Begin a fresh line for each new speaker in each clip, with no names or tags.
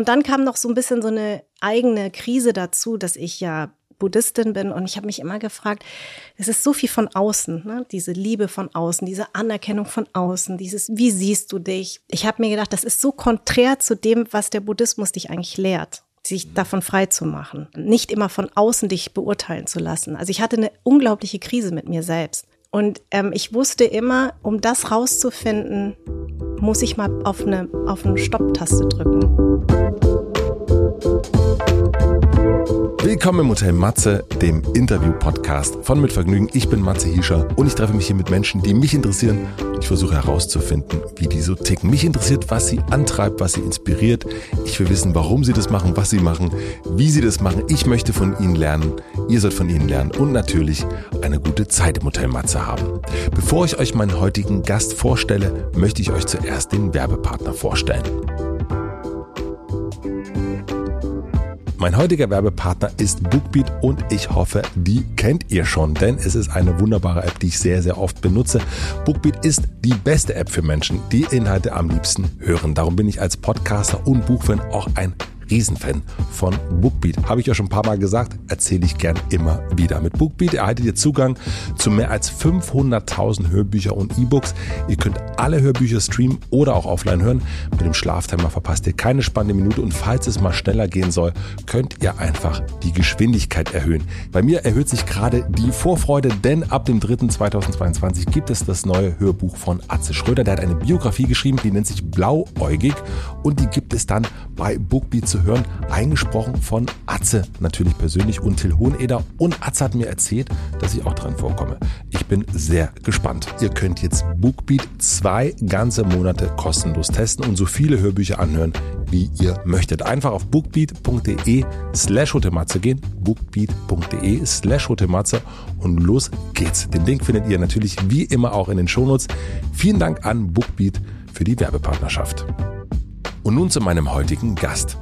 Und dann kam noch so ein bisschen so eine eigene Krise dazu, dass ich ja Buddhistin bin und ich habe mich immer gefragt, es ist so viel von außen, ne? diese Liebe von außen, diese Anerkennung von außen, dieses, wie siehst du dich? Ich habe mir gedacht, das ist so konträr zu dem, was der Buddhismus dich eigentlich lehrt sich davon frei zu machen, nicht immer von außen dich beurteilen zu lassen. Also ich hatte eine unglaubliche Krise mit mir selbst. Und ähm, ich wusste immer, um das rauszufinden, muss ich mal auf eine, auf eine Stopptaste drücken.
Willkommen im Hotel Matze, dem Interview-Podcast von Mit Vergnügen. Ich bin Matze Hiescher und ich treffe mich hier mit Menschen, die mich interessieren. Ich versuche herauszufinden, wie die so ticken. Mich interessiert, was sie antreibt, was sie inspiriert. Ich will wissen, warum sie das machen, was sie machen, wie sie das machen. Ich möchte von ihnen lernen. Ihr sollt von ihnen lernen und natürlich eine gute Zeit im Hotel Matze haben. Bevor ich euch meinen heutigen Gast vorstelle, möchte ich euch zuerst den Werbepartner vorstellen. Mein heutiger Werbepartner ist Bookbeat und ich hoffe, die kennt ihr schon, denn es ist eine wunderbare App, die ich sehr, sehr oft benutze. Bookbeat ist die beste App für Menschen, die Inhalte am liebsten hören. Darum bin ich als Podcaster und Buchfan auch ein Riesenfan von Bookbeat. Habe ich ja schon ein paar Mal gesagt, erzähle ich gern immer wieder. Mit Bookbeat erhaltet ihr Zugang zu mehr als 500.000 Hörbücher und E-Books. Ihr könnt alle Hörbücher streamen oder auch offline hören. Mit dem Schlaftimer verpasst ihr keine spannende Minute und falls es mal schneller gehen soll, könnt ihr einfach die Geschwindigkeit erhöhen. Bei mir erhöht sich gerade die Vorfreude, denn ab dem 3.2022 gibt es das neue Hörbuch von Atze Schröder. Der hat eine Biografie geschrieben, die nennt sich Blauäugig und die gibt es dann bei Bookbeat zu hören, eingesprochen von Atze natürlich persönlich und Till Hoheneder. Und Atze hat mir erzählt, dass ich auch dran vorkomme. Ich bin sehr gespannt. Ihr könnt jetzt Bookbeat zwei ganze Monate kostenlos testen und so viele Hörbücher anhören, wie ihr möchtet. Einfach auf bookbeat.de slash hotematze gehen, bookbeat.de slash hotematze und los geht's. Den Link findet ihr natürlich wie immer auch in den Shownotes. Vielen Dank an Bookbeat für die Werbepartnerschaft. Und nun zu meinem heutigen Gast.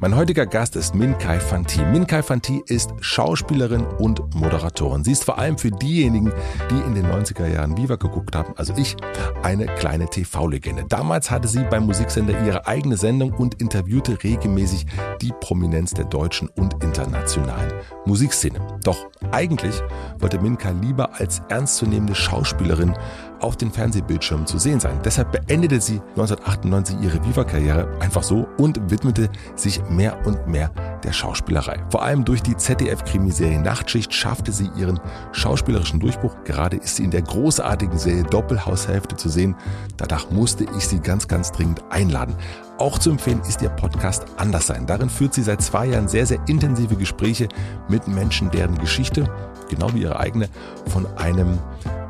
Mein heutiger Gast ist Min Kai Fanti. Min Kai Fanti ist Schauspielerin und Moderatorin. Sie ist vor allem für diejenigen, die in den 90er Jahren Viva geguckt haben, also ich, eine kleine TV-Legende. Damals hatte sie beim Musiksender ihre eigene Sendung und interviewte regelmäßig die Prominenz der deutschen und internationalen Musikszene. Doch eigentlich wollte Min Kai lieber als ernstzunehmende Schauspielerin auf den Fernsehbildschirmen zu sehen sein. Deshalb beendete sie 1998 ihre Viva-Karriere einfach so und widmete sich mehr und mehr der Schauspielerei. Vor allem durch die ZDF-Krimiserie Nachtschicht schaffte sie ihren schauspielerischen Durchbruch. Gerade ist sie in der großartigen Serie Doppelhaushälfte zu sehen. Danach musste ich sie ganz, ganz dringend einladen. Auch zu empfehlen ist ihr Podcast Anders sein. Darin führt sie seit zwei Jahren sehr, sehr intensive Gespräche mit Menschen, deren Geschichte, genau wie ihre eigene, von einem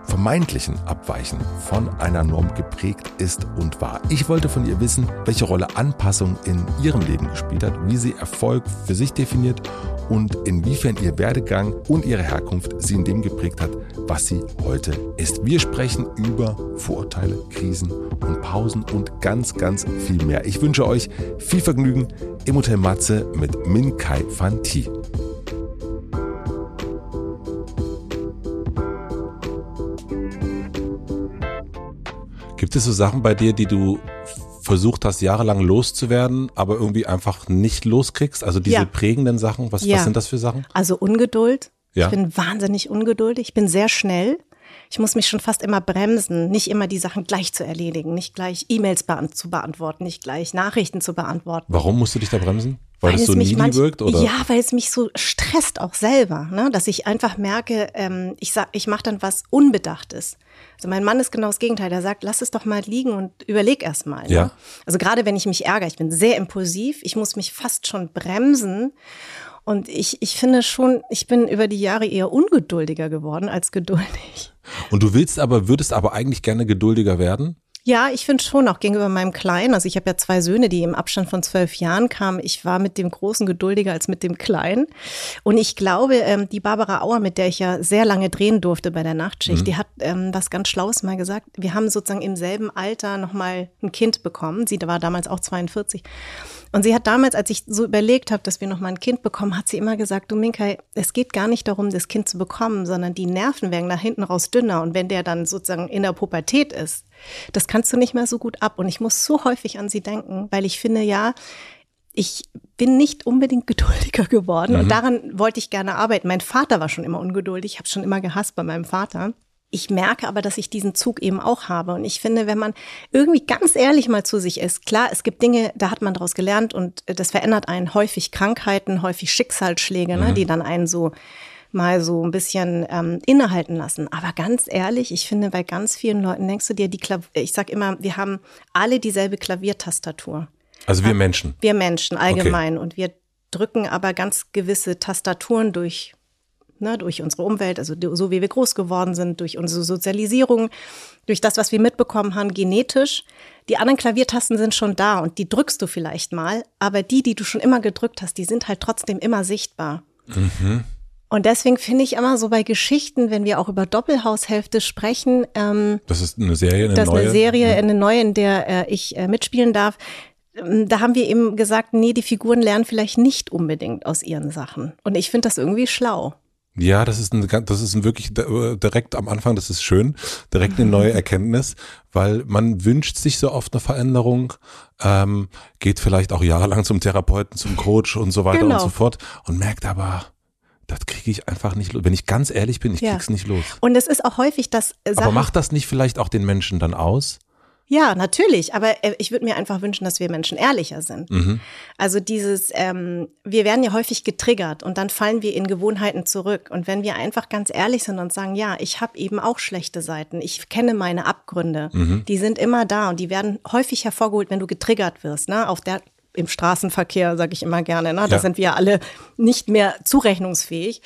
vermeintlichen Abweichen von einer Norm geprägt ist und war. Ich wollte von ihr wissen, welche Rolle Anpassung in ihrem Leben gespielt hat, wie sie Erfolg für sich definiert und inwiefern ihr Werdegang und ihre Herkunft sie in dem geprägt hat, was sie heute ist. Wir sprechen über Vorurteile, Krisen und Pausen und ganz, ganz viel mehr. Ich wünsche euch viel Vergnügen im Hotel Matze mit Min Kai Fanti. Gibt es so Sachen bei dir, die du versucht hast, jahrelang loszuwerden, aber irgendwie einfach nicht loskriegst? Also diese ja. prägenden Sachen, was, ja. was sind das für Sachen?
Also Ungeduld. Ja. Ich bin wahnsinnig ungeduldig. Ich bin sehr schnell. Ich muss mich schon fast immer bremsen, nicht immer die Sachen gleich zu erledigen, nicht gleich E-Mails zu beantworten, nicht gleich Nachrichten zu beantworten.
Warum musst du dich da bremsen? Weil, weil es so needy manch, wirkt? Oder?
Ja, weil es mich so stresst auch selber, ne? dass ich einfach merke, ähm, ich, sag, ich mache dann was Unbedachtes. Also mein Mann ist genau das Gegenteil. Der sagt, lass es doch mal liegen und überleg erst mal. Ne? Ja. Also gerade wenn ich mich ärgere, ich bin sehr impulsiv, ich muss mich fast schon bremsen. Und ich, ich finde schon, ich bin über die Jahre eher ungeduldiger geworden als geduldig.
Und du willst aber, würdest aber eigentlich gerne geduldiger werden?
Ja, ich finde schon, auch gegenüber meinem Kleinen. Also ich habe ja zwei Söhne, die im Abstand von zwölf Jahren kamen. Ich war mit dem Großen geduldiger als mit dem Kleinen. Und ich glaube, ähm, die Barbara Auer, mit der ich ja sehr lange drehen durfte bei der Nachtschicht, mhm. die hat ähm, was ganz Schlaues mal gesagt. Wir haben sozusagen im selben Alter nochmal ein Kind bekommen. Sie war damals auch 42. Und sie hat damals, als ich so überlegt habe, dass wir noch mal ein Kind bekommen, hat sie immer gesagt, du Minkai, es geht gar nicht darum, das Kind zu bekommen, sondern die Nerven werden nach hinten raus dünner. Und wenn der dann sozusagen in der Pubertät ist, Das kannst du nicht mehr so gut ab. Und ich muss so häufig an sie denken, weil ich finde, ja, ich bin nicht unbedingt geduldiger geworden. Mhm. Und daran wollte ich gerne arbeiten. Mein Vater war schon immer ungeduldig. Ich habe schon immer gehasst bei meinem Vater. Ich merke aber, dass ich diesen Zug eben auch habe. Und ich finde, wenn man irgendwie ganz ehrlich mal zu sich ist, klar, es gibt Dinge, da hat man daraus gelernt und das verändert einen häufig Krankheiten, häufig Schicksalsschläge, ne, mhm. ne, die dann einen so mal so ein bisschen ähm, innehalten lassen. Aber ganz ehrlich, ich finde, bei ganz vielen Leuten denkst du dir, die Klav ich sag immer, wir haben alle dieselbe Klaviertastatur.
Also wir Menschen.
Wir Menschen allgemein. Okay. Und wir drücken aber ganz gewisse Tastaturen durch, ne, durch unsere Umwelt, also so wie wir groß geworden sind, durch unsere Sozialisierung, durch das, was wir mitbekommen haben, genetisch. Die anderen Klaviertasten sind schon da und die drückst du vielleicht mal, aber die, die du schon immer gedrückt hast, die sind halt trotzdem immer sichtbar. Mhm. Und deswegen finde ich immer so bei Geschichten, wenn wir auch über Doppelhaushälfte sprechen, ähm,
das ist eine Serie,
eine das neue. eine Serie, eine neue, in der äh, ich äh, mitspielen darf. Ähm, da haben wir eben gesagt, nee, die Figuren lernen vielleicht nicht unbedingt aus ihren Sachen. Und ich finde das irgendwie schlau.
Ja, das ist ein, das ist ein wirklich direkt am Anfang, das ist schön, direkt eine neue Erkenntnis, weil man wünscht sich so oft eine Veränderung, ähm, geht vielleicht auch jahrelang zum Therapeuten, zum Coach und so weiter genau. und so fort und merkt aber, das kriege ich einfach nicht los. Wenn ich ganz ehrlich bin, ich ja. krieg's nicht los.
Und es ist auch häufig, dass
Sachen Aber macht das nicht vielleicht auch den Menschen dann aus?
Ja, natürlich. Aber äh, ich würde mir einfach wünschen, dass wir Menschen ehrlicher sind. Mhm. Also dieses, ähm, wir werden ja häufig getriggert und dann fallen wir in Gewohnheiten zurück. Und wenn wir einfach ganz ehrlich sind und sagen, ja, ich habe eben auch schlechte Seiten, ich kenne meine Abgründe, mhm. die sind immer da und die werden häufig hervorgeholt, wenn du getriggert wirst. Ne? Auf der im Straßenverkehr, sage ich immer gerne. Ne? Da ja. sind wir alle nicht mehr zurechnungsfähig.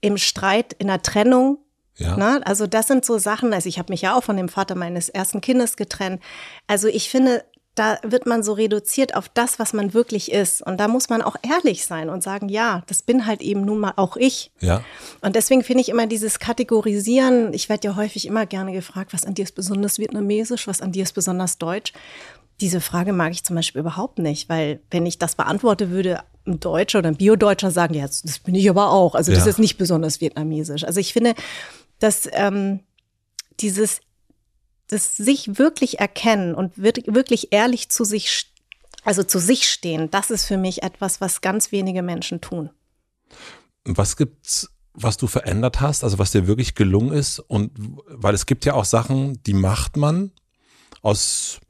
Im Streit, in der Trennung. Ja. Ne? Also das sind so Sachen, also ich habe mich ja auch von dem Vater meines ersten Kindes getrennt. Also ich finde, da wird man so reduziert auf das, was man wirklich ist. Und da muss man auch ehrlich sein und sagen, ja, das bin halt eben nun mal auch ich.
Ja.
Und deswegen finde ich immer dieses Kategorisieren, ich werde ja häufig immer gerne gefragt, was an dir ist besonders vietnamesisch, was an dir ist besonders deutsch. Diese Frage mag ich zum Beispiel überhaupt nicht, weil wenn ich das beantworte, würde ein Deutscher oder ein Bio-Deutscher sagen, ja, das bin ich aber auch. Also das ja. ist nicht besonders vietnamesisch. Also ich finde, dass ähm, dieses, das sich wirklich erkennen und wirklich ehrlich zu sich, also zu sich stehen, das ist für mich etwas, was ganz wenige Menschen tun.
Was gibt's was du verändert hast, also was dir wirklich gelungen ist und weil es gibt ja auch Sachen, die macht man aus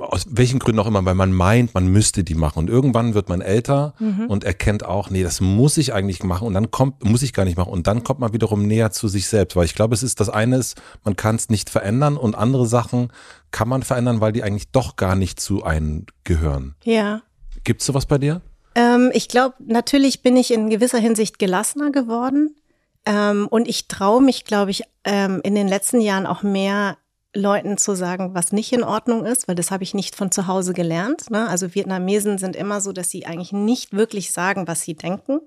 aus welchen Gründen auch immer, weil man meint, man müsste die machen. Und irgendwann wird man älter mhm. und erkennt auch, nee, das muss ich eigentlich machen und dann kommt, muss ich gar nicht machen. Und dann kommt man wiederum näher zu sich selbst. Weil ich glaube, es ist das eine ist, man kann es nicht verändern und andere Sachen kann man verändern, weil die eigentlich doch gar nicht zu einem gehören.
Ja.
Gibt's sowas bei dir?
Ähm, ich glaube, natürlich bin ich in gewisser Hinsicht gelassener geworden. Ähm, und ich traue mich, glaube ich, ähm, in den letzten Jahren auch mehr Leuten zu sagen, was nicht in Ordnung ist, weil das habe ich nicht von zu Hause gelernt. Ne? Also Vietnamesen sind immer so, dass sie eigentlich nicht wirklich sagen, was sie denken.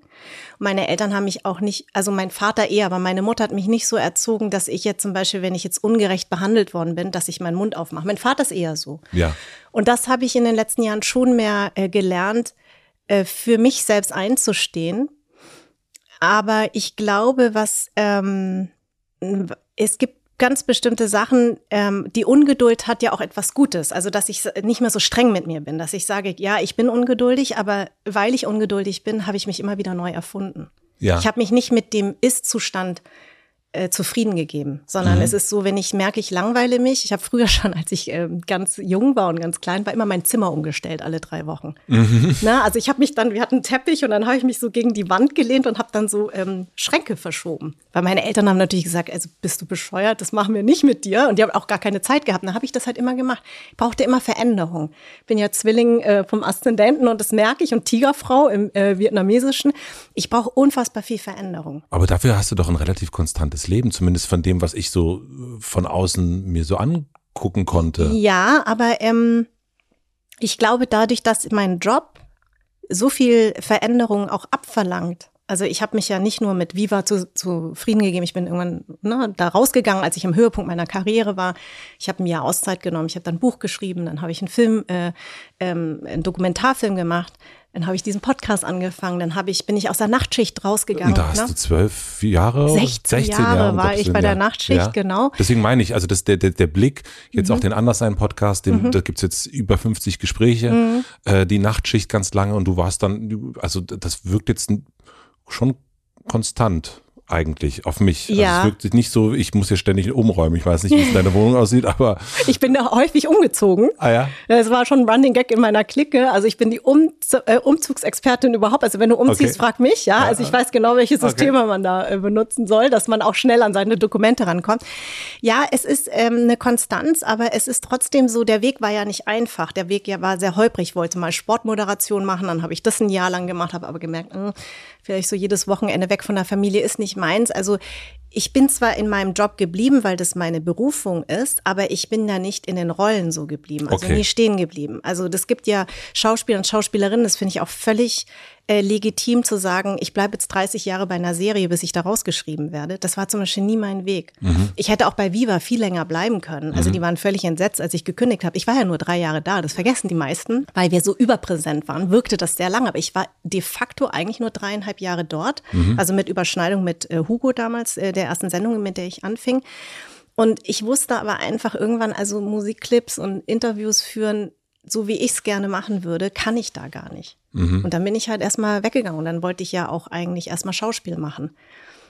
Meine Eltern haben mich auch nicht, also mein Vater eher, aber meine Mutter hat mich nicht so erzogen, dass ich jetzt zum Beispiel, wenn ich jetzt ungerecht behandelt worden bin, dass ich meinen Mund aufmache. Mein Vater ist eher so.
Ja.
Und das habe ich in den letzten Jahren schon mehr äh, gelernt, äh, für mich selbst einzustehen. Aber ich glaube, was ähm, es gibt ganz bestimmte Sachen, ähm, die Ungeduld hat ja auch etwas Gutes. Also, dass ich nicht mehr so streng mit mir bin, dass ich sage, ja, ich bin ungeduldig, aber weil ich ungeduldig bin, habe ich mich immer wieder neu erfunden. Ja. Ich habe mich nicht mit dem Ist-Zustand äh, zufrieden gegeben, sondern mhm. es ist so, wenn ich merke, ich langweile mich. Ich habe früher schon, als ich äh, ganz jung war und ganz klein war, immer mein Zimmer umgestellt alle drei Wochen. Mhm. Na, also ich habe mich dann, wir hatten einen Teppich und dann habe ich mich so gegen die Wand gelehnt und habe dann so ähm, Schränke verschoben. Weil meine Eltern haben natürlich gesagt, also bist du bescheuert, das machen wir nicht mit dir. Und die haben auch gar keine Zeit gehabt. Dann habe ich das halt immer gemacht. Ich brauchte immer Veränderung. Bin ja Zwilling äh, vom Aszendenten und das merke ich und Tigerfrau im äh, Vietnamesischen. Ich brauche unfassbar viel Veränderung.
Aber dafür hast du doch ein relativ konstantes Leben, zumindest von dem, was ich so äh, von außen mir so angucken konnte.
Ja, aber ähm, ich glaube, dadurch, dass mein Job so viel Veränderung auch abverlangt, also ich habe mich ja nicht nur mit Viva zu, zufrieden gegeben, ich bin irgendwann ne, da rausgegangen, als ich im Höhepunkt meiner Karriere war. Ich habe ein Jahr Auszeit genommen, ich habe dann ein Buch geschrieben, dann habe ich einen Film, äh, ähm, einen Dokumentarfilm gemacht Dann habe ich diesen Podcast angefangen, dann habe ich, bin ich aus der Nachtschicht rausgegangen.
Und da hast
ne?
du zwölf Jahre?
16, 16 Jahre, Jahre war ich bei der Nachtschicht, ja. genau.
Deswegen meine ich, also das, der, der, der Blick, jetzt mhm. auch den Anderssein-Podcast, mhm. da gibt's jetzt über 50 Gespräche, mhm. äh, die Nachtschicht ganz lange und du warst dann, also das wirkt jetzt schon konstant eigentlich auf mich.
Ja.
Also es wirkt sich nicht so, ich muss hier ständig umräumen. Ich weiß nicht, wie deine Wohnung aussieht, aber.
Ich bin da häufig umgezogen.
Ah ja.
Es war schon ein Running Gag in meiner Clique. Also ich bin die um äh, Umzugsexpertin überhaupt. Also wenn du umziehst, okay. frag mich, ja? Also ich weiß genau, welches System okay. man da äh, benutzen soll, dass man auch schnell an seine Dokumente rankommt. Ja, es ist ähm, eine Konstanz, aber es ist trotzdem so, der Weg war ja nicht einfach. Der Weg ja war sehr holprig. Ich wollte mal Sportmoderation machen, dann habe ich das ein Jahr lang gemacht, habe aber gemerkt, mh, hm, vielleicht so jedes Wochenende weg von der Familie ist nicht meins. Also ich bin zwar in meinem Job geblieben, weil das meine Berufung ist, aber ich bin da nicht in den Rollen so geblieben, also okay. nie stehen geblieben. Also das gibt ja Schauspieler und Schauspielerinnen, das finde ich auch völlig äh, legitim zu sagen, ich bleibe jetzt 30 Jahre bei einer Serie, bis ich da rausgeschrieben werde. Das war zum Beispiel nie mein Weg. Mhm. Ich hätte auch bei Viva viel länger bleiben können. Also mhm. die waren völlig entsetzt, als ich gekündigt habe. Ich war ja nur drei Jahre da, das vergessen die meisten, weil wir so überpräsent waren, wirkte das sehr lang. Aber ich war de facto eigentlich nur dreieinhalb Jahre dort, mhm. also mit Überschneidung mit äh, Hugo damals, äh, der ersten Sendung, mit der ich anfing. Und ich wusste aber einfach irgendwann, also Musikclips und Interviews führen, so wie ich es gerne machen würde, kann ich da gar nicht. Mhm. Und dann bin ich halt erstmal weggegangen und dann wollte ich ja auch eigentlich erstmal Schauspiel machen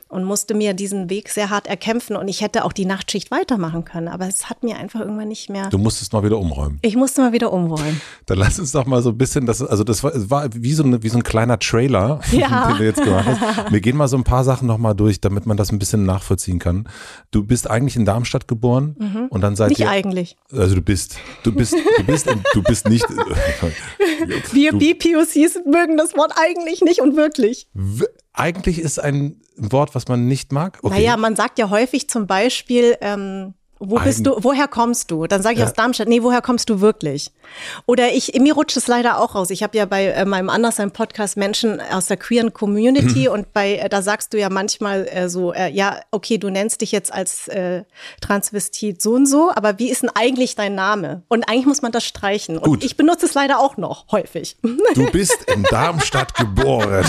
und musste mir diesen Weg sehr hart erkämpfen und ich hätte auch die Nachtschicht weitermachen können, aber es hat mir einfach irgendwann nicht mehr.
Du musstest mal wieder umräumen.
Ich musste mal wieder umräumen.
Dann lass uns doch mal so ein bisschen, das, also das war, war wie, so eine, wie so ein kleiner Trailer,
ja.
den du jetzt gemacht hast. Wir gehen mal so ein paar Sachen nochmal durch, damit man das ein bisschen nachvollziehen kann. Du bist eigentlich in Darmstadt geboren mhm. und dann seid
nicht
ihr.
Nicht eigentlich.
Also du bist, du bist, du bist, du bist nicht.
Wir BPOCs mögen das Wort eigentlich nicht und wirklich.
Eigentlich ist ein Wort, was man nicht mag?
Okay. Naja, man sagt ja häufig zum Beispiel, ähm, wo bist du, woher kommst du? Dann sage ich ja. aus Darmstadt, nee, woher kommst du wirklich? Oder ich, mir rutscht es leider auch raus. Ich habe ja bei äh, meinem Andersheim Podcast Menschen aus der queeren Community und bei, äh, da sagst du ja manchmal äh, so, äh, ja, okay, du nennst dich jetzt als äh, Transvestit so und so, aber wie ist denn eigentlich dein Name? Und eigentlich muss man das streichen. Und Gut. ich benutze es leider auch noch häufig.
Du bist in Darmstadt geboren.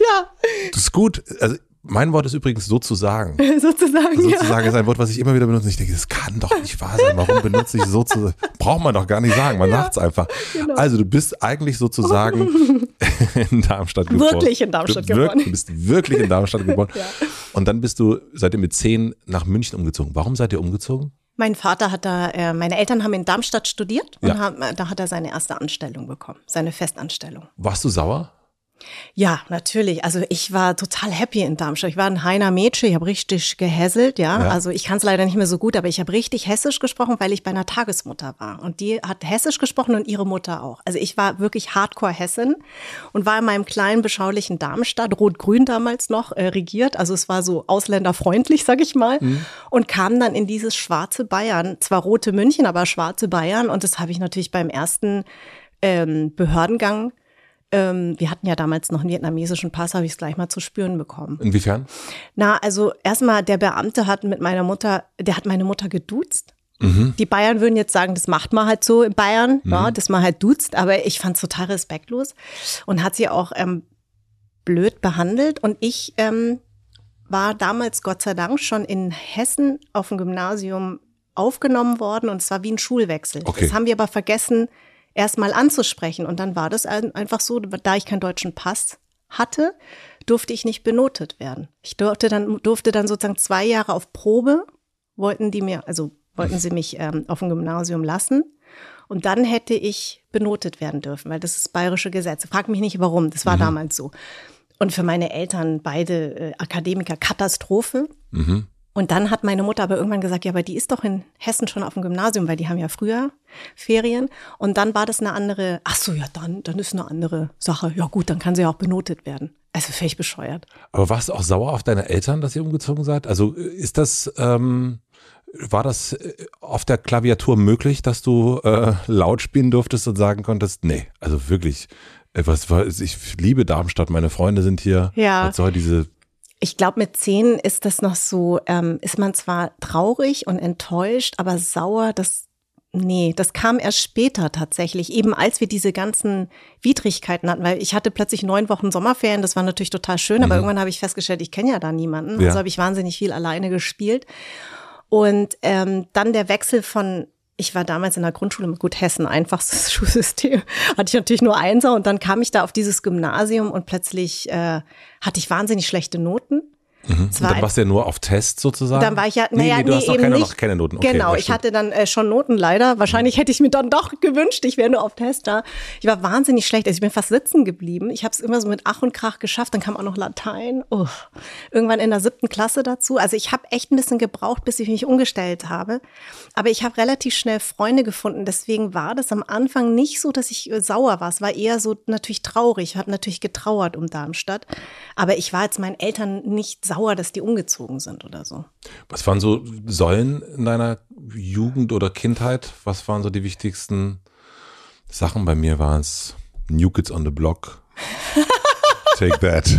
ja.
Das ist gut. Also mein Wort ist übrigens sozusagen.
sozusagen.
Sozusagen ja. ist ein Wort, was ich immer wieder benutze. Ich denke, das kann doch nicht wahr sein. Warum benutze ich sozusagen? Braucht man doch gar nicht sagen. Man ja, es einfach. Genau. Also du bist eigentlich sozusagen in Darmstadt geboren.
Wirklich in Darmstadt du geboren.
du bist wirklich in Darmstadt geboren. ja. Und dann bist du, seid ihr mit zehn nach München umgezogen. Warum seid ihr umgezogen?
Mein Vater hat da, äh, meine Eltern haben in Darmstadt studiert und haben, äh, da hat er seine erste Anstellung bekommen, seine Festanstellung.
Warst du sauer?
Ja, natürlich. Also ich war total happy in Darmstadt. Ich war ein Heiner Mädchen, ich habe richtig gehässelt, ja. ja. Also ich kann es leider nicht mehr so gut, aber ich habe richtig Hessisch gesprochen, weil ich bei einer Tagesmutter war. Und die hat Hessisch gesprochen und ihre Mutter auch. Also ich war wirklich Hardcore Hessin und war in meinem kleinen, beschaulichen Darmstadt, Rot-Grün damals noch, äh, regiert. Also es war so ausländerfreundlich, sag ich mal. Mhm. Und kam dann in dieses schwarze Bayern, zwar rote München, aber schwarze Bayern. Und das habe ich natürlich beim ersten ähm, Behördengang ähm, wir hatten ja damals noch einen vietnamesischen Pass, habe ich es gleich mal zu spüren bekommen.
Inwiefern?
Na, also erstmal, der Beamte hat mit meiner Mutter, der hat meine Mutter geduzt. Mhm. Die Bayern würden jetzt sagen, das macht man halt so in Bayern, mhm. ja, dass man halt duzt, aber ich fand es total respektlos und hat sie auch ähm, blöd behandelt. Und ich ähm, war damals Gott sei Dank schon in Hessen auf dem Gymnasium aufgenommen worden und es war wie ein Schulwechsel. Okay. Das haben wir aber vergessen, erstmal anzusprechen. Und dann war das einfach so, da ich keinen deutschen Pass hatte, durfte ich nicht benotet werden. Ich durfte dann, durfte dann sozusagen zwei Jahre auf Probe, wollten die mir, also wollten sie mich ähm, auf dem Gymnasium lassen. Und dann hätte ich benotet werden dürfen, weil das ist bayerische Gesetz. Frag mich nicht warum, das war mhm. damals so. Und für meine Eltern beide äh, Akademiker Katastrophe. Mhm. Und dann hat meine Mutter aber irgendwann gesagt, ja, aber die ist doch in Hessen schon auf dem Gymnasium, weil die haben ja früher Ferien. Und dann war das eine andere, ach so, ja, dann, dann ist eine andere Sache. Ja gut, dann kann sie ja auch benotet werden. Also völlig bescheuert.
Aber warst du auch sauer auf deine Eltern, dass ihr umgezogen seid? Also ist das, ähm, war das äh, auf der Klaviatur möglich, dass du äh, laut spielen durftest und sagen konntest, nee, also wirklich, äh, was war, ich liebe Darmstadt, meine Freunde sind hier.
Ja.
Was soll diese
ich glaube, mit zehn ist das noch so, ähm, ist man zwar traurig und enttäuscht, aber sauer, das Nee, das kam erst später tatsächlich, eben als wir diese ganzen Widrigkeiten hatten, weil ich hatte plötzlich neun Wochen Sommerferien, das war natürlich total schön, aber mhm. irgendwann habe ich festgestellt, ich kenne ja da niemanden, ja. also habe ich wahnsinnig viel alleine gespielt. Und ähm, dann der Wechsel von ich war damals in der Grundschule mit Gut Hessen, einfachstes Schulsystem, hatte ich natürlich nur Einser und dann kam ich da auf dieses Gymnasium und plötzlich äh, hatte ich wahnsinnig schlechte Noten.
Mhm. Dann warst du ja nur auf Test sozusagen?
Dann war ich ja, naja, nee, nee, du nee, hast noch keine, nicht. noch keine Noten. Okay, genau, ich hatte dann äh, schon Noten leider. Wahrscheinlich hätte ich mir dann doch gewünscht, ich wäre nur auf Test da. Ich war wahnsinnig schlecht, also ich bin fast sitzen geblieben. Ich habe es immer so mit Ach und Krach geschafft, dann kam auch noch Latein. Oh. Irgendwann in der siebten Klasse dazu. Also ich habe echt ein bisschen gebraucht, bis ich mich umgestellt habe. Aber ich habe relativ schnell Freunde gefunden. Deswegen war das am Anfang nicht so, dass ich äh, sauer war. Es war eher so natürlich traurig. Ich habe natürlich getrauert um Darmstadt. Aber ich war jetzt meinen Eltern nicht sauer, dass die umgezogen sind oder so.
Was waren so Säulen in deiner Jugend oder Kindheit? Was waren so die wichtigsten Sachen? Bei mir waren es New Kids on the Block. Take that.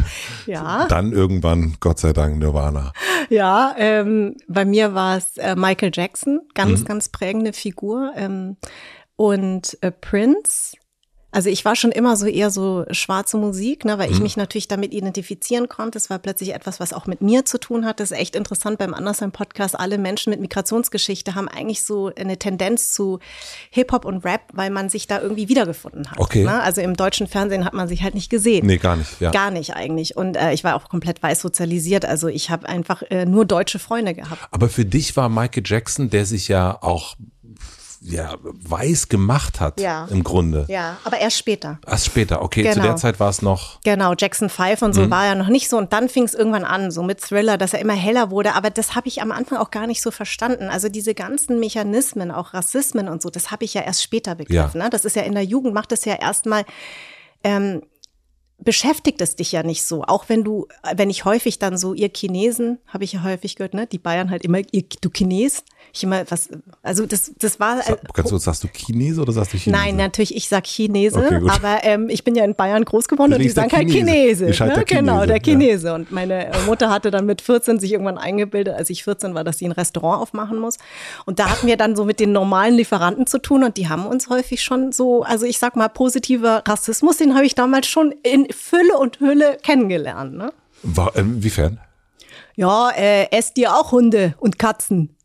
Ja.
Dann irgendwann, Gott sei Dank, Nirvana.
Ja, ähm, bei mir war es äh, Michael Jackson, ganz, mhm. ganz prägende Figur. Ähm, und äh, Prince also ich war schon immer so eher so schwarze Musik, ne, weil mhm. ich mich natürlich damit identifizieren konnte. Es war plötzlich etwas, was auch mit mir zu tun hat. Das ist echt interessant beim Andersheim Podcast. Alle Menschen mit Migrationsgeschichte haben eigentlich so eine Tendenz zu Hip-Hop und Rap, weil man sich da irgendwie wiedergefunden hat.
Okay.
Ne? Also im deutschen Fernsehen hat man sich halt nicht gesehen.
Nee, gar nicht. Ja.
Gar nicht eigentlich. Und äh, ich war auch komplett weiß sozialisiert. Also ich habe einfach äh, nur deutsche Freunde gehabt.
Aber für dich war Michael Jackson, der sich ja auch ja, weiß gemacht hat
ja.
im Grunde.
Ja, aber erst später.
Erst später, okay. Genau. Zu der. Zeit war es noch.
Genau, Jackson 5 und so mhm. war ja noch nicht so. Und dann fing es irgendwann an, so mit Thriller, dass er immer heller wurde. Aber das habe ich am Anfang auch gar nicht so verstanden. Also diese ganzen Mechanismen, auch Rassismen und so, das habe ich ja erst später begriffen. Ja. Ne? Das ist ja in der Jugend, macht das ja erstmal. Ähm, beschäftigt es dich ja nicht so. Auch wenn du, wenn ich häufig dann so, ihr Chinesen, habe ich ja häufig gehört, ne? Die Bayern halt immer, ihr, du Chines. Ich immer, was, also das, das war.
Äh, Kannst du, sagst du Chinese oder sagst du Chinese?
Nein, natürlich, ich sag Chinese, okay, aber ähm, ich bin ja in Bayern groß geworden und die sagen halt Chinese.
Chinese ne?
der genau, der Chinese. Ja. Und meine äh, Mutter hatte dann mit 14 sich irgendwann eingebildet, als ich 14 war, dass sie ein Restaurant aufmachen muss. Und da hatten wir dann so mit den normalen Lieferanten zu tun und die haben uns häufig schon so, also ich sag mal, positiver Rassismus, den habe ich damals schon in Fülle und Hülle kennengelernt. Ne?
War, inwiefern?
Ja, äh, esst ihr auch Hunde und Katzen?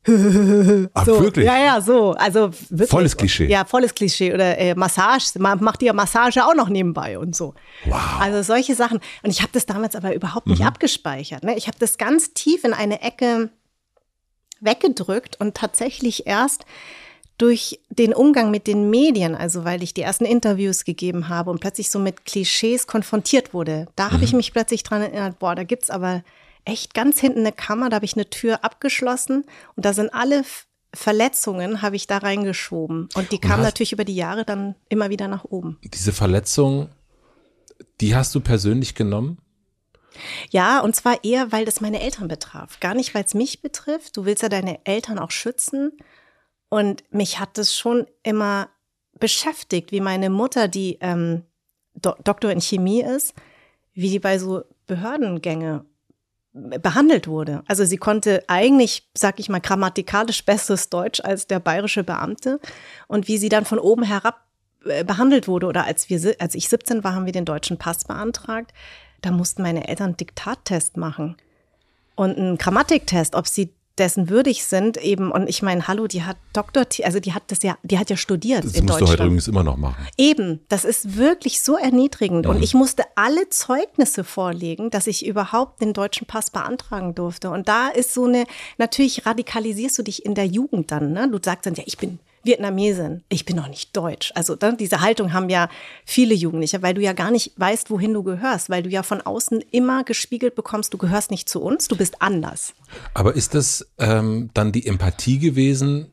Ach, so, wirklich?
Ja, ja, so. Also wirklich.
Volles Klischee.
Ja, volles Klischee. Oder äh, Massage, man macht ihr Massage auch noch nebenbei und so.
Wow.
Also solche Sachen. Und ich habe das damals aber überhaupt nicht mhm. abgespeichert. Ne? Ich habe das ganz tief in eine Ecke weggedrückt und tatsächlich erst durch den Umgang mit den Medien, also weil ich die ersten Interviews gegeben habe und plötzlich so mit Klischees konfrontiert wurde, da habe ich mhm. mich plötzlich dran erinnert, boah, da gibt's aber echt ganz hinten eine Kammer, da habe ich eine Tür abgeschlossen und da sind alle Verletzungen habe ich da reingeschoben und die kamen natürlich über die Jahre dann immer wieder nach oben.
Diese Verletzung, die hast du persönlich genommen?
Ja, und zwar eher, weil das meine Eltern betraf. Gar nicht, weil es mich betrifft. Du willst ja deine Eltern auch schützen. Und mich hat das schon immer beschäftigt, wie meine Mutter, die ähm, Do Doktor in Chemie ist, wie die bei so Behördengänge behandelt wurde. Also sie konnte eigentlich, sag ich mal, grammatikalisch besseres Deutsch als der bayerische Beamte und wie sie dann von oben herab äh, behandelt wurde oder als wir als ich 17 war, haben wir den deutschen Pass beantragt. Da mussten meine Eltern einen Diktattest machen und einen Grammatiktest, ob sie dessen würdig sind eben und ich meine hallo die hat Doktor also die hat das ja die hat ja studiert
das
in
musst
Deutschland.
du heute übrigens immer noch machen
eben das ist wirklich so erniedrigend mhm. und ich musste alle Zeugnisse vorlegen dass ich überhaupt den deutschen Pass beantragen durfte und da ist so eine natürlich radikalisierst du dich in der Jugend dann ne du sagst dann ja ich bin Vietnamesin, ich bin noch nicht deutsch. Also ne, diese Haltung haben ja viele Jugendliche, weil du ja gar nicht weißt, wohin du gehörst, weil du ja von außen immer gespiegelt bekommst, du gehörst nicht zu uns, du bist anders.
Aber ist das ähm, dann die Empathie gewesen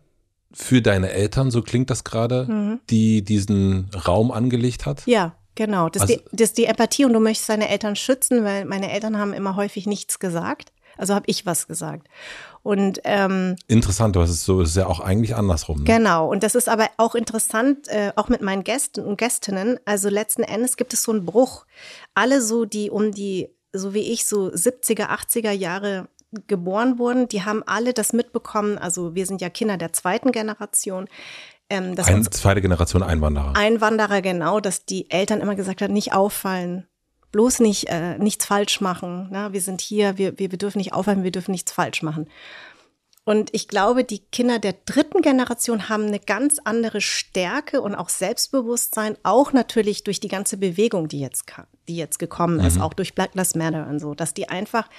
für deine Eltern, so klingt das gerade, mhm. die diesen Raum angelegt hat?
Ja. Genau, das, also, ist die, das ist die Empathie und du möchtest deine Eltern schützen, weil meine Eltern haben immer häufig nichts gesagt. Also habe ich was gesagt. Und ähm,
interessant, das ist so, ist ja auch eigentlich andersrum. Ne?
Genau. Und das ist aber auch interessant, äh, auch mit meinen Gästen und Gästinnen. Also letzten Endes gibt es so einen Bruch. Alle so, die um die, so wie ich, so 70er, 80er Jahre geboren wurden, die haben alle das mitbekommen. Also wir sind ja Kinder der zweiten Generation ähm, dass
Ein,
uns
zweite Generation Einwanderer.
Einwanderer genau, dass die Eltern immer gesagt haben, nicht auffallen, bloß nicht äh, nichts falsch machen. Ne? Wir sind hier, wir, wir, dürfen nicht auffallen, wir dürfen nichts falsch machen. Und ich glaube, die Kinder der dritten Generation haben eine ganz andere Stärke und auch Selbstbewusstsein, auch natürlich durch die ganze Bewegung, die jetzt, die jetzt gekommen ist, auch durch Black Lives Matter und so, dass die einfach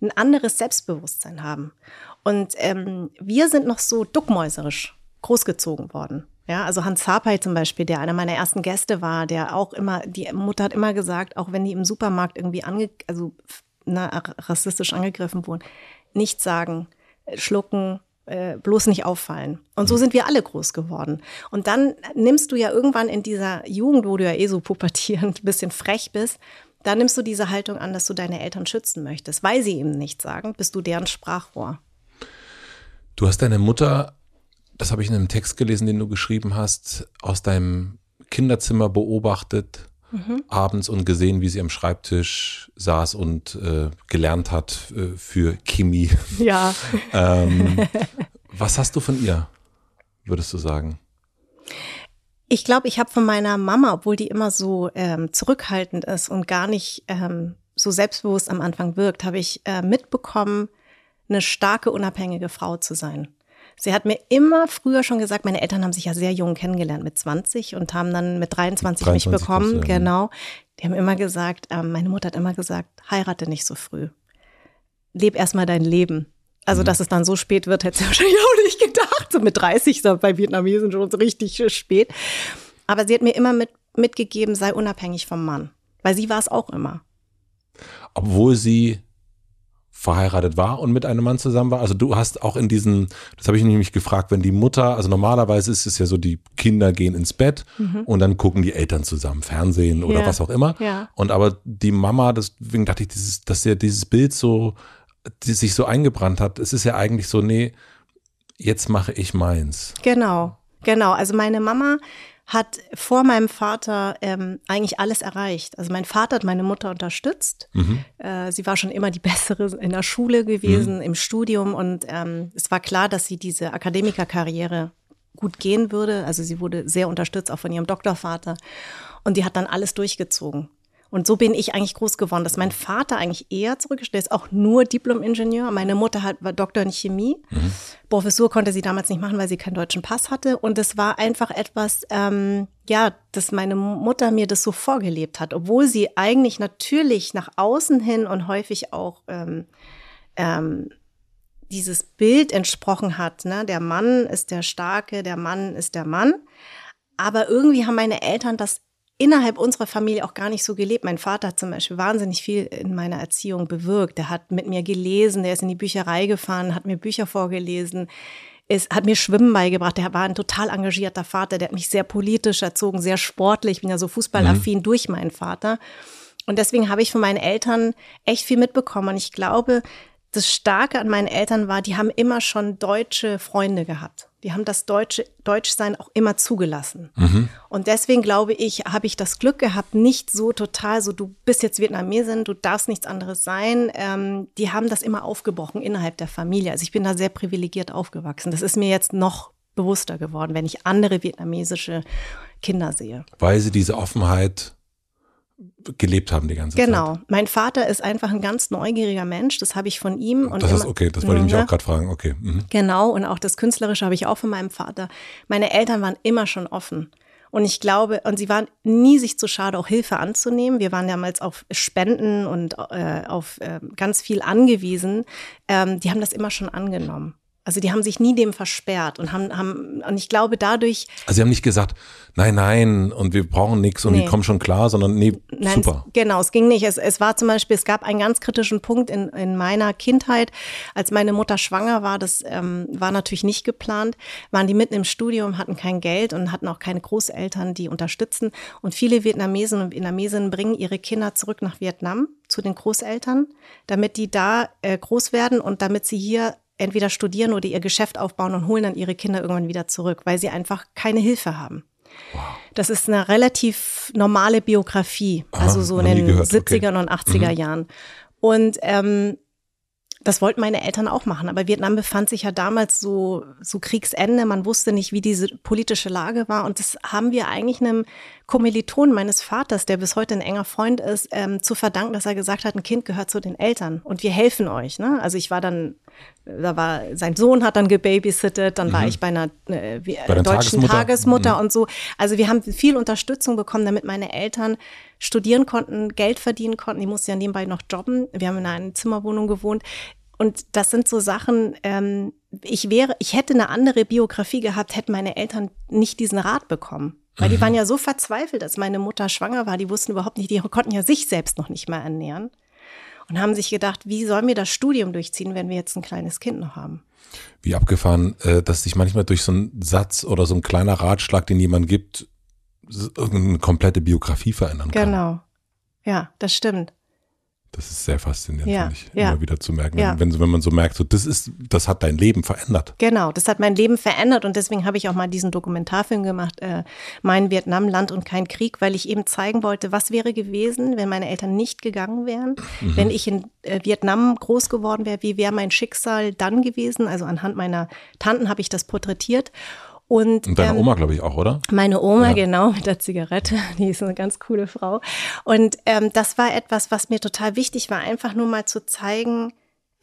ein anderes Selbstbewusstsein haben. Und ähm, wir sind noch so duckmäuserisch großgezogen worden. Ja, also Hans Harpay zum Beispiel, der einer meiner ersten Gäste war, der auch immer, die Mutter hat immer gesagt, auch wenn die im Supermarkt irgendwie ange, also na, rassistisch angegriffen wurden, nichts sagen, äh, schlucken, äh, bloß nicht auffallen. Und so sind wir alle groß geworden. Und dann nimmst du ja irgendwann in dieser Jugend, wo du ja eh so pubertierend ein bisschen frech bist, da nimmst du diese Haltung an, dass du deine Eltern schützen möchtest. Weil sie eben nichts sagen, bist du deren Sprachrohr.
Du hast deine Mutter, das habe ich in einem Text gelesen, den du geschrieben hast, aus deinem Kinderzimmer beobachtet, abends und gesehen, wie sie am Schreibtisch saß und äh, gelernt hat äh, für Chemie.
Ja.
ähm, was hast du von ihr, würdest du sagen?
Ich glaube, ich habe von meiner Mama, obwohl die immer so ähm, zurückhaltend ist und gar nicht ähm, so selbstbewusst am Anfang wirkt, habe ich äh, mitbekommen, eine starke, unabhängige Frau zu sein. Sie hat mir immer früher schon gesagt, meine Eltern haben sich ja sehr jung kennengelernt mit 20 und haben dann mit 23, mich
23
bekommen.
kommst du, ja.
Genau. Die haben immer gesagt, ähm, meine Mutter hat immer gesagt, heirate nicht so früh. Leb erstmal dein Leben. Also,
Mhm.
dass es dann so spät wird, hätte sie wahrscheinlich auch nicht gedacht. So mit 30 ist das bei Vietnamesen schon so richtig äh, spät. Aber sie hat mir immer mit, mitgegeben, sei unabhängig vom Mann. Weil sie war es auch immer.
Obwohl sie verheiratet war und mit einem Mann zusammen war. Also du hast auch in diesen, das habe ich nämlich gefragt, wenn die Mutter, also normalerweise ist es ja so, die Kinder gehen ins Bett und dann gucken die Eltern zusammen Fernsehen oder
Ja.
was auch immer.
Ja.
Und aber die Mama, deswegen dachte ich, dieses, dass ja dieses Bild so, die sich so eingebrannt hat, es ist ja eigentlich so, nee, jetzt mache ich meins.
Genau, genau. Also meine Mama hat vor meinem Vater ähm, eigentlich alles erreicht. Also mein Vater hat meine Mutter unterstützt. Äh, sie war schon immer die bessere in der Schule gewesen, im Studium und ähm, es war klar, dass sie diese Akademikerkarriere gut gehen würde. Also sie wurde sehr unterstützt, auch von ihrem Doktorvater. Und die hat dann alles durchgezogen. Und so bin ich eigentlich groß geworden, dass mein Vater eigentlich eher zurückgestellt ist, auch nur Diplom-Ingenieur. Meine Mutter hat, war Doktor in Chemie. Professur konnte sie damals nicht machen, weil sie keinen deutschen Pass hatte. Und es war einfach etwas, ähm, ja, dass meine Mutter mir das so vorgelebt hat, obwohl sie eigentlich natürlich nach außen hin und häufig auch ähm, ähm, dieses Bild entsprochen hat. Ne? Der Mann ist der Starke, der Mann ist der Mann. Aber irgendwie haben meine Eltern das innerhalb unserer Familie auch gar nicht so gelebt. Mein Vater hat zum Beispiel wahnsinnig viel in meiner Erziehung bewirkt. Er hat mit mir gelesen, der ist in die Bücherei gefahren, hat mir Bücher vorgelesen, ist, hat mir Schwimmen beigebracht. Der war ein total engagierter Vater, der hat mich sehr politisch erzogen, sehr sportlich. Ich bin ja so fußballaffin durch meinen Vater. Und deswegen habe ich von meinen Eltern echt viel mitbekommen. Und ich glaube, das Starke an meinen Eltern war, die haben immer schon deutsche Freunde gehabt. Die haben das deutsche Deutschsein auch immer zugelassen. Und deswegen glaube ich, habe ich das Glück gehabt, nicht so total so, du bist jetzt Vietnamesin, du darfst nichts anderes sein. Ähm, die haben das immer aufgebrochen innerhalb der Familie. Also ich bin da sehr privilegiert aufgewachsen. Das ist mir jetzt noch bewusster geworden, wenn ich andere vietnamesische Kinder sehe.
Weil sie diese Offenheit gelebt haben die ganze Zeit.
Genau. Mein Vater ist einfach ein ganz neugieriger Mensch. Das habe ich von ihm. Und
Das ist okay, das wollte ich mich auch gerade fragen. Okay. Mhm.
Genau, und auch das Künstlerische habe ich auch von meinem Vater. Meine Eltern waren immer schon offen. Und ich glaube, und sie waren nie sich zu schade, auch Hilfe anzunehmen. Wir waren damals auf Spenden und äh, auf äh, ganz viel angewiesen. Ähm, die haben das immer schon angenommen. Also die haben sich nie dem versperrt und haben, haben und ich glaube dadurch,
Also sie haben nicht gesagt, nein, nein, und wir brauchen nichts und
Nee.
wir kommen schon klar, sondern nee,
Nein,
super.
Es, genau, es ging nicht. Es, es war zum Beispiel, es gab einen ganz kritischen Punkt in, in meiner Kindheit, als meine Mutter schwanger war. Das ähm, war natürlich nicht geplant. Waren die mitten im Studium, hatten kein Geld und hatten auch keine Großeltern, die unterstützen. Und viele Vietnamesen und Vietnamesinnen bringen ihre Kinder zurück nach Vietnam zu den Großeltern, damit die da äh, groß werden und damit sie hier entweder studieren oder ihr Geschäft aufbauen und holen dann ihre Kinder irgendwann wieder zurück, weil sie einfach keine Hilfe haben. Das ist eine relativ normale Biografie,
Aha,
also so in den
gehört, okay.
70er und 80er Jahren. Und ähm, das wollten meine Eltern auch machen, aber Vietnam befand sich ja damals so, so Kriegsende. Man wusste nicht, wie diese politische Lage war. Und das haben wir eigentlich einem Kommiliton meines Vaters, der bis heute ein enger Freund ist, ähm, zu verdanken, dass er gesagt hat, ein Kind gehört zu den Eltern und wir helfen euch. Ne? Also ich war dann, da war, sein Sohn hat dann gebabysittet, dann mhm. war ich bei einer äh, bei deutschen Tagesmutter, Tagesmutter mhm. und so. Also wir haben viel Unterstützung bekommen, damit meine Eltern studieren konnten, Geld verdienen konnten. Die mussten ja nebenbei noch jobben. Wir haben in einer Zimmerwohnung gewohnt. Und das sind so Sachen, ähm, ich wäre, ich hätte eine andere Biografie gehabt, hätten meine Eltern nicht diesen Rat bekommen. Weil die mhm. waren ja so verzweifelt, als meine Mutter schwanger war. Die wussten überhaupt nicht, die konnten ja sich selbst noch nicht mal ernähren. Und haben sich gedacht, wie sollen wir das Studium durchziehen, wenn wir jetzt ein kleines Kind noch haben?
Wie abgefahren, äh, dass sich manchmal durch so einen Satz oder so ein kleiner Ratschlag, den jemand gibt, irgendeine komplette Biografie verändern kann.
Genau. Ja, das stimmt.
Das ist sehr faszinierend, ja, finde ich, ja. immer wieder zu merken. Ja. Wenn, wenn man so merkt, so, das ist, das hat dein Leben verändert.
Genau, das hat mein Leben verändert und deswegen habe ich auch mal diesen Dokumentarfilm gemacht, äh, Mein Vietnam, Land und kein Krieg, weil ich eben zeigen wollte, was wäre gewesen, wenn meine Eltern nicht gegangen wären, mhm. wenn ich in äh, Vietnam groß geworden wäre, wie wäre mein Schicksal dann gewesen? Also anhand meiner Tanten habe ich das porträtiert.
Und, und deine ähm, Oma, glaube ich, auch, oder?
Meine Oma, ja. genau, mit der Zigarette. Die ist eine ganz coole Frau. Und ähm, das war etwas, was mir total wichtig war, einfach nur mal zu zeigen,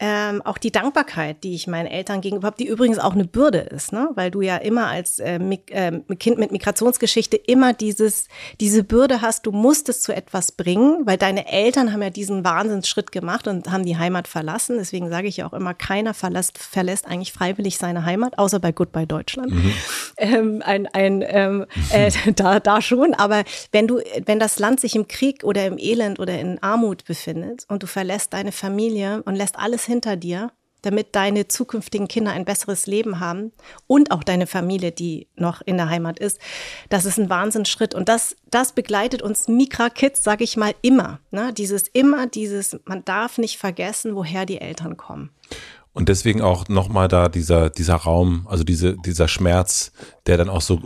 ähm, auch die Dankbarkeit, die ich meinen Eltern gegenüber habe, die übrigens auch eine Bürde ist, ne? weil du ja immer als äh, äh, Kind mit Migrationsgeschichte immer dieses, diese Bürde hast, du musst es zu etwas bringen, weil deine Eltern haben ja diesen Wahnsinnsschritt gemacht und haben die Heimat verlassen. Deswegen sage ich ja auch immer, keiner verlässt, verlässt eigentlich freiwillig seine Heimat, außer bei Goodbye Deutschland. Mhm. Ähm, ein, ein, ähm, äh, da, da schon. Aber wenn du, wenn das Land sich im Krieg oder im Elend oder in Armut befindet und du verlässt deine Familie und lässt alles hinter dir, damit deine zukünftigen Kinder ein besseres Leben haben und auch deine Familie, die noch in der Heimat ist. Das ist ein Wahnsinnsschritt und das, das begleitet uns Mikra-Kids, sage ich mal, immer. Ne? Dieses immer, dieses, man darf nicht vergessen, woher die Eltern kommen.
Und deswegen auch nochmal da dieser, dieser Raum, also diese, dieser Schmerz, der dann auch so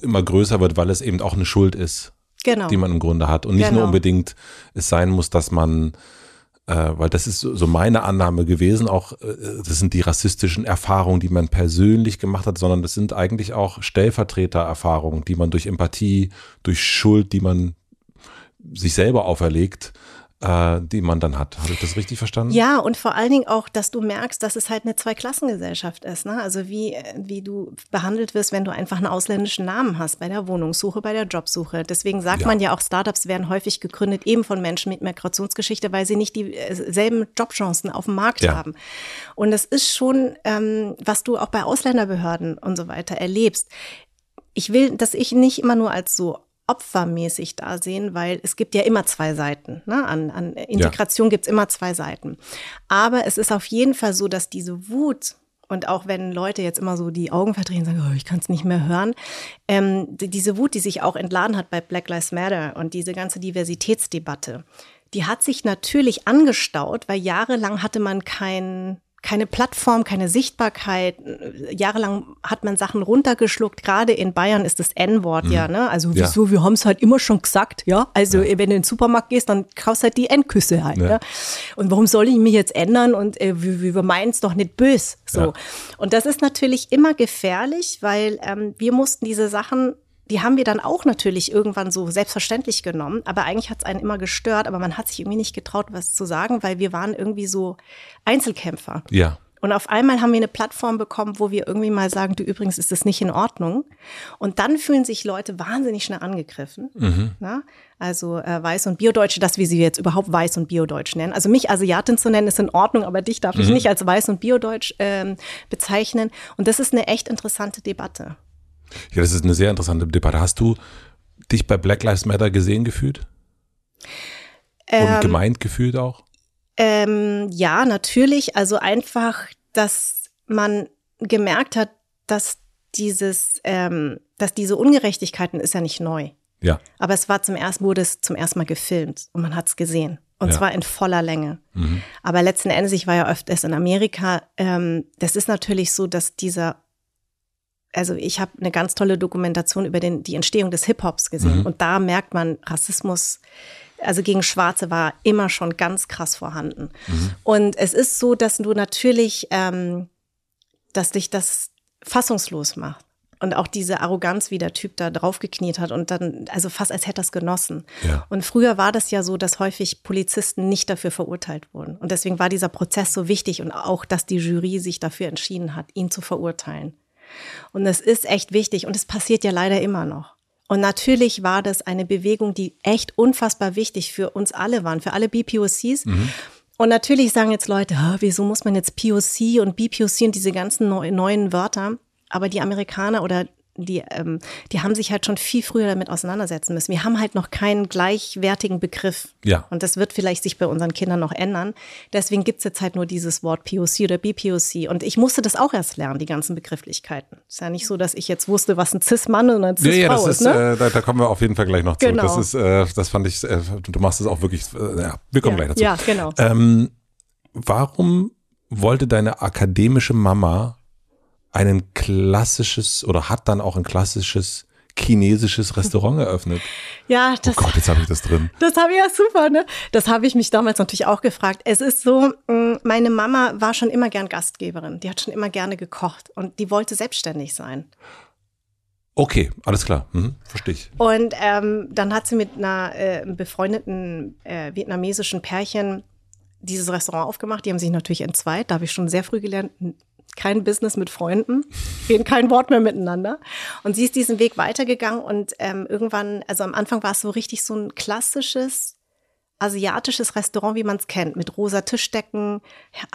immer größer wird, weil es eben auch eine Schuld ist, genau. die man im Grunde hat. Und nicht genau. nur unbedingt es sein muss, dass man äh, weil das ist so meine Annahme gewesen, auch äh, das sind die rassistischen Erfahrungen, die man persönlich gemacht hat, sondern das sind eigentlich auch Stellvertretererfahrungen, die man durch Empathie, durch Schuld, die man sich selber auferlegt, äh, die man dann hat. Habe ich das richtig verstanden?
Ja, und vor allen Dingen auch, dass du merkst, dass es halt eine Zweiklassengesellschaft ist. Ne? Also wie, wie du behandelt wirst, wenn du einfach einen ausländischen Namen hast bei der Wohnungssuche, bei der Jobsuche. Deswegen sagt ja. man ja auch, Startups werden häufig gegründet eben von Menschen mit Migrationsgeschichte, weil sie nicht dieselben Jobchancen auf dem Markt ja. haben. Und es ist schon, ähm, was du auch bei Ausländerbehörden und so weiter erlebst. Ich will, dass ich nicht immer nur als so opfermäßig da sehen, weil es gibt ja immer zwei Seiten. Ne? An, an Integration ja. gibt's immer zwei Seiten. Aber es ist auf jeden Fall so, dass diese Wut und auch wenn Leute jetzt immer so die Augen verdrehen, sagen, oh, ich kann es nicht mehr hören, ähm, diese Wut, die sich auch entladen hat bei Black Lives Matter und diese ganze Diversitätsdebatte, die hat sich natürlich angestaut, weil jahrelang hatte man kein keine Plattform, keine Sichtbarkeit. Jahrelang hat man Sachen runtergeschluckt. Gerade in Bayern ist das N-Wort mhm. ja, ne? Also wieso, ja. wir haben es halt immer schon gesagt, ja. Also ja. wenn du in den Supermarkt gehst, dann kaufst halt die N-Küsse halt. Ja. Ne? Und warum soll ich mich jetzt ändern? Und äh, wir, wir meinen es doch nicht bös. So. Und das ist natürlich immer gefährlich, weil ähm, wir mussten diese Sachen die haben wir dann auch natürlich irgendwann so selbstverständlich genommen, aber eigentlich hat es einen immer gestört, aber man hat sich irgendwie nicht getraut, was zu sagen, weil wir waren irgendwie so Einzelkämpfer.
Ja.
Und auf einmal haben wir eine Plattform bekommen, wo wir irgendwie mal sagen, du übrigens ist das nicht in Ordnung. Und dann fühlen sich Leute wahnsinnig schnell angegriffen. Mhm. Na? Also äh, Weiß und Biodeutsche, dass wir sie jetzt überhaupt Weiß und Biodeutsch nennen. Also mich Asiatin zu nennen ist in Ordnung, aber dich darf mhm. ich nicht als Weiß und Biodeutsch ähm, bezeichnen. Und das ist eine echt interessante Debatte.
Ja, das ist eine sehr interessante Debatte. Hast du dich bei Black Lives Matter gesehen gefühlt? Ähm, Und gemeint gefühlt auch?
Ähm, ja, natürlich. Also einfach, dass man gemerkt hat, dass dieses, ähm, dass diese Ungerechtigkeiten ist ja nicht neu.
Ja.
Aber es war zum ersten, wurde es zum ersten Mal gefilmt und man hat es gesehen. Und ja. zwar in voller Länge. Mhm. Aber letzten Endes, ich war ja öfters in Amerika, ähm, das ist natürlich so, dass dieser also ich habe eine ganz tolle Dokumentation über den, die Entstehung des Hip-Hops gesehen. Mhm. Und da merkt man, Rassismus also gegen Schwarze war immer schon ganz krass vorhanden. Mhm. Und es ist so, dass du natürlich, ähm, dass dich das fassungslos macht. Und auch diese Arroganz, wie der Typ da draufgekniet hat und dann, also fast als hätte er es genossen. Ja. Und früher war das ja so, dass häufig Polizisten nicht dafür verurteilt wurden. Und deswegen war dieser Prozess so wichtig und auch, dass die Jury sich dafür entschieden hat, ihn zu verurteilen. Und das ist echt wichtig und es passiert ja leider immer noch. Und natürlich war das eine Bewegung, die echt unfassbar wichtig für uns alle waren, für alle BPOCs. Mhm. Und natürlich sagen jetzt Leute, wieso muss man jetzt POC und BPOC und diese ganzen neuen Wörter? Aber die Amerikaner oder die, ähm, die haben sich halt schon viel früher damit auseinandersetzen müssen. Wir haben halt noch keinen gleichwertigen Begriff.
Ja.
Und das wird vielleicht sich bei unseren Kindern noch ändern. Deswegen gibt's jetzt halt nur dieses Wort POC oder BPOC. Und ich musste das auch erst lernen, die ganzen Begrifflichkeiten. Ist ja nicht so, dass ich jetzt wusste, was ein Cis-Mann und ein Cis-Frau
ja, ja, das
ist.
ist ne? äh, da, da, kommen wir auf jeden Fall gleich noch zu. Genau. Das ist, äh, das fand ich, äh, du machst es auch wirklich, äh, ja, wir kommen
ja,
gleich dazu.
Ja, genau.
Ähm, warum wollte deine akademische Mama ein klassisches oder hat dann auch ein klassisches chinesisches Restaurant eröffnet.
Ja,
das. Oh Gott, jetzt habe ich das drin.
Das habe ich ja super, ne? Das habe ich mich damals natürlich auch gefragt. Es ist so, mm, meine Mama war schon immer gern Gastgeberin. Die hat schon immer gerne gekocht und die wollte selbstständig sein.
Okay, alles klar, mhm, verstehe ich.
Und ähm, dann hat sie mit einer äh, befreundeten äh, vietnamesischen Pärchen dieses Restaurant aufgemacht. Die haben sich natürlich entzweit. Da habe ich schon sehr früh gelernt, kein Business mit Freunden, reden kein Wort mehr miteinander. Und sie ist diesen Weg weitergegangen und ähm, irgendwann, also am Anfang war es so richtig so ein klassisches asiatisches Restaurant, wie man es kennt, mit rosa Tischdecken,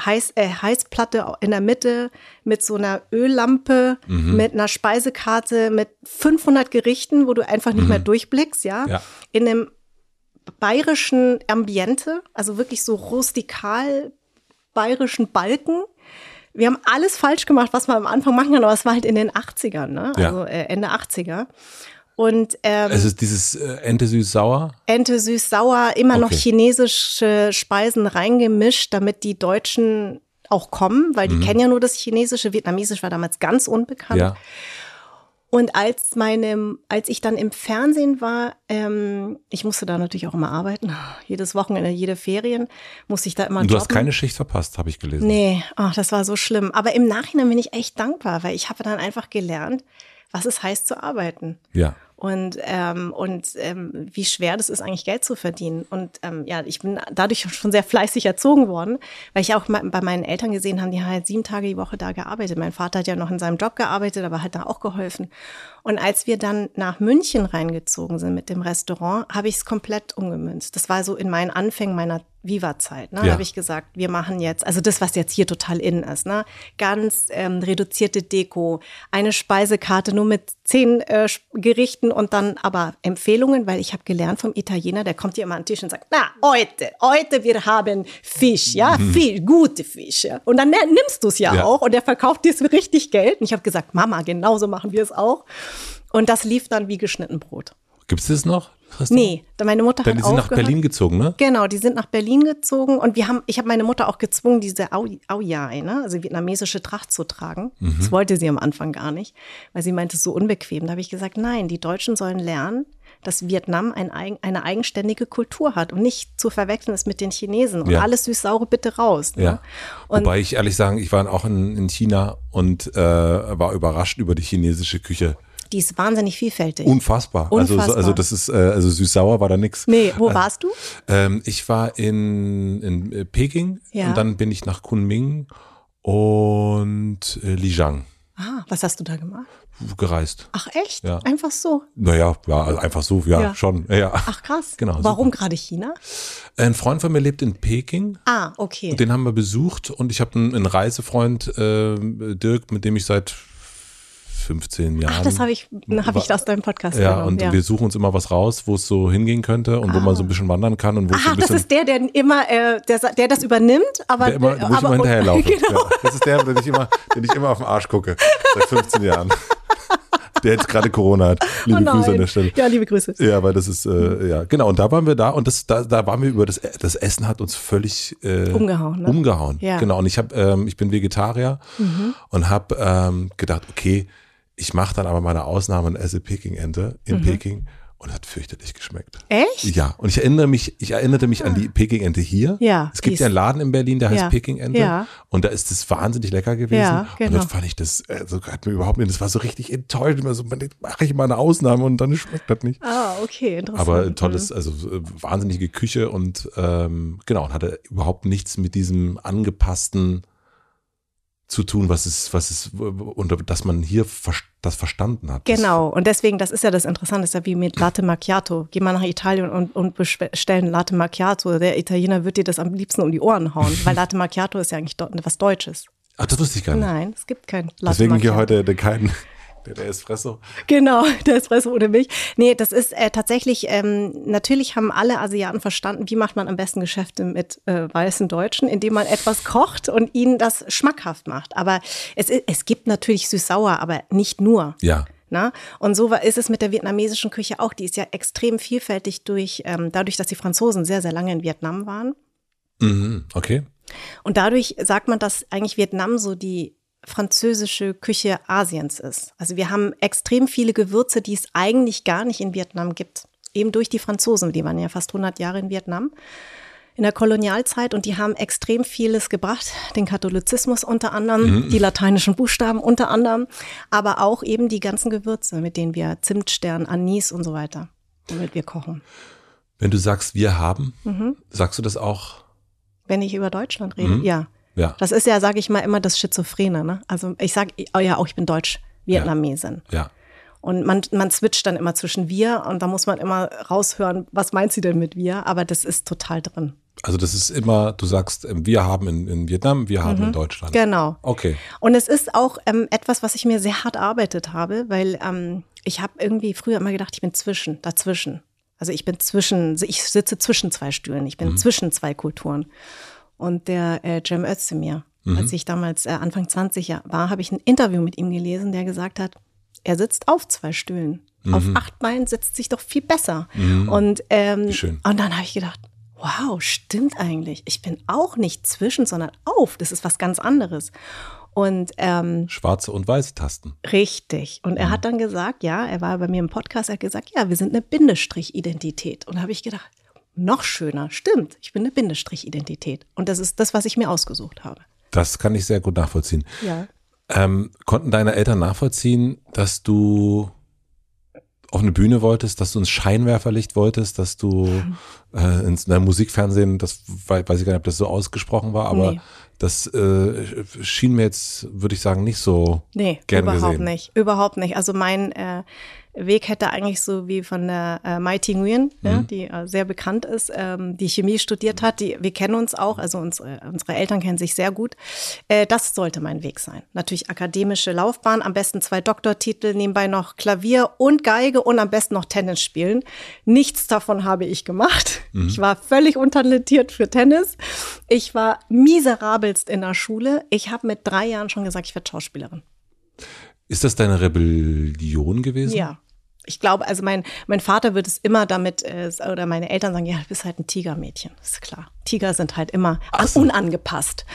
Heiß, äh, Heißplatte in der Mitte, mit so einer Öllampe, mhm. mit einer Speisekarte, mit 500 Gerichten, wo du einfach nicht mhm. mehr durchblickst, ja?
ja,
in einem bayerischen Ambiente, also wirklich so rustikal bayerischen Balken wir haben alles falsch gemacht, was man am Anfang machen kann, aber es war halt in den 80ern, ne?
Ja.
Also äh, Ende 80er. Und ähm,
es ist dieses äh, Ente süß-sauer?
Ente süß-sauer, immer okay. noch chinesische Speisen reingemischt, damit die Deutschen auch kommen, weil die mhm. kennen ja nur das Chinesische. Vietnamesisch war damals ganz unbekannt.
Ja.
Und als meine, als ich dann im Fernsehen war, ähm, ich musste da natürlich auch immer arbeiten, jedes Wochenende, jede Ferien, musste ich da immer.
Und du jobben. hast keine Schicht verpasst, habe ich gelesen.
Nee, ach, das war so schlimm. Aber im Nachhinein bin ich echt dankbar, weil ich habe dann einfach gelernt, was es heißt zu arbeiten.
Ja
und, ähm, und ähm, wie schwer das ist, eigentlich Geld zu verdienen. Und ähm, ja, ich bin dadurch schon sehr fleißig erzogen worden, weil ich auch bei meinen Eltern gesehen habe, die haben halt sieben Tage die Woche da gearbeitet. Mein Vater hat ja noch in seinem Job gearbeitet, aber hat da auch geholfen. Und als wir dann nach München reingezogen sind mit dem Restaurant, habe ich es komplett umgemünzt. Das war so in meinen Anfängen meiner Viva-Zeit. Ne? Ja. habe ich gesagt, wir machen jetzt, also das, was jetzt hier total in ist, ne? ganz ähm, reduzierte Deko, eine Speisekarte nur mit zehn äh, Gerichten und dann aber Empfehlungen, weil ich habe gelernt vom Italiener, der kommt hier immer an den Tisch und sagt, na, heute, heute wir haben Fisch, ja, mhm. Fisch, gute Fische. Und dann nimmst du es ja, ja, auch und der verkauft dir es für richtig Geld. Und ich habe gesagt, Mama, genauso machen wir es auch. Und das lief dann wie geschnitten Brot.
Gibt es das noch?
Nee, meine Mutter
Denn
hat
die sind nach Berlin gezogen, ne?
Genau, die sind nach Berlin gezogen und wir haben, ich habe meine Mutter auch gezwungen, diese Aoyai, ne, also vietnamesische Tracht zu tragen. Mhm. Das wollte sie am Anfang gar nicht, weil sie meinte, es so unbequem. Da habe ich gesagt, nein, die Deutschen sollen lernen, dass Vietnam ein, eine eigenständige Kultur hat und nicht zu verwechseln ist mit den Chinesen. Und ja. alles süß-saure bitte raus.
Ne? Ja. Wobei ich ehrlich sagen, ich war auch in, in China und äh, war überrascht über die chinesische Küche.
Die ist wahnsinnig vielfältig.
Unfassbar. Unfassbar. Also, also das ist, äh, also süß-sauer war da nix.
Nee, wo äh, warst du?
Ähm, ich war in, in äh, Peking ja. und dann bin ich nach Kunming und äh, Lijiang.
Ah, was hast du da gemacht?
Gereist.
Ach echt?
Ja.
Einfach so?
Naja, ja, also einfach so, ja, ja. schon. Ja.
Ach krass.
Genau.
Warum gerade China?
Ein Freund von mir lebt in Peking.
Ah, okay.
Und den haben wir besucht und ich habe einen, einen Reisefreund, äh, Dirk, mit dem ich seit 15 Jahren. Ach,
das habe ich, hab ich aus deinem Podcast
Ja, genommen, und ja. wir suchen uns immer was raus, wo es so hingehen könnte und ah. wo man so ein bisschen wandern kann und wo
Ach,
so ein bisschen.
das ist der, der immer, äh, der, der das übernimmt, aber.
Der immer, wo aber, ich immer hinterherlaufe. Genau. Ja, das ist der, den ich immer, den ich immer auf den Arsch gucke. Seit 15 Jahren. der jetzt gerade Corona hat. Liebe oh Grüße an der Stelle.
Ja, liebe Grüße.
Ja, weil das ist, äh, ja, genau. Und da waren wir da und das, da, da waren wir über das, das Essen hat uns völlig äh,
umgehauen. Ne?
Umgehauen. Ja. Genau. Und ich habe, ähm, ich bin Vegetarier mhm. und habe ähm, gedacht, okay, ich mache dann aber meine Ausnahme und esse Peking-Ente in mhm. Peking. und hat fürchterlich geschmeckt.
Echt?
Ja, und ich erinnere mich, ich erinnerte mich an die Peking-Ente hier.
Ja,
Es gibt ja einen Laden in Berlin, der heißt
Ja,
Peking-Ente.
ja.
Und da ist es wahnsinnig lecker gewesen.
Ja,
Und
genau.
dann fand ich das, also hat mir überhaupt nicht, das war so richtig enttäuscht. Immer so, mache ich mal eine Ausnahme und dann schmeckt das nicht.
Ah, okay, interessant.
Aber tolles, also äh, wahnsinnige Küche und ähm, genau, und hatte überhaupt nichts mit diesem angepassten zu tun, was es, was es, und dass man hier das verstanden hat.
Genau, und deswegen, das ist ja das Interessante, das ist ja wie mit Latte Macchiato. Geh mal nach Italien und, und bestellen Latte Macchiato. Der Italiener wird dir das am liebsten um die Ohren hauen, weil Latte Macchiato ist ja eigentlich was Deutsches.
Ach, das wusste ich gar nicht.
Nein, es gibt kein Latte
Deswegen hier
Macchiato.
heute der, kein, der, der Espresso.
Genau, der Espresso ohne Milch. Nee, das ist äh, tatsächlich, ähm, natürlich haben alle Asiaten verstanden, wie macht man am besten Geschäfte mit äh, weißen Deutschen, indem man etwas kocht und ihnen das schmackhaft macht. Aber es, es gibt natürlich süß-sauer, aber nicht nur.
Ja.
Na? Und so ist es mit der vietnamesischen Küche auch. Die ist ja extrem vielfältig durch, ähm, dadurch, dass die Franzosen sehr, sehr lange in Vietnam waren.
Mhm, okay.
Und dadurch sagt man, dass eigentlich Vietnam so die französische Küche Asiens ist. Also wir haben extrem viele Gewürze, die es eigentlich gar nicht in Vietnam gibt. Eben durch die Franzosen, die waren ja fast 100 Jahre in Vietnam in der Kolonialzeit und die haben extrem vieles gebracht, den Katholizismus unter anderem, die lateinischen Buchstaben unter anderem, aber auch eben die ganzen Gewürze, mit denen wir Zimtstern, Anis und so weiter, womit wir kochen.
Wenn du sagst, wir haben,
Mhm.
sagst du das auch?
Wenn ich über Deutschland rede, ja.
Ja.
Das ist ja, sage ich mal, immer das Schizophrene. Ne? Also ich sage oh ja auch, ich bin Deutsch-Vietnamesin.
Ja.
Und man, man switcht dann immer zwischen wir und da muss man immer raushören, was meint sie denn mit wir? Aber das ist total drin.
Also das ist immer, du sagst, ähm, wir haben in, in Vietnam, wir haben in Deutschland.
Genau.
Okay.
Und es ist auch ähm, etwas, was ich mir sehr hart erarbeitet habe, weil ähm, ich habe irgendwie früher immer gedacht, ich bin zwischen, dazwischen. Also ich bin zwischen, ich sitze zwischen zwei Stühlen, ich bin zwischen zwei Kulturen. Und der äh, Cem Özdemir, als ich damals äh, Anfang 20 ja- war, habe ich ein Interview mit ihm gelesen, der gesagt hat, er sitzt auf zwei Stühlen. Auf acht Beinen sitzt sich doch viel besser. Und, ähm,
schön.
und dann habe ich gedacht, wow, stimmt eigentlich. Ich bin auch nicht zwischen, sondern auf. Das ist was ganz anderes. Und ähm,
Schwarze und weiße Tasten.
richtig. Und er hat dann gesagt, ja, er war bei mir im Podcast, er hat gesagt, ja, wir sind eine Bindestrich-Identität. Und da habe ich gedacht, noch schöner, stimmt, ich bin eine Bindestrich-Identität. Und das ist das, was ich mir ausgesucht habe.
Das kann ich sehr gut nachvollziehen.
Ja.
Ähm, konnten deine Eltern nachvollziehen, dass du auf eine Bühne wolltest, dass du ins Scheinwerferlicht wolltest, dass du äh, ins na, Musikfernsehen, das wei- weiß ich gar nicht, ob das so ausgesprochen war, aber
Nee.
das äh, schien mir jetzt, würde ich sagen, nicht so
Nee, überhaupt
gesehen.
nicht. Überhaupt nicht. Also mein äh, Weg hätte eigentlich so wie von der äh, Mai Ting Nguyen,
Mhm.
ja, die äh, sehr bekannt ist, ähm, die Chemie studiert hat. Die, wir kennen uns auch, also unsere, unsere Eltern kennen sich sehr gut. Äh, das sollte mein Weg sein. Natürlich akademische Laufbahn, am besten zwei Doktortitel, nebenbei noch Klavier und Geige und am besten noch Tennis spielen. Nichts davon habe ich gemacht.
Mhm.
Ich war völlig untalentiert für Tennis. Ich war miserabelst in der Schule. Ich habe mit drei Jahren schon gesagt, ich werde Schauspielerin.
Ist das deine Rebellion gewesen?
Ja. Ich glaube, also mein, mein Vater wird es immer damit, äh, oder meine Eltern sagen, ja, du bist halt ein Tigermädchen. Ist klar. Tiger sind halt immer an, unangepasst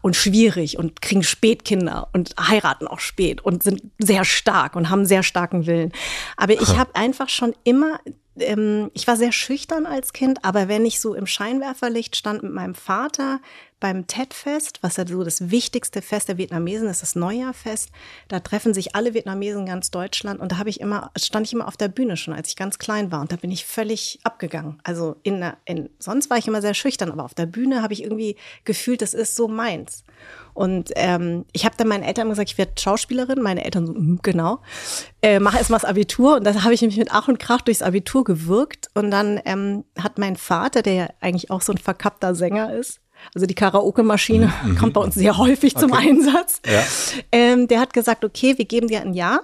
und schwierig und kriegen Spätkinder und heiraten auch spät und sind sehr stark und haben sehr starken Willen. Aber ich habe einfach schon immer, ähm, ich war sehr schüchtern als Kind, aber wenn ich so im Scheinwerferlicht stand mit meinem Vater beim Tet-Fest, was ja so das wichtigste Fest der Vietnamesen ist, das Neujahrfest, da treffen sich alle Vietnamesen ganz Deutschland und da habe ich immer, stand ich immer auf der Bühne schon, als ich ganz klein war und da bin ich völlig abgegangen. Also in, in sonst war ich immer sehr schüchtern, aber auf der Bühne habe ich irgendwie gefühlt, das ist so meins. Und ähm, ich habe dann meinen Eltern gesagt, ich werde Schauspielerin. Meine Eltern so, "Mhm, genau. Äh, mach erst mal das Abitur. Und dann habe ich mich mit Ach und Krach durchs Abitur gewirkt. Und dann ähm, hat mein Vater, der ja eigentlich auch so ein verkappter Sänger ist, also die Karaoke-Maschine kommt bei uns sehr häufig zum Einsatz.
Ja.
Ähm, der hat gesagt, okay, wir geben dir ein Jahr.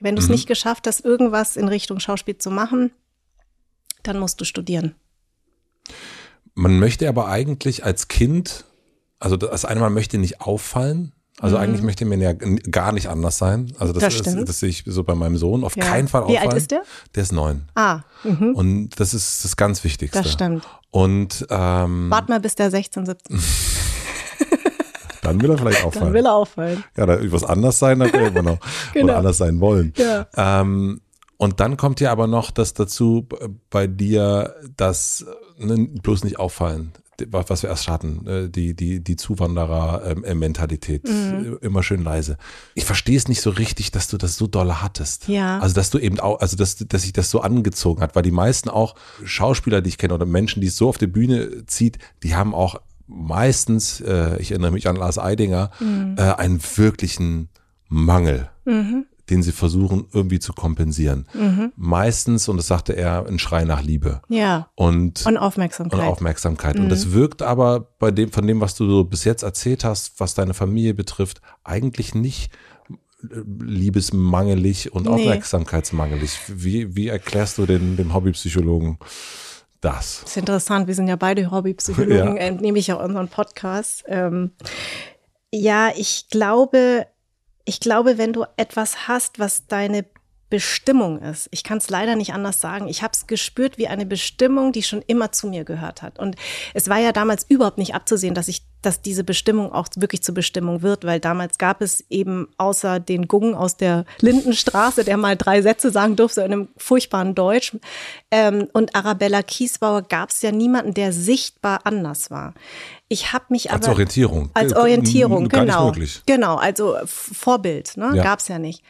Wenn du es nicht geschafft hast, irgendwas in Richtung Schauspiel zu machen, dann musst du studieren.
Man möchte aber eigentlich als Kind, also das eine, man möchte nicht auffallen. Also eigentlich möchte man ja gar nicht anders sein. Also das,
Mhm. Das
ist, das sehe ich so bei meinem Sohn. Auf
Ja.
keinen Fall
Wie
auffallen.
alt ist der?
Der ist neun.
Ah, mhm.
Und das ist das ganz Wichtigste.
das stimmt.
Und ähm,
Wart mal bis der 16, 17.
dann will er vielleicht
Dann
auffallen.
will er auffallen.
Ja, da was anders sein, dann will er immer noch.
Genau.
Oder anders sein wollen.
Ja.
Ähm, Und dann kommt ja aber noch das dazu bei dir, dass ne, bloß nicht auffallen, was wir erst hatten, äh, die, die, die Zuwanderer-Mentalität, mhm. immer schön leise. Ich verstehe es nicht so richtig, dass du das so dolle hattest.
Ja.
Also, dass du eben auch, also, dass, dass sich das so angezogen hat, weil die meisten auch Schauspieler, die ich kenne oder Menschen, die es so auf die Bühne zieht, die haben auch meistens, äh, ich erinnere mich an Lars Eidinger, mhm. äh, einen wirklichen Mangel. Mhm den sie versuchen irgendwie zu kompensieren. Mhm. Meistens, und das sagte er, ein Schrei nach Liebe.
Ja.
Und,
und Aufmerksamkeit.
Und Aufmerksamkeit. Mhm. Und das wirkt aber bei dem, von dem, was du so bis jetzt erzählt hast, was deine Familie betrifft, eigentlich nicht äh, liebesmangelig und nee. aufmerksamkeitsmangelig. Wie, wie erklärst du den, dem Hobbypsychologen das?
Das ist interessant. Wir sind ja beide Hobbypsychologen, ja. entnehme ich ja unseren Podcast. Ähm, ja, ich glaube, ich glaube, wenn du etwas hast, was deine Bestimmung ist. Ich kann es leider nicht anders sagen. Ich habe es gespürt wie eine Bestimmung, die schon immer zu mir gehört hat. Und es war ja damals überhaupt nicht abzusehen, dass ich, dass diese Bestimmung auch wirklich zur Bestimmung wird, weil damals gab es eben außer den Gung aus der Lindenstraße, der mal drei Sätze sagen durfte in einem furchtbaren Deutsch, ähm, und Arabella Kiesbauer gab es ja niemanden, der sichtbar anders war. Ich habe mich
aber
als
Orientierung,
als Orientierung, Gar genau, genau, also Vorbild, ne, ja. gab es ja nicht.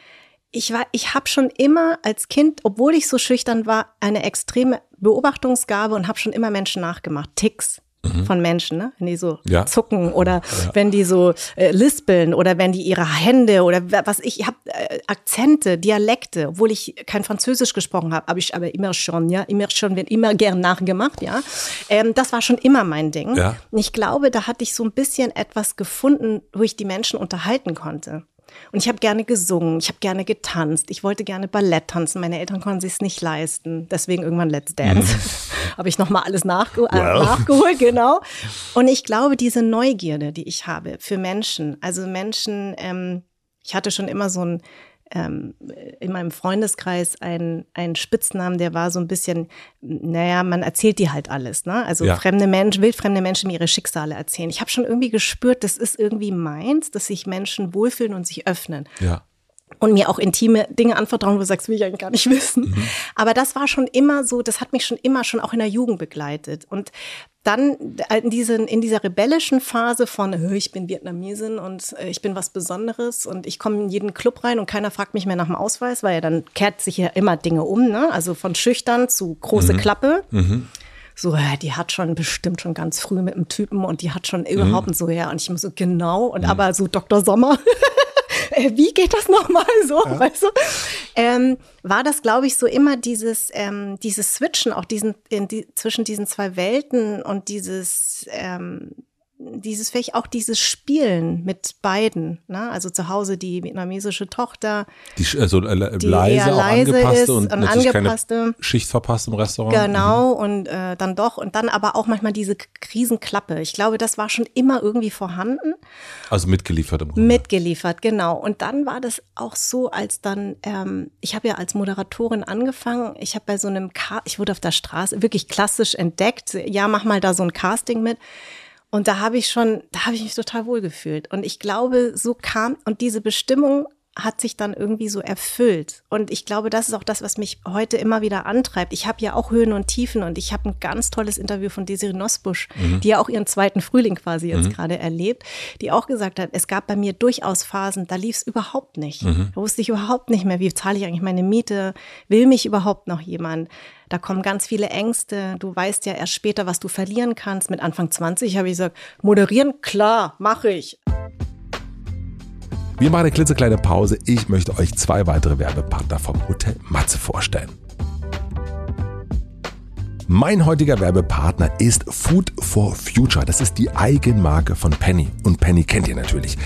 Ich war, ich habe schon immer als Kind, obwohl ich so schüchtern war, eine extreme Beobachtungsgabe und habe schon immer Menschen nachgemacht, Ticks mhm. von Menschen, ne? wenn die so ja. zucken oder ja. wenn die so äh, lispeln oder wenn die ihre Hände oder was ich, ich habe äh, Akzente, Dialekte, obwohl ich kein Französisch gesprochen habe, habe ich aber immer schon, ja, immer schon, wird immer gern nachgemacht, ja. Ähm, das war schon immer mein Ding. Ja. Und ich glaube, da hatte ich so ein bisschen etwas gefunden, wo ich die Menschen unterhalten konnte. Und ich habe gerne gesungen, ich habe gerne getanzt, ich wollte gerne Ballett tanzen. Meine Eltern konnten sich es nicht leisten, deswegen irgendwann Let's Dance. Mhm. habe ich noch mal alles nachge äh, well. nachgeholt, genau. Und ich glaube, diese Neugierde, die ich habe für Menschen, also Menschen, ähm, ich hatte schon immer so ein ähm, in meinem Freundeskreis einen, einen Spitznamen, der war so ein bisschen, naja, man erzählt die halt alles, ne? Also ja. fremde Menschen, wildfremde Menschen mir ihre Schicksale erzählen. Ich habe schon irgendwie gespürt, das ist irgendwie meins, dass sich Menschen wohlfühlen und sich öffnen.
Ja
und mir auch intime Dinge anvertrauen, wo du sagst, will ich eigentlich gar nicht wissen. Mhm. Aber das war schon immer so, das hat mich schon immer schon auch in der Jugend begleitet. Und dann in, diesen, in dieser rebellischen Phase von, ich bin Vietnamesin und äh, ich bin was Besonderes und ich komme in jeden Club rein und keiner fragt mich mehr nach dem Ausweis, weil ja dann kehrt sich ja immer Dinge um, ne? Also von schüchtern zu große mhm. Klappe. Mhm so, ja, die hat schon bestimmt schon ganz früh mit einem Typen und die hat schon überhaupt mhm. so, ja, und ich muss so, genau, und mhm. aber so Dr. Sommer. Äh, wie geht das nochmal so, ja. weißt du? Ähm, war das, glaube ich, so immer dieses, ähm, dieses Switchen, auch diesen, die, zwischen diesen zwei Welten und dieses, ähm, dieses vielleicht auch dieses Spielen mit beiden, ne? also zu Hause die vietnamesische Tochter,
die also äh, die leise, auch leise angepasste ist und, und angepasste Schicht verpasst im Restaurant.
Genau mhm. und äh, dann doch und dann aber auch manchmal diese Krisenklappe. Ich glaube, das war schon immer irgendwie vorhanden.
Also mitgeliefert im Grunde.
Mitgeliefert, genau. Und dann war das auch so, als dann ähm, ich habe ja als Moderatorin angefangen. Ich habe bei so einem, Car ich wurde auf der Straße wirklich klassisch entdeckt. Ja, mach mal da so ein Casting mit. Und da habe ich schon, da habe ich mich total wohl gefühlt. Und ich glaube, so kam, und diese Bestimmung hat sich dann irgendwie so erfüllt. Und ich glaube, das ist auch das, was mich heute immer wieder antreibt. Ich habe ja auch Höhen und Tiefen und ich habe ein ganz tolles Interview von Desiree Nosbusch, mhm. die ja auch ihren zweiten Frühling quasi jetzt mhm. gerade erlebt, die auch gesagt hat, es gab bei mir durchaus Phasen, da lief es überhaupt nicht. Mhm. Da wusste ich überhaupt nicht mehr, wie zahle ich eigentlich meine Miete, will mich überhaupt noch jemand. Da kommen ganz viele Ängste. Du weißt ja erst später, was du verlieren kannst. Mit Anfang 20 habe ich gesagt, moderieren, klar, mache ich.
Wir machen eine klitzekleine Pause. Ich möchte euch zwei weitere Werbepartner vom Hotel Matze vorstellen. Mein heutiger Werbepartner ist Food for Future. Das ist die Eigenmarke von Penny. Und Penny kennt ihr natürlich.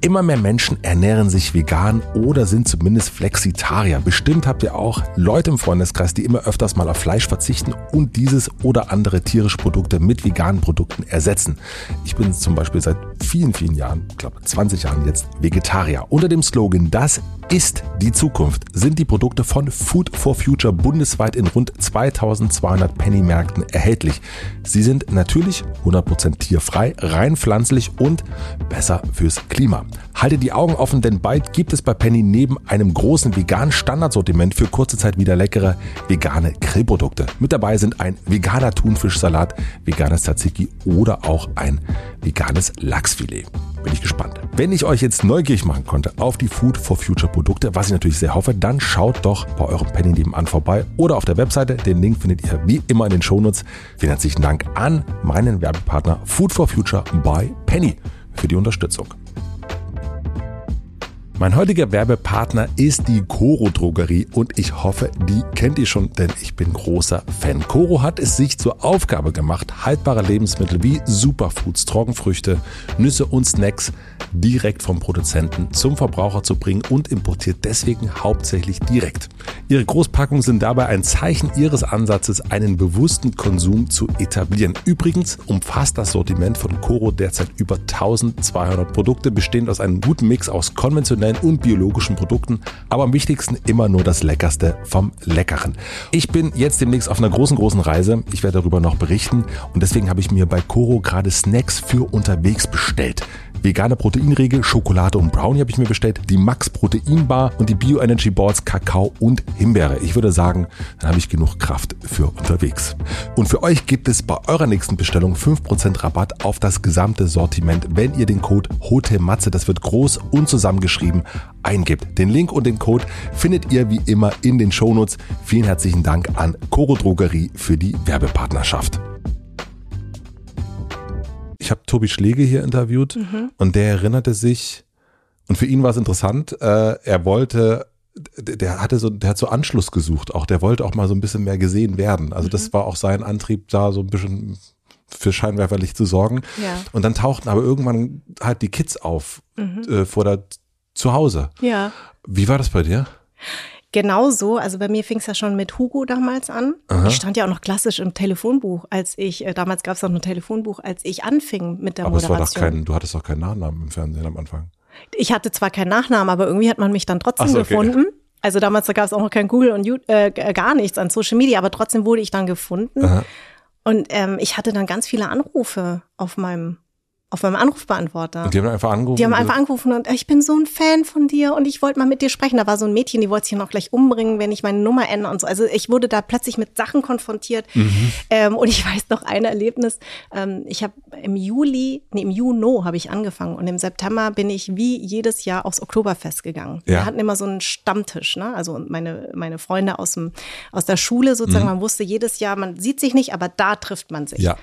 Immer mehr Menschen ernähren sich vegan oder sind zumindest Flexitarier. Bestimmt habt ihr auch Leute im Freundeskreis, die immer öfters mal auf Fleisch verzichten und dieses oder andere tierische Produkte mit veganen Produkten ersetzen. Ich bin zum Beispiel seit vielen, vielen Jahren, ich glaube 20 Jahren jetzt Vegetarier. Unter dem Slogan Das ist die Zukunft, sind die Produkte von Food for Future bundesweit in rund 2200 Penny-Märkten erhältlich. Sie sind natürlich 100% tierfrei, rein pflanzlich und besser fürs Klima. Haltet die Augen offen, denn bald gibt es bei Penny neben einem großen veganen Standardsortiment für kurze Zeit wieder leckere vegane Grillprodukte. Mit dabei sind ein veganer Thunfischsalat, veganes Tzatziki oder auch ein veganes Lachsfilet. Bin ich gespannt. Wenn ich euch jetzt neugierig machen konnte auf die Food for Future Produkte, was ich natürlich sehr hoffe, dann schaut doch bei eurem Penny nebenan vorbei oder auf der Webseite. Den Link findet ihr wie immer in den Shownotes. Vielen herzlichen Dank an meinen Werbepartner Food for Future by Penny für die Unterstützung. Mein heutiger Werbepartner ist die Coro Drogerie und ich hoffe, die kennt ihr schon, denn ich bin großer Fan. Coro hat es sich zur Aufgabe gemacht, haltbare Lebensmittel wie Superfoods, Trockenfrüchte, Nüsse und Snacks direkt vom Produzenten zum Verbraucher zu bringen und importiert deswegen hauptsächlich direkt. Ihre Großpackungen sind dabei ein Zeichen ihres Ansatzes, einen bewussten Konsum zu etablieren. Übrigens umfasst das Sortiment von Coro derzeit über 1200 Produkte, bestehend aus einem guten Mix aus konventionellen konventionellen und biologischen Produkten, aber am wichtigsten immer nur das Leckerste vom Leckeren. Ich bin jetzt demnächst auf einer großen, großen Reise. Ich werde darüber noch berichten und deswegen habe ich mir bei Coro gerade Snacks für unterwegs bestellt. Vegane Proteinregel, Schokolade und Brownie habe ich mir bestellt, die Max Protein Bar und die Bio Energy Balls Kakao und Himbeere. Ich würde sagen, dann habe ich genug Kraft für unterwegs. Und für euch gibt es bei eurer nächsten Bestellung 5% Rabatt auf das gesamte Sortiment, wenn ihr den Code HOTEMATZE, das wird groß und zusammengeschrieben, eingibt. Den Link und den Code findet ihr wie immer in den Shownotes. Vielen herzlichen Dank an Coro Drogerie für die Werbepartnerschaft ich habe Tobi Schläge hier interviewt mhm. und der erinnerte sich, und für ihn war es interessant, äh, er wollte, der hatte so, der hat so Anschluss gesucht, auch der wollte auch mal so ein bisschen mehr gesehen werden. Also mhm. das war auch sein Antrieb, da so ein bisschen für Scheinwerferlicht zu sorgen. Ja. Und dann tauchten aber irgendwann halt die Kids auf mhm. äh, vor der Zuhause.
Ja.
Wie war das bei dir?
Genauso, also bei mir fing es ja schon mit Hugo damals an. Aha. Ich stand ja auch noch klassisch im Telefonbuch, als ich, äh, damals gab es noch ein Telefonbuch, als ich anfing mit der aber Moderation. Aber es
war doch kein, du hattest doch keinen Nachnamen im Fernsehen am Anfang.
Ich hatte zwar keinen Nachnamen, aber irgendwie hat man mich dann trotzdem so, okay. gefunden. Also damals gab es auch noch kein Google und äh, gar nichts an Social Media, aber trotzdem wurde ich dann gefunden. Aha. Und ähm, ich hatte dann ganz viele Anrufe auf meinem auf meinem Anrufbeantworter.
Und die haben einfach angerufen?
Die haben einfach angerufen und ich bin so ein Fan von dir und ich wollte mal mit dir sprechen. Da war so ein Mädchen, die wollte sich noch gleich umbringen, wenn ich meine Nummer ändere und so. Also ich wurde da plötzlich mit Sachen konfrontiert. Mhm. Ähm, und ich weiß noch ein Erlebnis. Ähm, ich habe im Juli, nee, im Juno habe ich angefangen und im September bin ich wie jedes Jahr aufs Oktoberfest gegangen. Ja. Wir hatten immer so einen Stammtisch, ne? Also meine, meine Freunde aus, dem, aus der Schule sozusagen. Mhm. Man wusste jedes Jahr, man sieht sich nicht, aber da trifft man sich. Ja.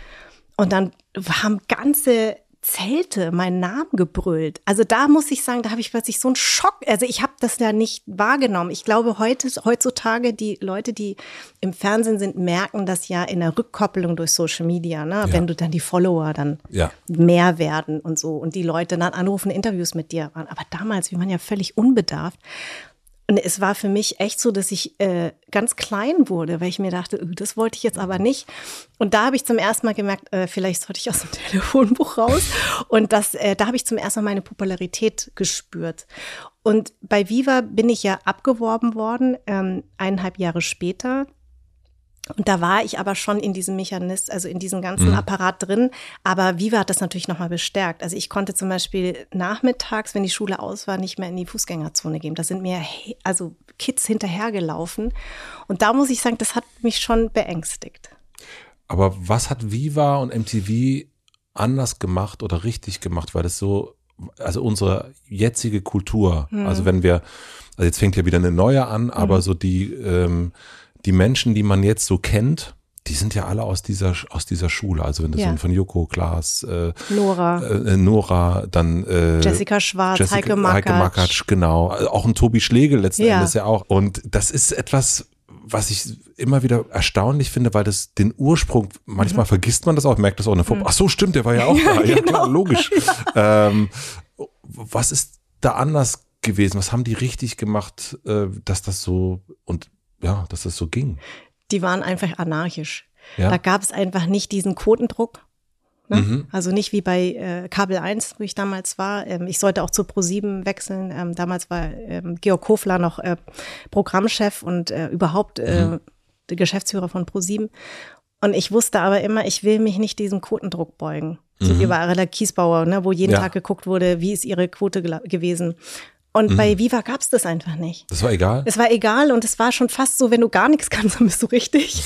Und dann haben ganze Zelte meinen Namen gebrüllt. Also da muss ich sagen, da habe ich plötzlich so einen Schock. Also ich habe das ja nicht wahrgenommen. Ich glaube, heute, heutzutage die Leute, die im Fernsehen sind, merken das ja in der Rückkopplung durch Social Media, ne? Ja. wenn du dann die Follower dann ja. mehr werden und so und die Leute dann anrufen, Interviews mit dir waren. Aber damals, wir waren ja völlig unbedarft. Und es war für mich echt so, dass ich äh, ganz klein wurde, weil ich mir dachte, öh, das wollte ich jetzt aber nicht. Und da habe ich zum ersten Mal gemerkt, äh, vielleicht sollte ich aus dem Telefonbuch raus. Und das, äh, da habe ich zum ersten Mal meine Popularität gespürt. Und bei Viva bin ich ja abgeworben worden, ähm, eineinhalb Jahre später. Und da war ich aber schon in diesem Mechanismus, also in diesem ganzen mhm. Apparat drin. Aber Viva hat das natürlich nochmal bestärkt. Also ich konnte zum Beispiel nachmittags, wenn die Schule aus war, nicht mehr in die Fußgängerzone gehen. Da sind mir also Kids hinterhergelaufen. Und da muss ich sagen, das hat mich schon beängstigt.
Aber was hat Viva und MTV anders gemacht oder richtig gemacht? Weil das so, also unsere jetzige Kultur, mhm. also wenn wir, also jetzt fängt ja wieder eine neue an, aber mhm. so die, ähm, die Menschen, die man jetzt so kennt, die sind ja alle aus dieser aus dieser Schule. Also wenn du ja. so von Joko, Klaas, äh,
Nora,
äh, äh, Nora, dann äh,
Jessica Schwarz, Jessica, Heike Makatsch. Heike Makatsch,
genau. Auch ein Tobi Schlegel letzten ja. Endes ja auch. Und das ist etwas, was ich immer wieder erstaunlich finde, weil das den Ursprung, manchmal mhm. vergisst man das auch, merkt das auch in der Form. Mhm. Ach so, stimmt, der war ja auch da. Ja, genau. klar, logisch. Ja. Ähm, was ist da anders gewesen? Was haben die richtig gemacht, äh, dass das so und ja, dass das so ging.
Die waren einfach anarchisch. Ja? Da gab es einfach nicht diesen Quotendruck. Ne? Mhm. Also nicht wie bei äh, Kabel 1, wo ich damals war. Ähm, ich sollte auch zu Pro7 wechseln. Ähm, damals war ähm, Georg Kofler noch äh, Programmchef und äh, überhaupt äh, mhm. der Geschäftsführer von Pro7. Und ich wusste aber immer, ich will mich nicht diesem Quotendruck beugen. So mhm. wie bei Arella Kiesbauer, ne, wo jeden ja. Tag geguckt wurde, wie ist ihre Quote gewesen. Und mhm. bei Viva gab es das einfach nicht.
Das war egal?
Es war egal und es war schon fast so, wenn du gar nichts kannst, dann bist du richtig.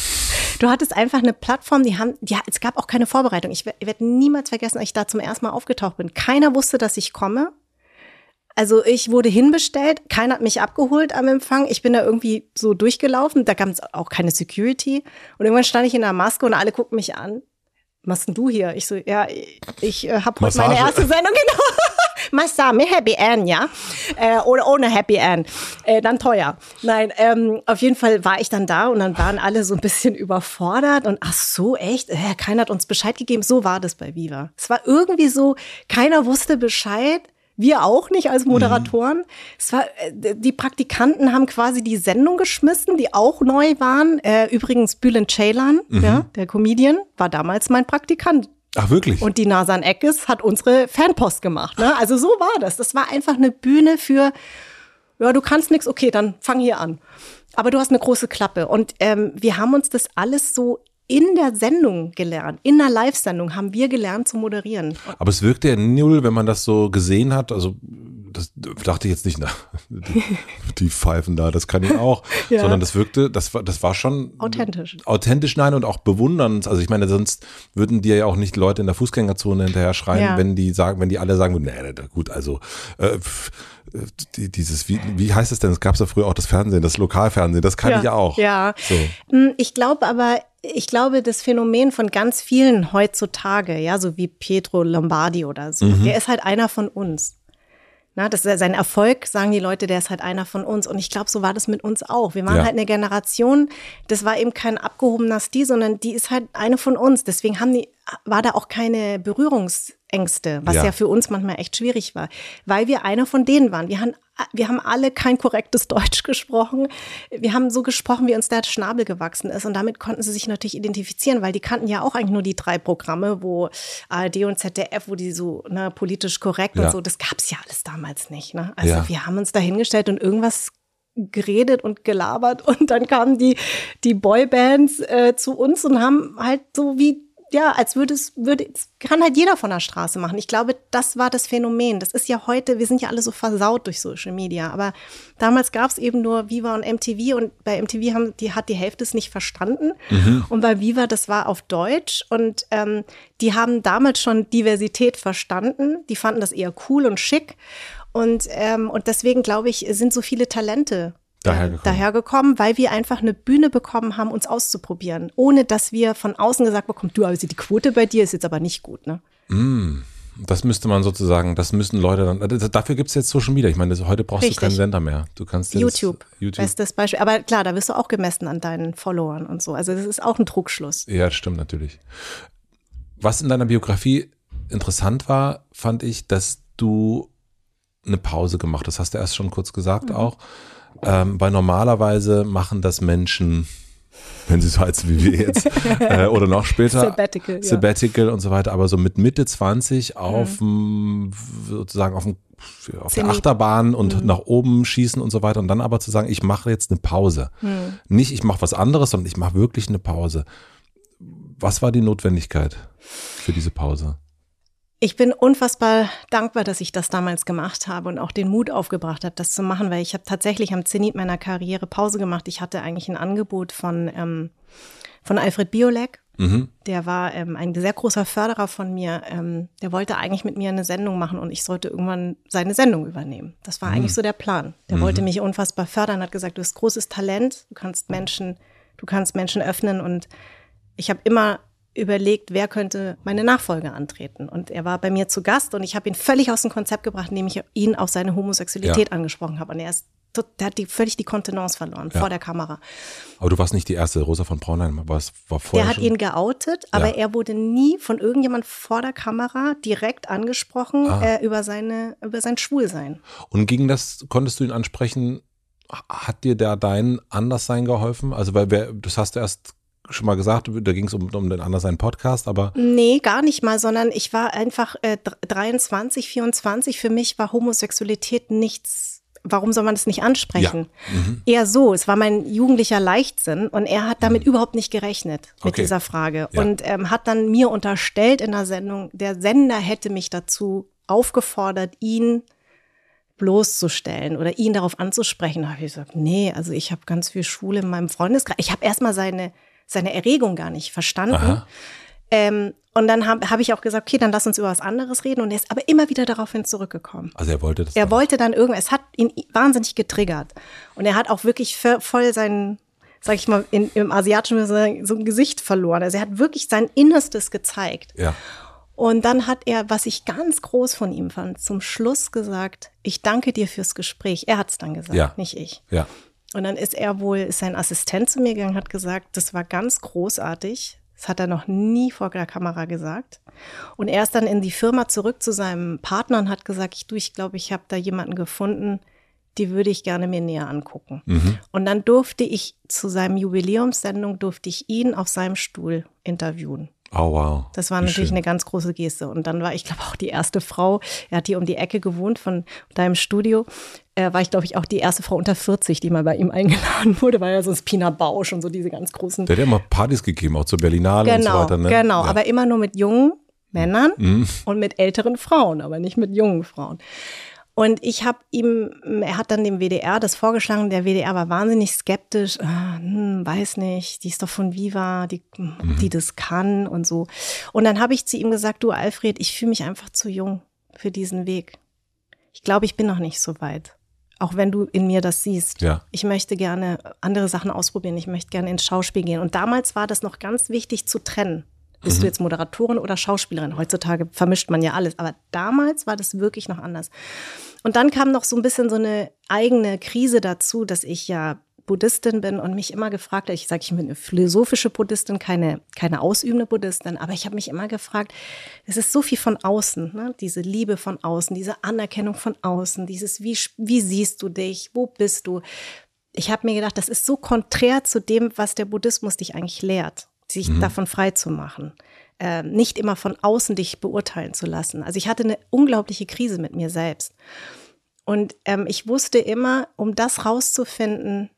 Du hattest einfach eine Plattform, die haben, ja, es gab auch keine Vorbereitung. Ich, ich werde niemals vergessen, als ich da zum ersten Mal aufgetaucht bin. Keiner wusste, dass ich komme. Also ich wurde hinbestellt, keiner hat mich abgeholt am Empfang. Ich bin da irgendwie so durchgelaufen, da gab es auch keine Security. Und irgendwann stand ich in der Maske und alle guckten mich an. Was denn du hier? Ich so, ja, ich äh, habe heute meine erste Sendung, genau. Massa mit Happy End, ja. Äh, oder ohne Happy End. Äh, dann teuer. Nein, ähm, auf jeden Fall war ich dann da und dann waren alle so ein bisschen überfordert und ach so, echt? Äh, keiner hat uns Bescheid gegeben. So war das bei Viva. Es war irgendwie so, keiner wusste Bescheid. Wir auch nicht als Moderatoren. Mhm. Es war, äh, die Praktikanten haben quasi die Sendung geschmissen, die auch neu waren. Äh, übrigens Bülent Ceylan, mhm. ja, der Comedian, war damals mein Praktikant.
Ach wirklich?
Und die Nasan Eckes hat unsere Fanpost gemacht. Ne? Also so war das. Das war einfach eine Bühne für, ja, du kannst nichts, okay, dann fang hier an. Aber du hast eine große Klappe. Und ähm, wir haben uns das alles so in der Sendung gelernt. In der Live-Sendung haben wir gelernt zu moderieren.
Aber es wirkte ja null, wenn man das so gesehen hat. Also das dachte ich jetzt nicht, na, die, die pfeifen da, das kann ich auch, ja. sondern das wirkte, das war, das war schon
authentisch.
Authentisch, nein, und auch bewundernd. Also ich meine, sonst würden dir ja auch nicht Leute in der Fußgängerzone hinterher schreien, ja. wenn die sagen, wenn die alle sagen, nee, nee, gut, also äh, die, dieses, wie, wie heißt es denn? Es gab ja früher auch das Fernsehen, das Lokalfernsehen, das kann
ja.
ich ja auch.
Ja. So. Hm, ich glaube aber, ich glaube, das Phänomen von ganz vielen heutzutage, ja, so wie Pietro Lombardi oder so, mhm. der ist halt einer von uns. Na, das ist sein Erfolg, sagen die Leute, der ist halt einer von uns. Und ich glaube, so war das mit uns auch. Wir waren ja. halt eine Generation, das war eben kein abgehobener Stil, sondern die ist halt eine von uns. Deswegen haben die, war da auch keine Berührungsängste, was ja. ja für uns manchmal echt schwierig war, weil wir einer von denen waren. Wir haben wir haben alle kein korrektes Deutsch gesprochen. Wir haben so gesprochen, wie uns der Schnabel gewachsen ist. Und damit konnten sie sich natürlich identifizieren, weil die kannten ja auch eigentlich nur die drei Programme, wo ARD und ZDF, wo die so ne, politisch korrekt ja. und so, das gab's ja alles damals nicht. Ne? Also ja. wir haben uns da hingestellt und irgendwas geredet und gelabert und dann kamen die, die Boybands äh, zu uns und haben halt so wie ja, als würde es, würde, es kann halt jeder von der Straße machen. Ich glaube, das war das Phänomen. Das ist ja heute, wir sind ja alle so versaut durch Social Media. Aber damals gab es eben nur Viva und MTV und bei MTV haben, die hat die Hälfte es nicht verstanden. Mhm. Und bei Viva, das war auf Deutsch und ähm, die haben damals schon Diversität verstanden. Die fanden das eher cool und schick. Und, ähm, und deswegen, glaube ich, sind so viele Talente dahergekommen. dahergekommen, weil wir einfach eine Bühne bekommen haben, uns auszuprobieren, ohne dass wir von außen gesagt bekommen, du, also die Quote bei dir ist jetzt aber nicht gut, ne?
Mm. Das müsste man sozusagen, das müssen Leute dann, dafür gibt es jetzt Social Media. Ich meine, das, heute brauchst Richtig. du keinen Sender mehr. Du kannst
YouTube, YouTube. Bestes Beispiel. Aber klar, da wirst du auch gemessen an deinen Followern und so. Also das ist auch ein Trugschluss.
Ja, das stimmt natürlich. Was in deiner Biografie interessant war, fand ich, dass du eine Pause gemacht hast. Das hast du erst schon kurz gesagt mhm. auch. Ähm, weil normalerweise machen das Menschen, wenn sie so heißen wie wir jetzt, äh, oder noch später,
Sabbatical,
Sabbatical ja. und so weiter, aber so mit Mitte 20 auf mhm. sozusagen auf dem auf der Achterbahn und mhm. nach oben schießen und so weiter und dann aber zu sagen, ich mache jetzt eine Pause. Mhm. Nicht, ich mache was anderes, sondern ich mache wirklich eine Pause. Was war die Notwendigkeit für diese Pause?
Ich bin unfassbar dankbar, dass ich das damals gemacht habe und auch den Mut aufgebracht habe, das zu machen, weil ich habe tatsächlich am Zenit meiner Karriere Pause gemacht. Ich hatte eigentlich ein Angebot von, ähm, von Alfred Biolek. Mhm. Der war ähm, ein sehr großer Förderer von mir. Ähm, der wollte eigentlich mit mir eine Sendung machen und ich sollte irgendwann seine Sendung übernehmen. Das war mhm. eigentlich so der Plan. Der mhm. wollte mich unfassbar fördern, hat gesagt, du hast großes Talent, du kannst Menschen, du kannst Menschen öffnen und ich habe immer überlegt, wer könnte meine Nachfolge antreten. Und er war bei mir zu Gast und ich habe ihn völlig aus dem Konzept gebracht, indem ich ihn auf seine Homosexualität ja. angesprochen habe. Und er ist der hat die, völlig die Kontenance verloren ja. vor der Kamera.
Aber du warst nicht die erste, Rosa von Braunheim, war, war vorher
Der hat
schon?
ihn geoutet, aber ja. er wurde nie von irgendjemand vor der Kamera direkt angesprochen ah. äh, über, seine, über sein Schwulsein.
Und gegen das konntest du ihn ansprechen? Hat dir da dein Anderssein geholfen? Also, weil wer, das hast du erst schon mal gesagt, da ging es um, um den anderen seinen Podcast, aber.
Nee, gar nicht mal, sondern ich war einfach äh, 23, 24. Für mich war Homosexualität nichts warum soll man das nicht ansprechen? Ja. Mhm. Eher so, es war mein jugendlicher Leichtsinn und er hat damit mhm. überhaupt nicht gerechnet mit okay. dieser Frage ja. und ähm, hat dann mir unterstellt in der Sendung, der Sender hätte mich dazu aufgefordert, ihn bloßzustellen oder ihn darauf anzusprechen. Da habe ich gesagt, nee, also ich habe ganz viel Schule in meinem Freundeskreis. Ich habe erstmal seine, seine Erregung gar nicht verstanden. Ähm, und dann habe hab ich auch gesagt, okay, dann lass uns über was anderes reden. Und er ist aber immer wieder daraufhin zurückgekommen.
Also er wollte das.
Er dann. wollte dann irgendwas, es hat ihn wahnsinnig getriggert. Und er hat auch wirklich voll sein, sag ich mal, in, im asiatischen so ein Gesicht verloren. Also er hat wirklich sein Innerstes gezeigt.
Ja.
Und dann hat er, was ich ganz groß von ihm fand, zum Schluss gesagt, ich danke dir fürs Gespräch. Er hat es dann gesagt,
ja.
nicht ich.
Ja.
Und dann ist er wohl, ist sein Assistent zu mir gegangen, hat gesagt, das war ganz großartig. Das hat er noch nie vor der Kamera gesagt. Und er ist dann in die Firma zurück zu seinem Partner und hat gesagt, ich, du, ich glaube, ich habe da jemanden gefunden, die würde ich gerne mir näher angucken. Mhm. Und dann durfte ich zu seinem Jubiläumssendung, durfte ich ihn auf seinem Stuhl interviewen.
Oh, wow.
Das war Wie natürlich schön. eine ganz große Geste. Und dann war ich, glaube auch die erste Frau, er hat hier um die Ecke gewohnt von deinem Studio, äh, war ich, glaube ich, auch die erste Frau unter 40, die mal bei ihm eingeladen wurde, weil er sonst Pina Bausch und so diese ganz großen.
Der hat ja immer Partys gegeben, auch zur Berlinale
genau,
und so genau, weiter. Ne?
Genau,
ja.
aber immer nur mit jungen Männern mhm. und mit älteren Frauen, aber nicht mit jungen Frauen. Und ich habe ihm, er hat dann dem WDR das vorgeschlagen, der WDR war wahnsinnig skeptisch, ah, hm, weiß nicht, die ist doch von Viva, die, mhm. die das kann und so. Und dann habe ich zu ihm gesagt, du Alfred, ich fühle mich einfach zu jung für diesen Weg. Ich glaube, ich bin noch nicht so weit. Auch wenn du in mir das siehst.
Ja.
Ich möchte gerne andere Sachen ausprobieren. Ich möchte gerne ins Schauspiel gehen. Und damals war das noch ganz wichtig zu trennen. Bist mhm. du jetzt Moderatorin oder Schauspielerin? Heutzutage vermischt man ja alles. Aber damals war das wirklich noch anders. Und dann kam noch so ein bisschen so eine eigene Krise dazu, dass ich ja Buddhistin bin und mich immer gefragt habe, ich sage, ich bin eine philosophische Buddhistin, keine, keine ausübende Buddhistin, aber ich habe mich immer gefragt, es ist so viel von außen, ne? diese Liebe von außen, diese Anerkennung von außen, dieses, wie, wie siehst du dich, wo bist du? Ich habe mir gedacht, das ist so konträr zu dem, was der Buddhismus dich eigentlich lehrt, sich mhm. davon frei zu machen. Äh, nicht immer von außen dich beurteilen zu lassen. Also ich hatte eine unglaubliche Krise mit mir selbst. Und ähm, ich wusste immer, um das rauszufinden,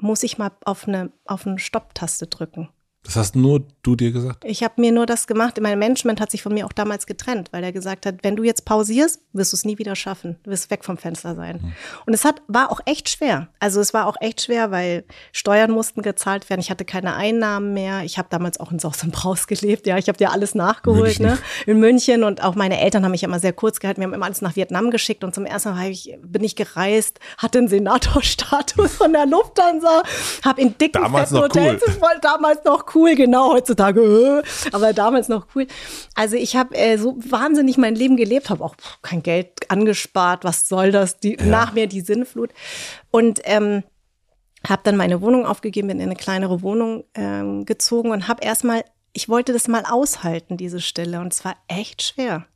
muss ich mal auf eine, auf eine Stopptaste drücken.
Das hast nur du dir gesagt?
Ich habe mir nur das gemacht. Mein Management hat sich von mir auch damals getrennt, weil er gesagt hat, wenn du jetzt pausierst, wirst du es nie wieder schaffen. Du wirst weg vom Fenster sein. Mhm. Und es hat, war auch echt schwer. Also es war auch echt schwer, weil Steuern mussten gezahlt werden. Ich hatte keine Einnahmen mehr. Ich habe damals auch in Saus und Braus gelebt. Ja, ich habe dir alles nachgeholt ne? in München. Und auch meine Eltern haben mich immer sehr kurz gehalten. Wir haben immer alles nach Vietnam geschickt. Und zum ersten Mal ich, bin ich gereist, hatte einen Senatorstatus von der Lufthansa, habe in dicken
damals noch Hotels,
cool. damals noch cool cool, genau, heutzutage, äh, aber damals noch cool. Also ich habe äh, so wahnsinnig mein Leben gelebt, habe auch kein Geld angespart, was soll das, die, ja. nach mir die Sinnflut. Und ähm, habe dann meine Wohnung aufgegeben, bin in eine kleinere Wohnung ähm, gezogen und habe erstmal, ich wollte das mal aushalten, diese Stille. Und es war echt schwer.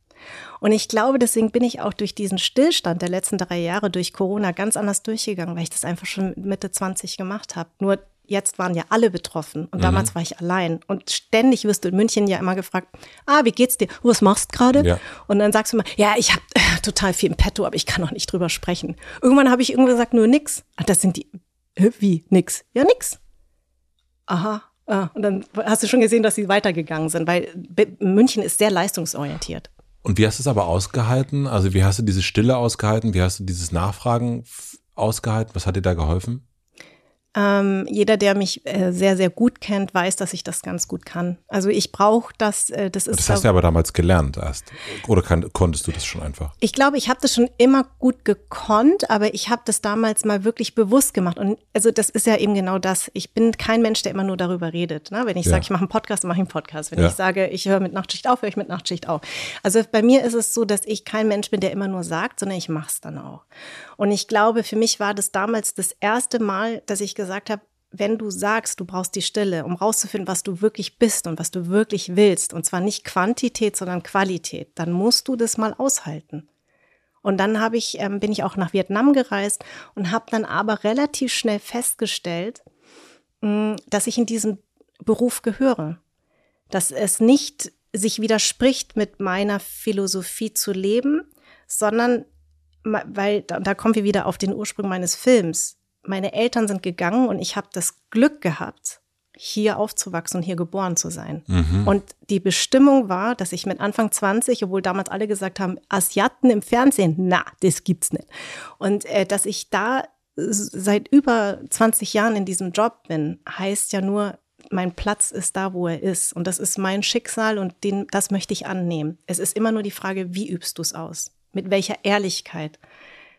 Und ich glaube, deswegen bin ich auch durch diesen Stillstand der letzten drei Jahre durch Corona ganz anders durchgegangen, weil ich das einfach schon Mitte 20 gemacht habe. Nur jetzt waren ja alle betroffen und mhm. damals war ich allein. Und ständig wirst du in München ja immer gefragt, ah, wie geht's dir? Was machst du gerade? Ja. Und dann sagst du immer, ja, ich habe äh, total viel im Petto, aber ich kann noch nicht drüber sprechen. Irgendwann habe ich irgendwie gesagt, nur nix. Ach, das sind die, wie, nix? Ja, nix. Aha. Ah, und dann hast du schon gesehen, dass sie weitergegangen sind, weil München ist sehr leistungsorientiert.
Und wie hast du es aber ausgehalten? Also wie hast du diese Stille ausgehalten? Wie hast du dieses Nachfragen ausgehalten? Was hat dir da geholfen?
Ähm, jeder, der mich äh, sehr, sehr gut kennt, weiß, dass ich das ganz gut kann. Also ich brauche das, äh, das ist.
Das hast du aber damals gelernt erst. Oder kann, konntest du das schon einfach?
Ich glaube, ich habe das schon immer gut gekonnt, aber ich habe das damals mal wirklich bewusst gemacht. Und also das ist ja eben genau das. Ich bin kein Mensch, der immer nur darüber redet. Ne? Wenn ich ja. sage, ich mache einen Podcast, mache ich einen Podcast. Wenn ja. ich sage, ich höre mit Nachtschicht auf, höre ich mit Nachtschicht auf. Also bei mir ist es so, dass ich kein Mensch bin, der immer nur sagt, sondern ich mache es dann auch. Und ich glaube, für mich war das damals das erste Mal, dass ich gesagt habe, wenn du sagst, du brauchst die Stille, um rauszufinden, was du wirklich bist und was du wirklich willst, und zwar nicht Quantität, sondern Qualität, dann musst du das mal aushalten. Und dann habe ich, ähm, bin ich auch nach Vietnam gereist und habe dann aber relativ schnell festgestellt, mh, mm, dass ich in diesem Beruf gehöre. Dass es nicht sich widerspricht mit meiner Philosophie zu leben, sondern weil da, da kommen wir wieder auf den Ursprung meines Films. Meine Eltern sind gegangen und ich habe das Glück gehabt, hier aufzuwachsen und hier geboren zu sein. Mhm. Und die Bestimmung war, dass ich mit Anfang 20, obwohl damals alle gesagt haben, Asiaten im Fernsehen, na, das gibt's nicht. Und äh, dass ich da seit über 20 Jahren in diesem Job bin, heißt ja nur, mein Platz ist da, wo er ist. Und das ist mein Schicksal und den, das möchte ich annehmen. Es ist immer nur die Frage, wie übst du es aus? Mit welcher Ehrlichkeit?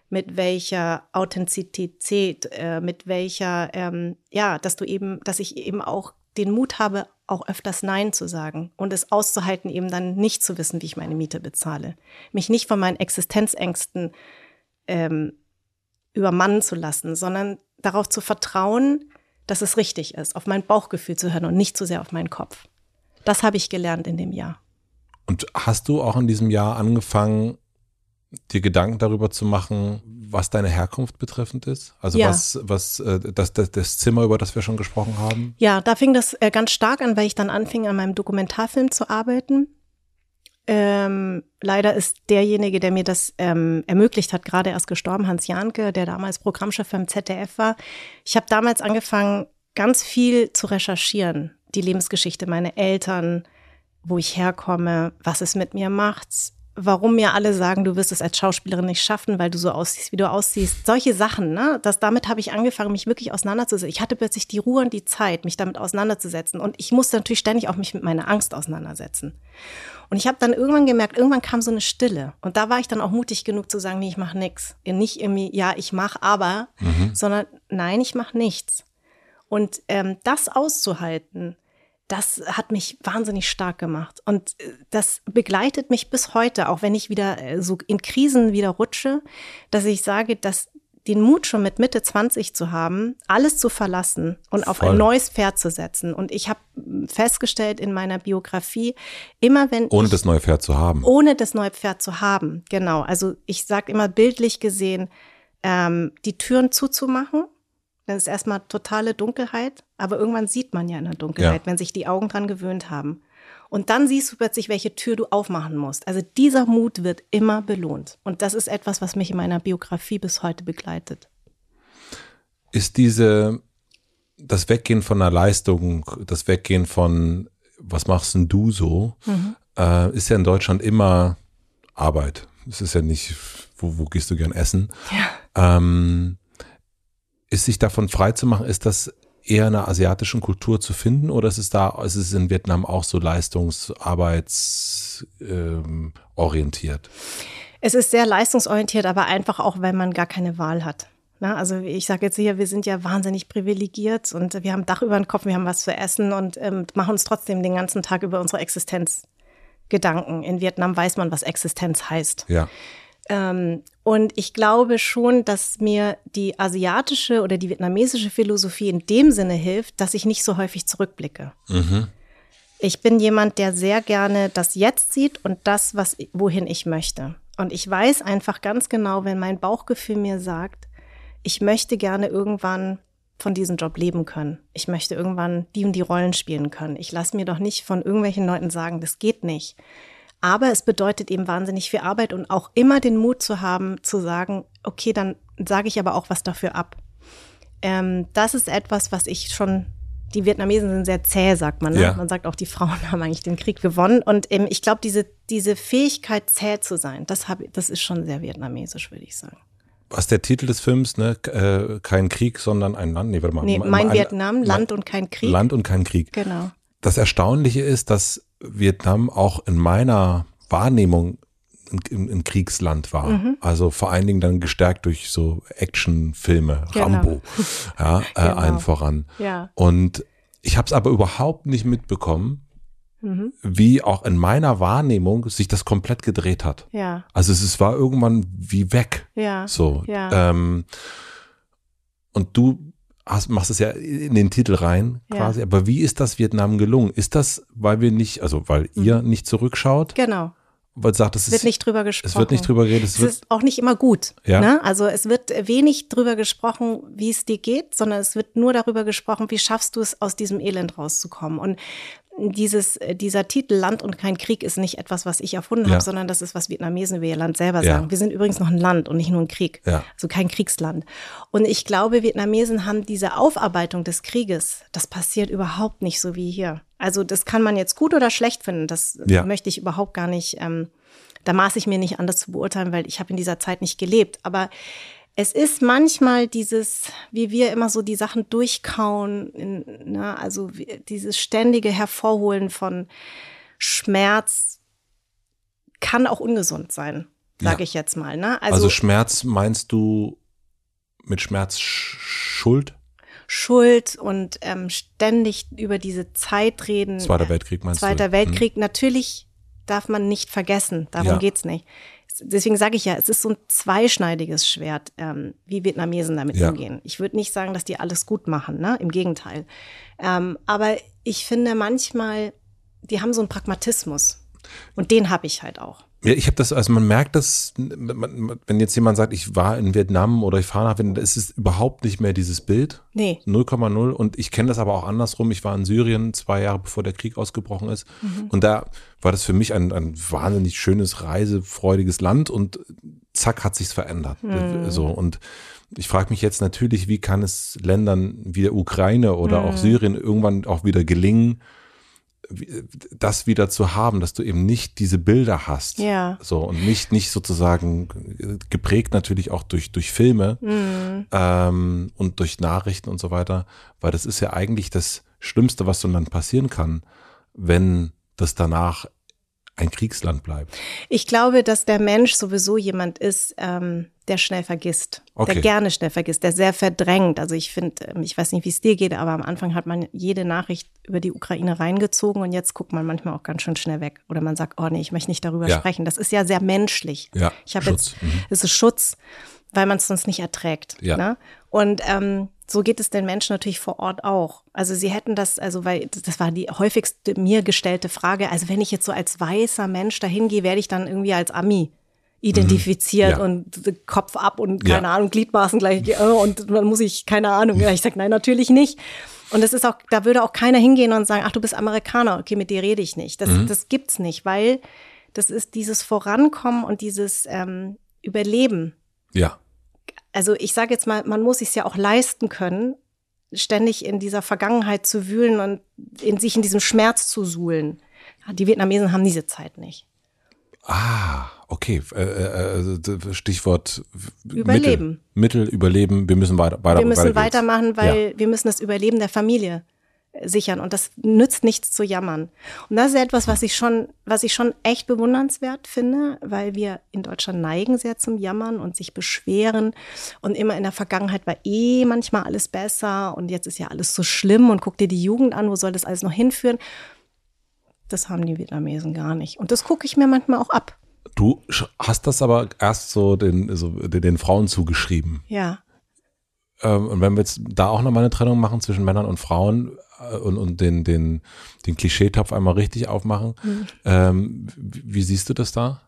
Mit welcher Authentizität? Äh, mit welcher, ähm, ja, dass du eben, dass ich eben auch den Mut habe, auch öfters Nein zu sagen und es auszuhalten, eben dann nicht zu wissen, wie ich meine Miete bezahle. Mich nicht von meinen Existenzängsten ähm, übermannen zu lassen, sondern darauf zu vertrauen, dass es richtig ist, auf mein Bauchgefühl zu hören und nicht zu sehr auf meinen Kopf. Das habe ich gelernt in dem Jahr.
Und hast du auch in diesem Jahr angefangen, dir Gedanken darüber zu machen, was deine Herkunft betreffend ist? Also ja. was, was äh, das, das, das Zimmer, über das wir schon gesprochen haben?
Ja, da fing das äh, ganz stark an, weil ich dann anfing, an meinem Dokumentarfilm zu arbeiten. Ähm, leider ist derjenige, der mir das ähm, ermöglicht hat, gerade erst gestorben, Hans Janke, der damals Programmchef beim ZDF war. Ich habe damals angefangen, ganz viel zu recherchieren. Die Lebensgeschichte meiner Eltern, wo ich herkomme, was es mit mir macht, warum mir alle sagen, du wirst es als Schauspielerin nicht schaffen, weil du so aussiehst, wie du aussiehst. Solche Sachen, ne? Das, damit habe ich angefangen, mich wirklich auseinanderzusetzen. Ich hatte plötzlich die Ruhe und die Zeit, mich damit auseinanderzusetzen. Und ich musste natürlich ständig auch mich mit meiner Angst auseinandersetzen. Und ich habe dann irgendwann gemerkt, irgendwann kam so eine Stille. Und da war ich dann auch mutig genug zu sagen, nee, ich mache nichts. Nicht irgendwie, ja, ich mache aber, mhm. sondern nein, ich mache nichts. Und ähm, das auszuhalten, das hat mich wahnsinnig stark gemacht. Und äh, das begleitet mich bis heute, auch wenn ich wieder äh, so in Krisen wieder rutsche, dass ich sage, dass den Mut schon mit Mitte 20 zu haben, alles zu verlassen und auf ein neues Pferd zu setzen. Und ich habe festgestellt in meiner Biografie, immer wenn
ohne ich, das neue Pferd zu haben,
ohne das neue Pferd zu haben, genau. Also ich sage immer bildlich gesehen, ähm, die Türen zuzumachen. Dann ist erstmal totale Dunkelheit, aber irgendwann sieht man ja in der Dunkelheit, ja. wenn sich die Augen dran gewöhnt haben. Und dann siehst du plötzlich, welche Tür du aufmachen musst. Also dieser Mut wird immer belohnt. Und das ist etwas, was mich in meiner Biografie bis heute begleitet.
Ist diese, das Weggehen von einer Leistung, das Weggehen von, was machst denn du so, mhm. äh, ist ja in Deutschland immer Arbeit. Es ist ja nicht, wo, wo gehst du gern essen? Ja. Ähm, ist sich davon frei zu machen, ist das eher in einer asiatischen Kultur zu finden oder ist es da, ist es in Vietnam auch so leistungsarbeitsorientiert? Ähm,
es ist sehr leistungsorientiert, aber einfach auch, weil man gar keine Wahl hat. Na, also ich sage jetzt hier, wir sind ja wahnsinnig privilegiert und wir haben Dach über den Kopf, wir haben was zu essen und ähm, machen uns trotzdem den ganzen Tag über unsere Existenz Gedanken. In Vietnam weiß man, was Existenz heißt.
Ja.
Ähm, und ich glaube schon, dass mir die asiatische oder die vietnamesische Philosophie in dem Sinne hilft, dass ich nicht so häufig zurückblicke. Mhm. Ich bin jemand, der sehr gerne das Jetzt sieht und das, was, wohin ich möchte. Und ich weiß einfach ganz genau, wenn mein Bauchgefühl mir sagt, ich möchte gerne irgendwann von diesem Job leben können. Ich möchte irgendwann die und die Rollen spielen können. Ich lasse mir doch nicht von irgendwelchen Leuten sagen, das geht nicht. Aber es bedeutet eben wahnsinnig viel Arbeit und auch immer den Mut zu haben, zu sagen, okay, dann sage ich aber auch was dafür ab. Ähm, das ist etwas, was ich schon, die Vietnamesen sind sehr zäh, sagt man. Ne? Ja. Man sagt auch, die Frauen haben eigentlich den Krieg gewonnen. Und ähm, ich glaube, diese, diese Fähigkeit, zäh zu sein, das, hab, das ist schon sehr vietnamesisch, würde ich sagen.
Was der Titel des Films, ne? Äh, kein Krieg, sondern ein Land. Nee, warte mal.
Nee, mein ein, Vietnam, Land und kein Krieg.
Land und kein Krieg.
Genau.
Das Erstaunliche ist, dass Vietnam auch in meiner Wahrnehmung ein, ein Kriegsland war. Mhm. Also vor allen Dingen dann gestärkt durch so Actionfilme, genau. Rambo, ja, äh, genau. allen voran.
Ja.
Und ich habe es aber überhaupt nicht mitbekommen, mhm. wie auch in meiner Wahrnehmung sich das komplett gedreht hat.
Ja.
Also es, es war irgendwann wie weg.
Ja.
So.
Ja.
Ähm, und du hast, machst es ja in den Titel rein quasi. Ja. Aber wie ist das Vietnam gelungen? Ist das, weil wir nicht, also weil mhm. ihr nicht zurückschaut?
Genau.
weil sagt, es
wird nicht drüber gesprochen.
Es wird nicht drüber geredet.
Es, es ist auch nicht immer gut.
Ja.
Ne? Also es wird wenig drüber gesprochen, wie es dir geht, sondern es wird nur darüber gesprochen, wie schaffst du es, aus diesem Elend rauszukommen. Und dieses, dieser Titel Land und kein Krieg ist nicht etwas, was ich erfunden
Ja.
habe, sondern das ist, was Vietnamesen über ihr Land selber
Ja.
sagen. Wir sind übrigens noch ein Land und nicht nur ein Krieg.
Ja.
Also kein Kriegsland. Und ich glaube, Vietnamesen haben diese Aufarbeitung des Krieges, das passiert überhaupt nicht so wie hier. Also das kann man jetzt gut oder schlecht finden. Das
Ja.
möchte ich überhaupt gar nicht, ähm, da maße ich mir nicht an, das zu beurteilen, weil ich habe in dieser Zeit nicht gelebt. Aber es ist manchmal dieses, wie wir immer so die Sachen durchkauen, in, ne, also dieses ständige Hervorholen von Schmerz kann auch ungesund sein, sage
Ja.
ich jetzt mal. Ne?
Also,
Also,
Schmerz meinst du mit Schmerz Sch Schuld?
Schuld und ähm, ständig über diese Zeit reden.
Zweiter Weltkrieg meinst
Zweiter
du?
Weltkrieg, natürlich darf man nicht vergessen. Darum
Ja.
geht's nicht. Deswegen sage ich ja, es ist so ein zweischneidiges Schwert, ähm, wie Vietnamesen damit
Ja.
umgehen. Ich würde nicht sagen, dass die alles gut machen, ne? Im Gegenteil. Ähm, aber ich finde manchmal, die haben so einen Pragmatismus. Und den habe ich halt auch.
Ja, ich habe das, also man merkt das, man- wenn jetzt jemand sagt, ich war in Vietnam oder ich fahre nach Vietnam, es ist überhaupt nicht mehr dieses Bild.
Nee.
0,0 und ich kenne das aber auch andersrum. Ich war in Syrien zwei Jahre bevor der Krieg ausgebrochen ist und da war das für mich ein, ein wahnsinnig schönes, reisefreudiges Land und zack hat sich's verändert. So und ich frage mich jetzt natürlich, wie kann es Ländern wie der Ukraine oder auch Syrien irgendwann auch wieder gelingen, das wieder zu haben, dass du eben nicht diese Bilder hast.
Ja.
So und nicht, nicht sozusagen geprägt natürlich auch durch, durch Filme ähm, und durch Nachrichten und so weiter, weil das ist ja eigentlich das Schlimmste, was Land passieren kann, wenn das danach ein Kriegsland bleibt.
Ich glaube, dass der Mensch sowieso jemand ist, ähm, der schnell vergisst,
Okay.
der gerne schnell vergisst, der sehr verdrängt. Also ich finde, ähm, ich weiß nicht, wie es dir geht, aber am Anfang hat man jede Nachricht über die Ukraine reingezogen und jetzt guckt man manchmal auch ganz schön schnell weg. Oder man sagt, oh nee, ich möchte nicht darüber
Ja.
sprechen. Das ist ja sehr menschlich.
Ja,
ich habe jetzt, es ist Schutz, weil man es sonst nicht erträgt.
Ja.
Ne? Und ähm, so geht es den Menschen natürlich vor Ort auch. Also sie hätten das, also weil das war die häufigste mir gestellte Frage. Also wenn ich jetzt so als weißer Mensch dahin gehe, werde ich dann irgendwie als Ami identifiziert
Mhm. Ja.
und Kopf ab und
Ja.
keine Ahnung, Gliedmaßen gleich äh, und dann muss ich, keine Ahnung. Ja, ich sage, nein, natürlich nicht. Und das ist auch, da würde auch keiner hingehen und sagen, ach, du bist Amerikaner, okay, mit dir rede ich nicht. Das,
Mhm.
das gibt's nicht, weil das ist dieses Vorankommen und dieses ähm, Überleben.
Ja,
Also ich sage jetzt mal, man muss sich ja auch leisten können, ständig in dieser Vergangenheit zu wühlen und in sich in diesem Schmerz zu suhlen. Ja, Die Vietnamesen haben diese Zeit nicht.
ah, okay, äh, äh, äh, Stichwort
Überleben.
Mittel, Mittel, Überleben, wir müssen weiter, weiter
Wir müssen weitermachen, weil wir müssen das Überleben der Familie sichern und das nützt nichts zu jammern. Und das ist etwas, was ich schon, was ich schon echt bewundernswert finde, weil wir in Deutschland neigen sehr zum Jammern und sich beschweren und immer in der Vergangenheit war eh manchmal alles besser und jetzt ist ja alles so schlimm und guck dir die Jugend an, wo soll das alles noch hinführen? Das haben die Vietnamesen gar nicht. Und das gucke ich mir manchmal auch ab.
Du hast das aber erst so den, so den Frauen zugeschrieben.
Ja.
Ähm, und wenn wir jetzt da auch nochmal eine Trennung machen zwischen Männern und Frauen äh, und, und den, den, den Klischeetopf einmal richtig aufmachen,
Mhm.
ähm, wie, wie siehst du das da?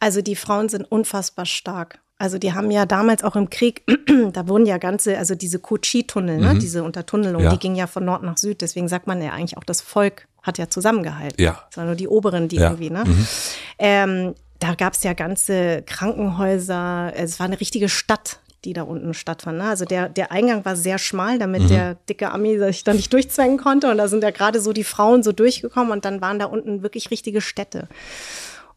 Also die Frauen sind unfassbar stark. Also die haben ja damals auch im Krieg, da wurden ja ganze, also diese Kochi-Tunnel, ne, diese Untertunnelung,
Ja.
die ging ja von Nord nach Süd. Deswegen sagt man ja eigentlich auch, das Volk hat ja zusammengehalten.
Ja.
Es waren nur die Oberen, die
Ja.
irgendwie, ne? Ähm, da gab es ja ganze Krankenhäuser. Es war eine richtige Stadt, die da unten stattfand. Ne? Also der, der Eingang war sehr schmal, damit der dicke Ami sich da nicht durchzwängen konnte. Und da sind ja gerade so die Frauen so durchgekommen und dann waren da unten wirklich richtige Städte.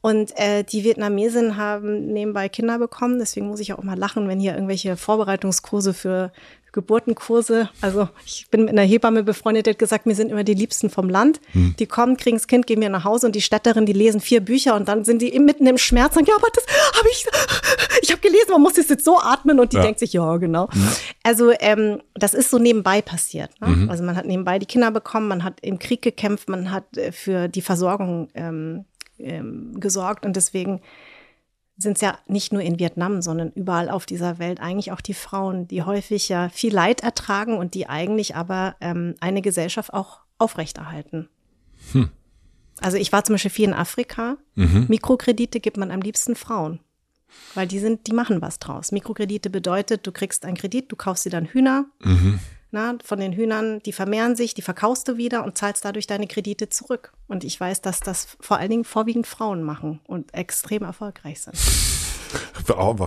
Und äh, die Vietnamesen haben nebenbei Kinder bekommen, deswegen muss ich auch mal lachen, wenn hier irgendwelche Vorbereitungskurse für Geburtenkurse, also ich bin mit einer Hebamme befreundet, die hat gesagt, mir sind immer die Liebsten vom Land. Die kommen, kriegen das Kind, gehen wir nach Hause und die Städterin, die lesen vier Bücher und dann sind die mitten im Schmerz und sagen, ja, aber das habe ich, ich habe gelesen, man muss das jetzt so atmen und die
Ja.
denkt sich, ja, genau. Also ähm, das ist so nebenbei passiert. Ne? Also man hat nebenbei die Kinder bekommen, man hat im Krieg gekämpft, man hat äh, für die Versorgung ähm, ähm, gesorgt und deswegen sind es ja nicht nur in Vietnam, sondern überall auf dieser Welt eigentlich auch die Frauen, die häufig ja viel Leid ertragen und die eigentlich aber ähm, eine Gesellschaft auch aufrechterhalten. Also ich war zum Beispiel viel in Afrika.
Mhm.
Mikrokredite gibt man am liebsten Frauen. Weil die sind, die machen was draus. Mikrokredite bedeutet, du kriegst einen Kredit, du kaufst dir dann Hühner.
Mhm.
Na, von den Hühnern, die vermehren sich, die verkaufst du wieder und zahlst dadurch deine Kredite zurück. Und ich weiß, dass das vor allen Dingen vorwiegend Frauen machen und extrem erfolgreich sind.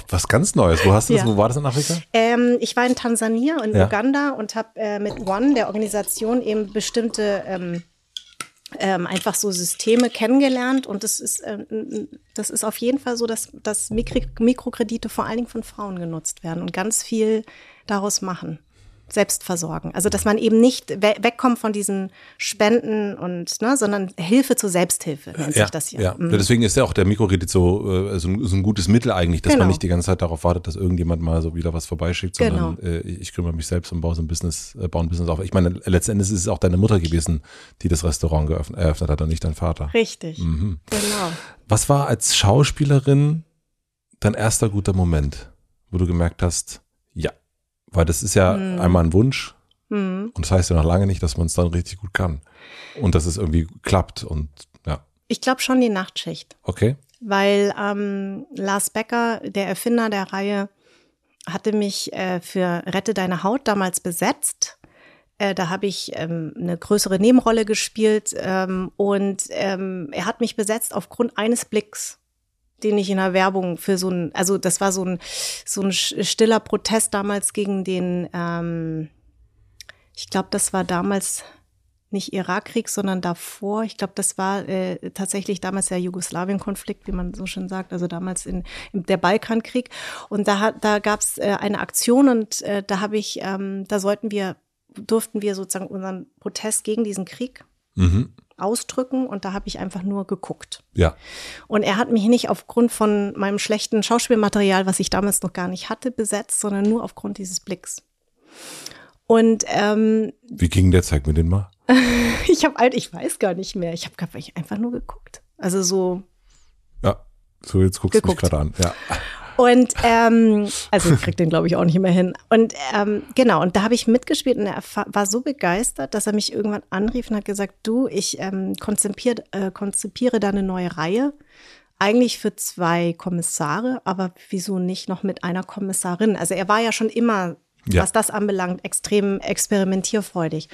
Was ganz Neues. Wo hast du das?
Ja.
Wo war das in Afrika?
Ähm, ich war in Tansania und
Ja.
Uganda und habe äh, mit One, der Organisation, eben bestimmte ähm, ähm, einfach so Systeme kennengelernt. Und das ist, ähm, das ist auf jeden Fall so, dass, dass Mikro Mikrokredite vor allen Dingen von Frauen genutzt werden und ganz viel daraus machen. Selbst versorgen. Also, dass man eben nicht we wegkommt von diesen Spenden und, ne, sondern Hilfe zur Selbsthilfe nennt sich das hier.
Ja.
Mhm.
Deswegen ist ja auch der Mikrokredit so, äh, so, ein, so ein gutes Mittel eigentlich, dass
Genau.
man nicht die ganze Zeit darauf wartet, dass irgendjemand mal so wieder was vorbeischickt, sondern
Genau.
äh, ich kümmere mich selbst und baue so ein Business, äh, baue ein Business auf. Ich meine, letzten Endes ist es auch deine Mutter gewesen, die das Restaurant geöffnet, eröffnet hat und nicht dein Vater.
Richtig.
Mhm.
Genau.
Was war als Schauspielerin dein erster guter Moment, wo du gemerkt hast, ja, weil das ist ja
Hm.
einmal ein Wunsch
Mhm.
und das heißt ja noch lange nicht, dass man es dann richtig gut kann und dass es irgendwie klappt und ja,
Ich glaube schon die Nachtschicht.
okay.
weil ähm, Lars Becker, der Erfinder der Reihe, hatte mich äh, für Rette deine Haut damals besetzt. Äh, da habe ich ähm, eine größere Nebenrolle gespielt ähm, und ähm, er hat mich besetzt aufgrund eines Blicks, den ich in der Werbung für so ein, also das war so ein so ein stiller Protest damals gegen den, ähm, ich glaube, das war damals nicht Irakkrieg, sondern davor. Ich glaube, das war äh, tatsächlich damals der Jugoslawien-Konflikt, wie man so schön sagt, also damals in, in der Balkankrieg. Und da da gab es äh, eine Aktion und äh, da habe ich, ähm, da sollten wir, durften wir sozusagen unseren Protest gegen diesen Krieg
Mhm.
Ausdrücken und da habe ich einfach nur geguckt.
Ja,
Und er hat mich nicht aufgrund von meinem schlechten Schauspielmaterial, was ich damals noch gar nicht hatte, besetzt, sondern nur aufgrund dieses Blicks. Und ähm,
wie ging der? Zeig mir den mal.
ich habe halt, ich weiß gar nicht mehr. Ich habe einfach nur geguckt. Also so
Ja, so jetzt guckst du mich gerade an. Ja,
und ähm, also ich krieg den glaube ich auch nicht mehr hin. Und ähm, genau und da habe ich mitgespielt und er war so begeistert, dass er mich irgendwann anrief und hat gesagt, du, ich ähm, konzipier, äh, konzipiere da eine neue Reihe. Eigentlich für zwei Kommissare, aber wieso nicht noch mit einer Kommissarin? Also er war ja schon immer,
Ja.
was das anbelangt, extrem experimentierfreudig.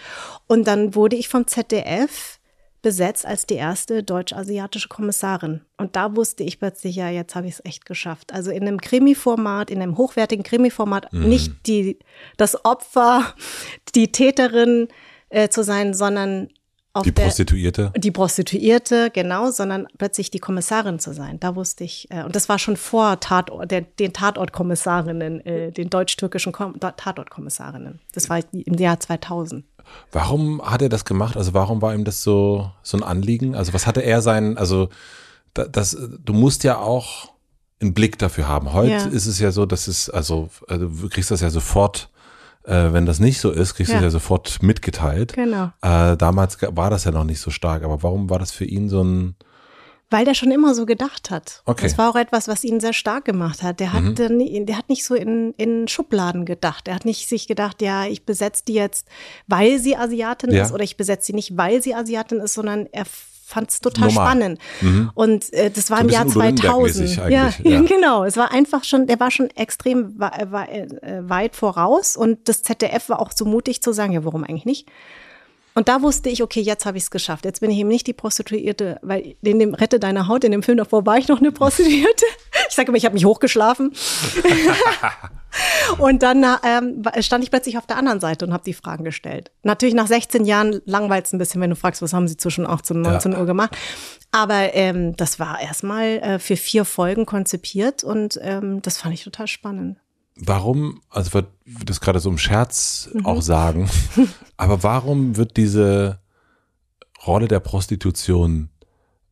Und dann wurde ich vom ZDF besetzt als die erste deutsch-asiatische Kommissarin. Und da wusste ich plötzlich, ja, jetzt habe ich es echt geschafft. Also in einem Krimi-Format, in einem hochwertigen Krimi-Format,
Mhm.
nicht die, das Opfer, die Täterin äh, zu sein, sondern
die
der,
Prostituierte.
die Prostituierte, genau, sondern plötzlich die Kommissarin zu sein. Da wusste ich, äh, und das war schon vor Tatort, der, den Tatortkommissarinnen, äh, den deutsch-türkischen Kom Tatortkommissarinnen. Das war im Jahr 2000.
Warum hat er das gemacht? Also warum war ihm das so, so ein Anliegen? Also was hatte er sein, also da- das, du musst ja auch einen Blick dafür haben. Heute
Ja.
ist es ja so, dass es, also, also du kriegst das ja sofort, äh, wenn das nicht so ist, kriegst du
Ja.
es ja sofort mitgeteilt.
Genau.
Äh, damals war das ja noch nicht so stark, aber warum war das für ihn so ein,
Weil der schon immer so gedacht hat.
Okay.
Das war auch etwas, was ihn sehr stark gemacht hat. Der hat,
Mhm.
dann der hat nicht so in, in Schubladen gedacht. Er hat nicht sich gedacht, ja, ich besetze die jetzt, weil sie Asiatin
Ja.
ist oder ich besetze sie nicht, weil sie Asiatin ist, sondern er fand es total
Normal.
spannend. Und äh, das war
So
im Jahr
bisschen Udo
2000.
Lindenberg-mäßig
Ja,
ja.
genau. Es war einfach schon, der war schon extrem wa- wa- äh, weit voraus und das ZDF war auch so mutig zu sagen, ja, warum eigentlich nicht? Und da wusste ich, okay, jetzt habe ich es geschafft. Jetzt bin ich eben nicht die Prostituierte, weil in dem Rette deine Haut, in dem Film davor war ich noch eine Prostituierte. Ich sage immer, ich habe mich hochgeschlafen. und dann ähm, stand ich plötzlich auf der anderen Seite und habe die Fragen gestellt. Natürlich nach 16 Jahren langweilt es ein bisschen, wenn du fragst, was haben sie zwischen 18 und 19 Uhr gemacht. Aber ähm, das war erstmal äh, für vier Folgen konzipiert und ähm, das fand ich total spannend.
Warum, also wird das gerade so im Scherz auch sagen, aber warum wird diese Rolle der Prostitution,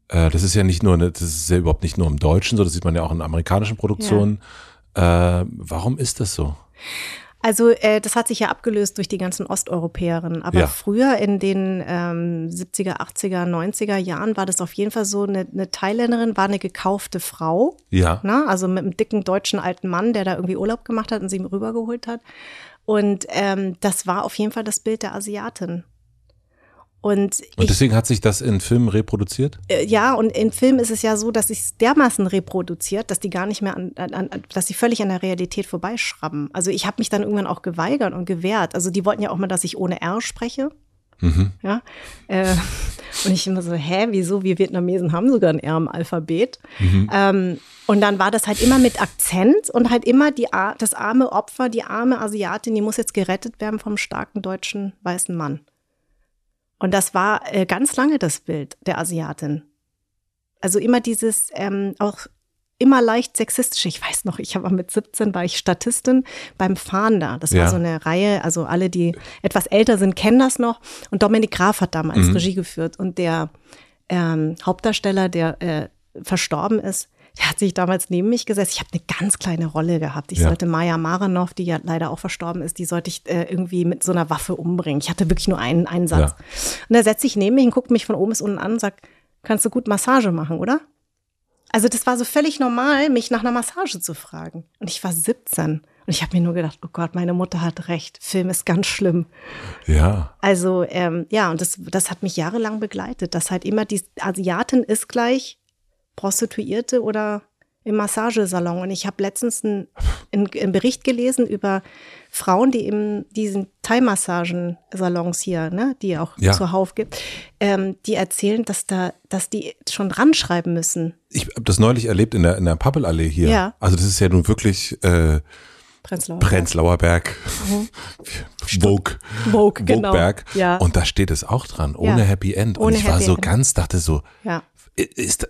äh, das ist ja nicht nur, eine, das ist ja überhaupt nicht nur im Deutschen so, das sieht man ja auch in amerikanischen Produktionen. Äh, warum ist das so?
Also äh, das hat sich ja abgelöst durch die ganzen Osteuropäerinnen. Aber
Ja.
früher in den ähm, 70er, 80er, 90er Jahren war das auf jeden Fall so, eine, eine Thailänderin war eine gekaufte Frau.
Ja.
Ne? Also mit einem dicken deutschen alten Mann, der da irgendwie Urlaub gemacht hat und sie rübergeholt hat. Und ähm, das war auf jeden Fall das Bild der Asiatin. Und,
und deswegen hat sich das in Filmen reproduziert?
Äh, ja, und in Filmen ist es ja so, dass sich dermaßen reproduziert, dass die gar nicht mehr an, an, dass sie völlig an der Realität vorbeischrabben. Also ich habe mich dann irgendwann auch geweigert und gewehrt. Also die wollten ja auch mal, dass ich ohne R spreche. Mhm. Ja, äh, und ich immer so, hä, wieso? Wir Vietnamesen haben sogar ein R im Alphabet. Mhm. Ähm, und dann war das halt immer mit Akzent und halt immer die, das arme Opfer, die arme Asiatin, die muss jetzt gerettet werden vom starken deutschen weißen Mann. Und das war äh, ganz lange das Bild der Asiatin. Also immer dieses ähm, auch immer leicht sexistisch. Ich weiß noch, ich war mit 17 war ich Statistin beim Fahnder. Das ja. war so eine Reihe, also alle, die etwas älter sind, kennen das noch. Und Dominik Graf hat damals mhm. Regie geführt. Und der ähm, Hauptdarsteller, der äh, verstorben ist, der hat sich damals neben mich gesetzt. Ich habe eine ganz kleine Rolle gehabt. Ich ja. sollte Maya Maranov, die ja leider auch verstorben ist, die sollte ich äh, irgendwie mit so einer Waffe umbringen. Ich hatte wirklich nur einen, einen Satz. Ja. Und er setzt sich neben mich und guckt mich von oben bis unten an und sagt, kannst du gut Massage machen, oder? Also das war so völlig normal, mich nach einer Massage zu fragen. Und ich war 17. Und ich habe mir nur gedacht, oh Gott, meine Mutter hat recht. Film ist ganz schlimm.
Ja.
Also ähm, ja, und das, das hat mich jahrelang begleitet, dass halt immer die Asiatin ist gleich Prostituierte oder im Massagesalon. Und ich habe letztens einen, einen, Bericht gelesen über Frauen, die in diesen Thai-Massagen-Salons hier, ne, die auch ja. zuhauf gibt, ähm, die erzählen, dass da, dass die schon dran schreiben müssen.
Ich habe das neulich erlebt in der, in der Pappelallee hier. Ja. Also das ist ja nun wirklich äh, Prenzlauer, Prenzlauer Berg. Mhm. Vogue.
Vogue, genau. Berg.
Ja. Und da steht es auch dran, ohne ja. Happy End. Und ohne ich war so End. ganz, dachte so, ja ist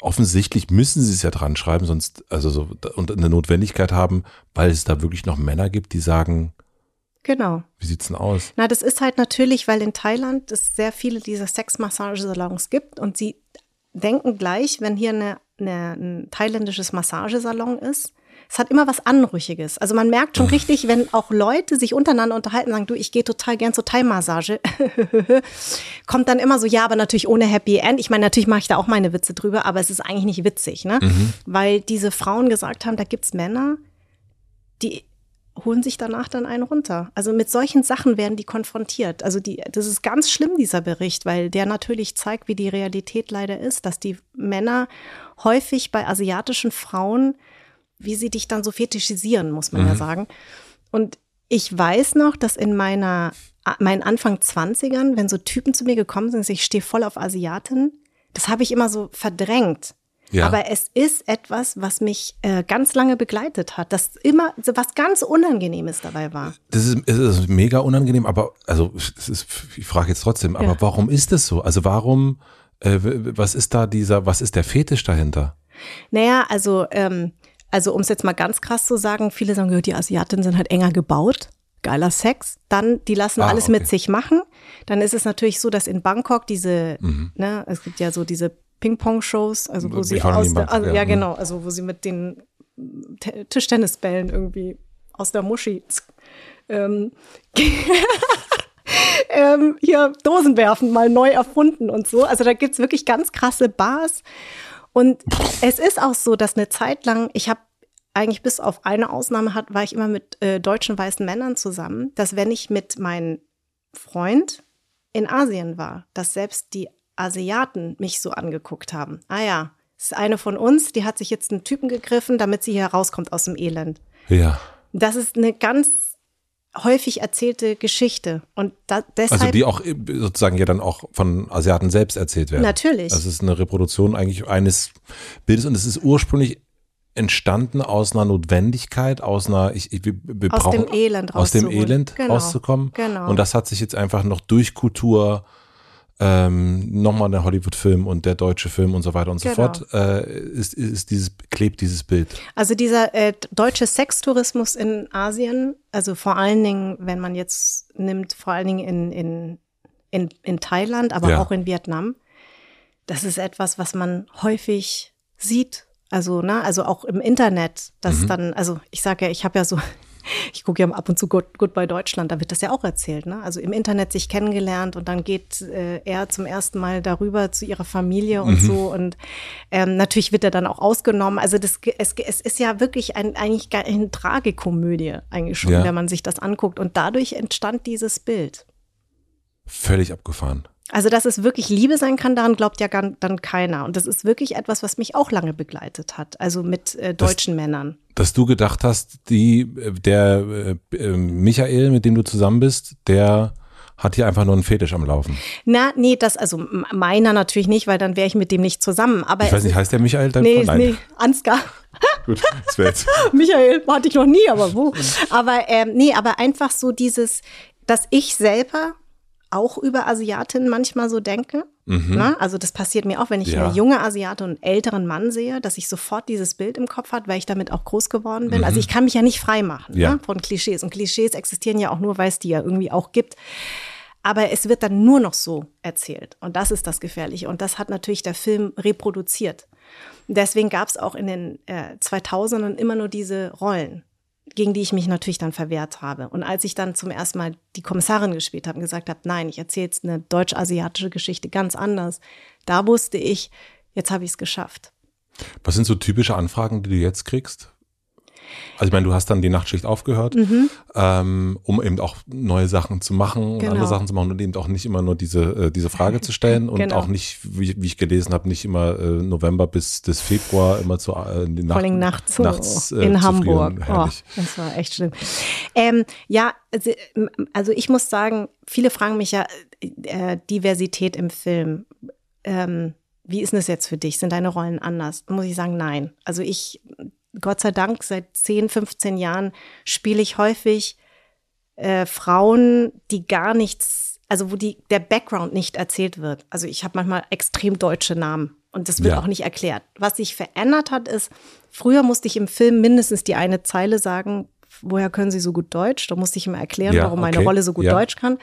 offensichtlich müssen sie es ja dran schreiben, sonst also so und eine Notwendigkeit haben, weil es da wirklich noch Männer gibt, die sagen,
Genau.
Wie sieht's denn aus?
Na, das ist halt natürlich, weil in Thailand es sehr viele dieser Sexmassagesalons gibt und sie denken gleich, wenn hier eine, eine, ein thailändisches Massagesalon ist, es hat immer was Anrüchiges. Also man merkt schon richtig, wenn auch Leute sich untereinander unterhalten, sagen, du, ich gehe total gern zur Thai-Massage, kommt dann immer so, ja, aber natürlich ohne Happy End. Ich meine, natürlich mache ich da auch meine Witze drüber, aber es ist eigentlich nicht witzig, ne? Mhm. Weil diese Frauen gesagt haben, da gibt's Männer, die holen sich danach dann einen runter. Also mit solchen Sachen werden die konfrontiert. Also die, das ist ganz schlimm, dieser Bericht, weil der natürlich zeigt, wie die Realität leider ist, dass die Männer häufig bei asiatischen Frauen wie sie dich dann so fetischisieren, muss man mhm. ja sagen. Und ich weiß noch, dass in meiner, meinen Anfang 20ern, wenn so Typen zu mir gekommen sind, ich stehe voll auf Asiaten, das habe ich immer so verdrängt. Ja. Aber es ist etwas, was mich äh, ganz lange begleitet hat, dass immer so was ganz Unangenehmes dabei war.
Das ist, ist mega unangenehm, aber also ist, ich frage jetzt trotzdem, aber ja. warum ist das so? Also warum, äh, was ist da dieser, was ist der Fetisch dahinter?
Naja, also ähm, also um es jetzt mal ganz krass zu sagen, viele sagen, die Asiatinnen sind halt enger gebaut, geiler Sex. Dann, die lassen ah, alles okay. mit sich machen. Dann ist es natürlich so, dass in Bangkok diese, mhm. ne, es gibt ja so diese Ping-Pong-Shows, also wo sie aus der, also, ja, ja, mhm. genau, also wo sie mit den Tischtennisbällen irgendwie aus der Muschi ähm, ähm, hier Dosen werfen, mal neu erfunden und so. Also da gibt's wirklich ganz krasse Bars. Und es ist auch so, dass eine Zeit lang, ich habe eigentlich bis auf eine Ausnahme hat, war ich immer mit äh, deutschen weißen Männern zusammen, dass wenn ich mit meinem Freund in Asien war, dass selbst die Asiaten mich so angeguckt haben. Ah ja, ist eine von uns, die hat sich jetzt einen Typen gegriffen, damit sie hier rauskommt aus dem Elend.
Ja.
Das ist eine ganz häufig erzählte Geschichte. Und da, deshalb,
also die auch äh, sozusagen ja dann auch von Asiaten selbst erzählt werden.
Natürlich.
Das ist eine Reproduktion eigentlich eines Bildes und es ist ursprünglich entstanden aus einer Notwendigkeit, aus einer, ich, ich, wir, wir
aus
brauchen,
dem Elend
aus dem Elend genau. rauszukommen.
Genau.
Und das hat sich jetzt einfach noch durch Kultur ähm, nochmal der Hollywood-Film und der deutsche Film und so weiter und so genau. fort, äh, ist, ist dieses, klebt dieses Bild.
Also dieser äh, deutsche Sextourismus in Asien, also vor allen Dingen, wenn man jetzt nimmt, vor allen Dingen in, in, in, in Thailand, aber ja. auch in Vietnam, das ist etwas, was man häufig sieht. Also, ne, also auch im Internet, dass mhm. dann, also ich sage ja, ich habe ja so ich gucke ja ab und zu Good, Goodbye Deutschland, da wird das ja auch erzählt. Ne? Also im Internet sich kennengelernt und dann geht äh, er zum ersten Mal darüber zu ihrer Familie und mhm. so. Und ähm, natürlich wird er dann auch ausgenommen. Also das, es, es ist ja wirklich ein, eigentlich eine Tragikomödie eigentlich schon, ja. wenn man sich das anguckt. Und dadurch entstand dieses Bild.
Völlig abgefahren.
Also, dass es wirklich Liebe sein kann, daran glaubt ja gar, dann keiner. Und das ist wirklich etwas, was mich auch lange begleitet hat. Also mit äh, deutschen
das,
Männern.
Dass du gedacht hast, die, der äh, äh, Michael, mit dem du zusammen bist, der hat hier einfach nur einen Fetisch am Laufen.
Na, nee, das, also meiner natürlich nicht, weil dann wäre ich mit dem nicht zusammen. Aber
ich weiß nicht, heißt der Michael? Dein
nee, Nein. nee, Ansgar.
Gut, das wäre jetzt.
Michael, hatte ich noch nie, aber wo? Aber ähm, nee, aber einfach so dieses, dass ich selber auch über Asiatinnen manchmal so denke. Mhm. Na, also das passiert mir auch, wenn ich ja. eine junge Asiate und einen älteren Mann sehe, dass ich sofort dieses Bild im Kopf habe, weil ich damit auch groß geworden bin. Also mhm. Also ich kann mich ja nicht frei machen ja. ne, von Klischees. Und Klischees existieren ja auch nur, weil es die ja irgendwie auch gibt. Aber es wird dann nur noch so erzählt. Und das ist das Gefährliche. Und das hat natürlich der Film reproduziert. Deswegen gab es auch in den äh, 2000ern immer nur diese Rollen gegen die ich mich natürlich dann verwehrt habe. Und als ich dann zum ersten Mal die Kommissarin gespielt habe und gesagt habe, nein, ich erzähle jetzt eine deutsch-asiatische Geschichte ganz anders, da wusste ich, jetzt habe ich es geschafft.
Was sind so typische Anfragen, die du jetzt kriegst? Also ich meine, du hast dann die Nachtschicht aufgehört, mhm. ähm, um eben auch neue Sachen zu machen, genau. andere Sachen zu machen und eben auch nicht immer nur diese, äh, diese Frage zu stellen und genau. auch nicht, wie, wie ich gelesen habe, nicht immer äh, November bis, bis Februar immer zu äh, die
Nacht, nachts, nachts äh, in Hamburg. Oh, das war echt schlimm. Ähm, ja, also, also, ich muss sagen, viele fragen mich ja äh, Diversität im Film. Ähm, wie ist denn das jetzt für dich? Sind deine Rollen anders? Muss ich sagen, nein. Also ich Gott sei Dank seit 10, 15 Jahren spiele ich häufig äh, Frauen, die gar nichts, also wo die, der Background nicht erzählt wird. Also ich habe manchmal extrem deutsche Namen und das wird ja. auch nicht erklärt. Was sich verändert hat, ist, früher musste ich im Film mindestens die eine Zeile sagen, woher können Sie so gut Deutsch? Da musste ich immer erklären, ja, warum meine Rolle so gut ja. Deutsch kann.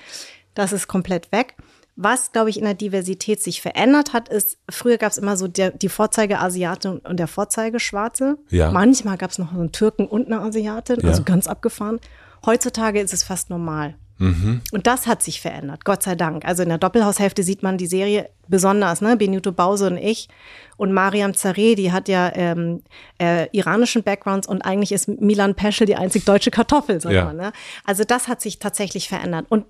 Das ist komplett weg. Was, glaube ich, in der Diversität sich verändert hat, ist, früher gab es immer so der, die Vorzeige-Asiate und der Vorzeige-Schwarze. Ja. Manchmal gab es noch so einen Türken und eine Asiatin, ja. also ganz abgefahren. Heutzutage ist es fast normal. Mhm. Und das hat sich verändert, Gott sei Dank. Also in der Doppelhaushälfte sieht man die Serie besonders, ne? Benito Bause und ich. Und Mariam Zareh, die hat ja ähm, äh, iranischen Backgrounds und eigentlich ist Milan Peschel die einzig deutsche Kartoffel, sagt ja. man. Ne? Also das hat sich tatsächlich verändert. Und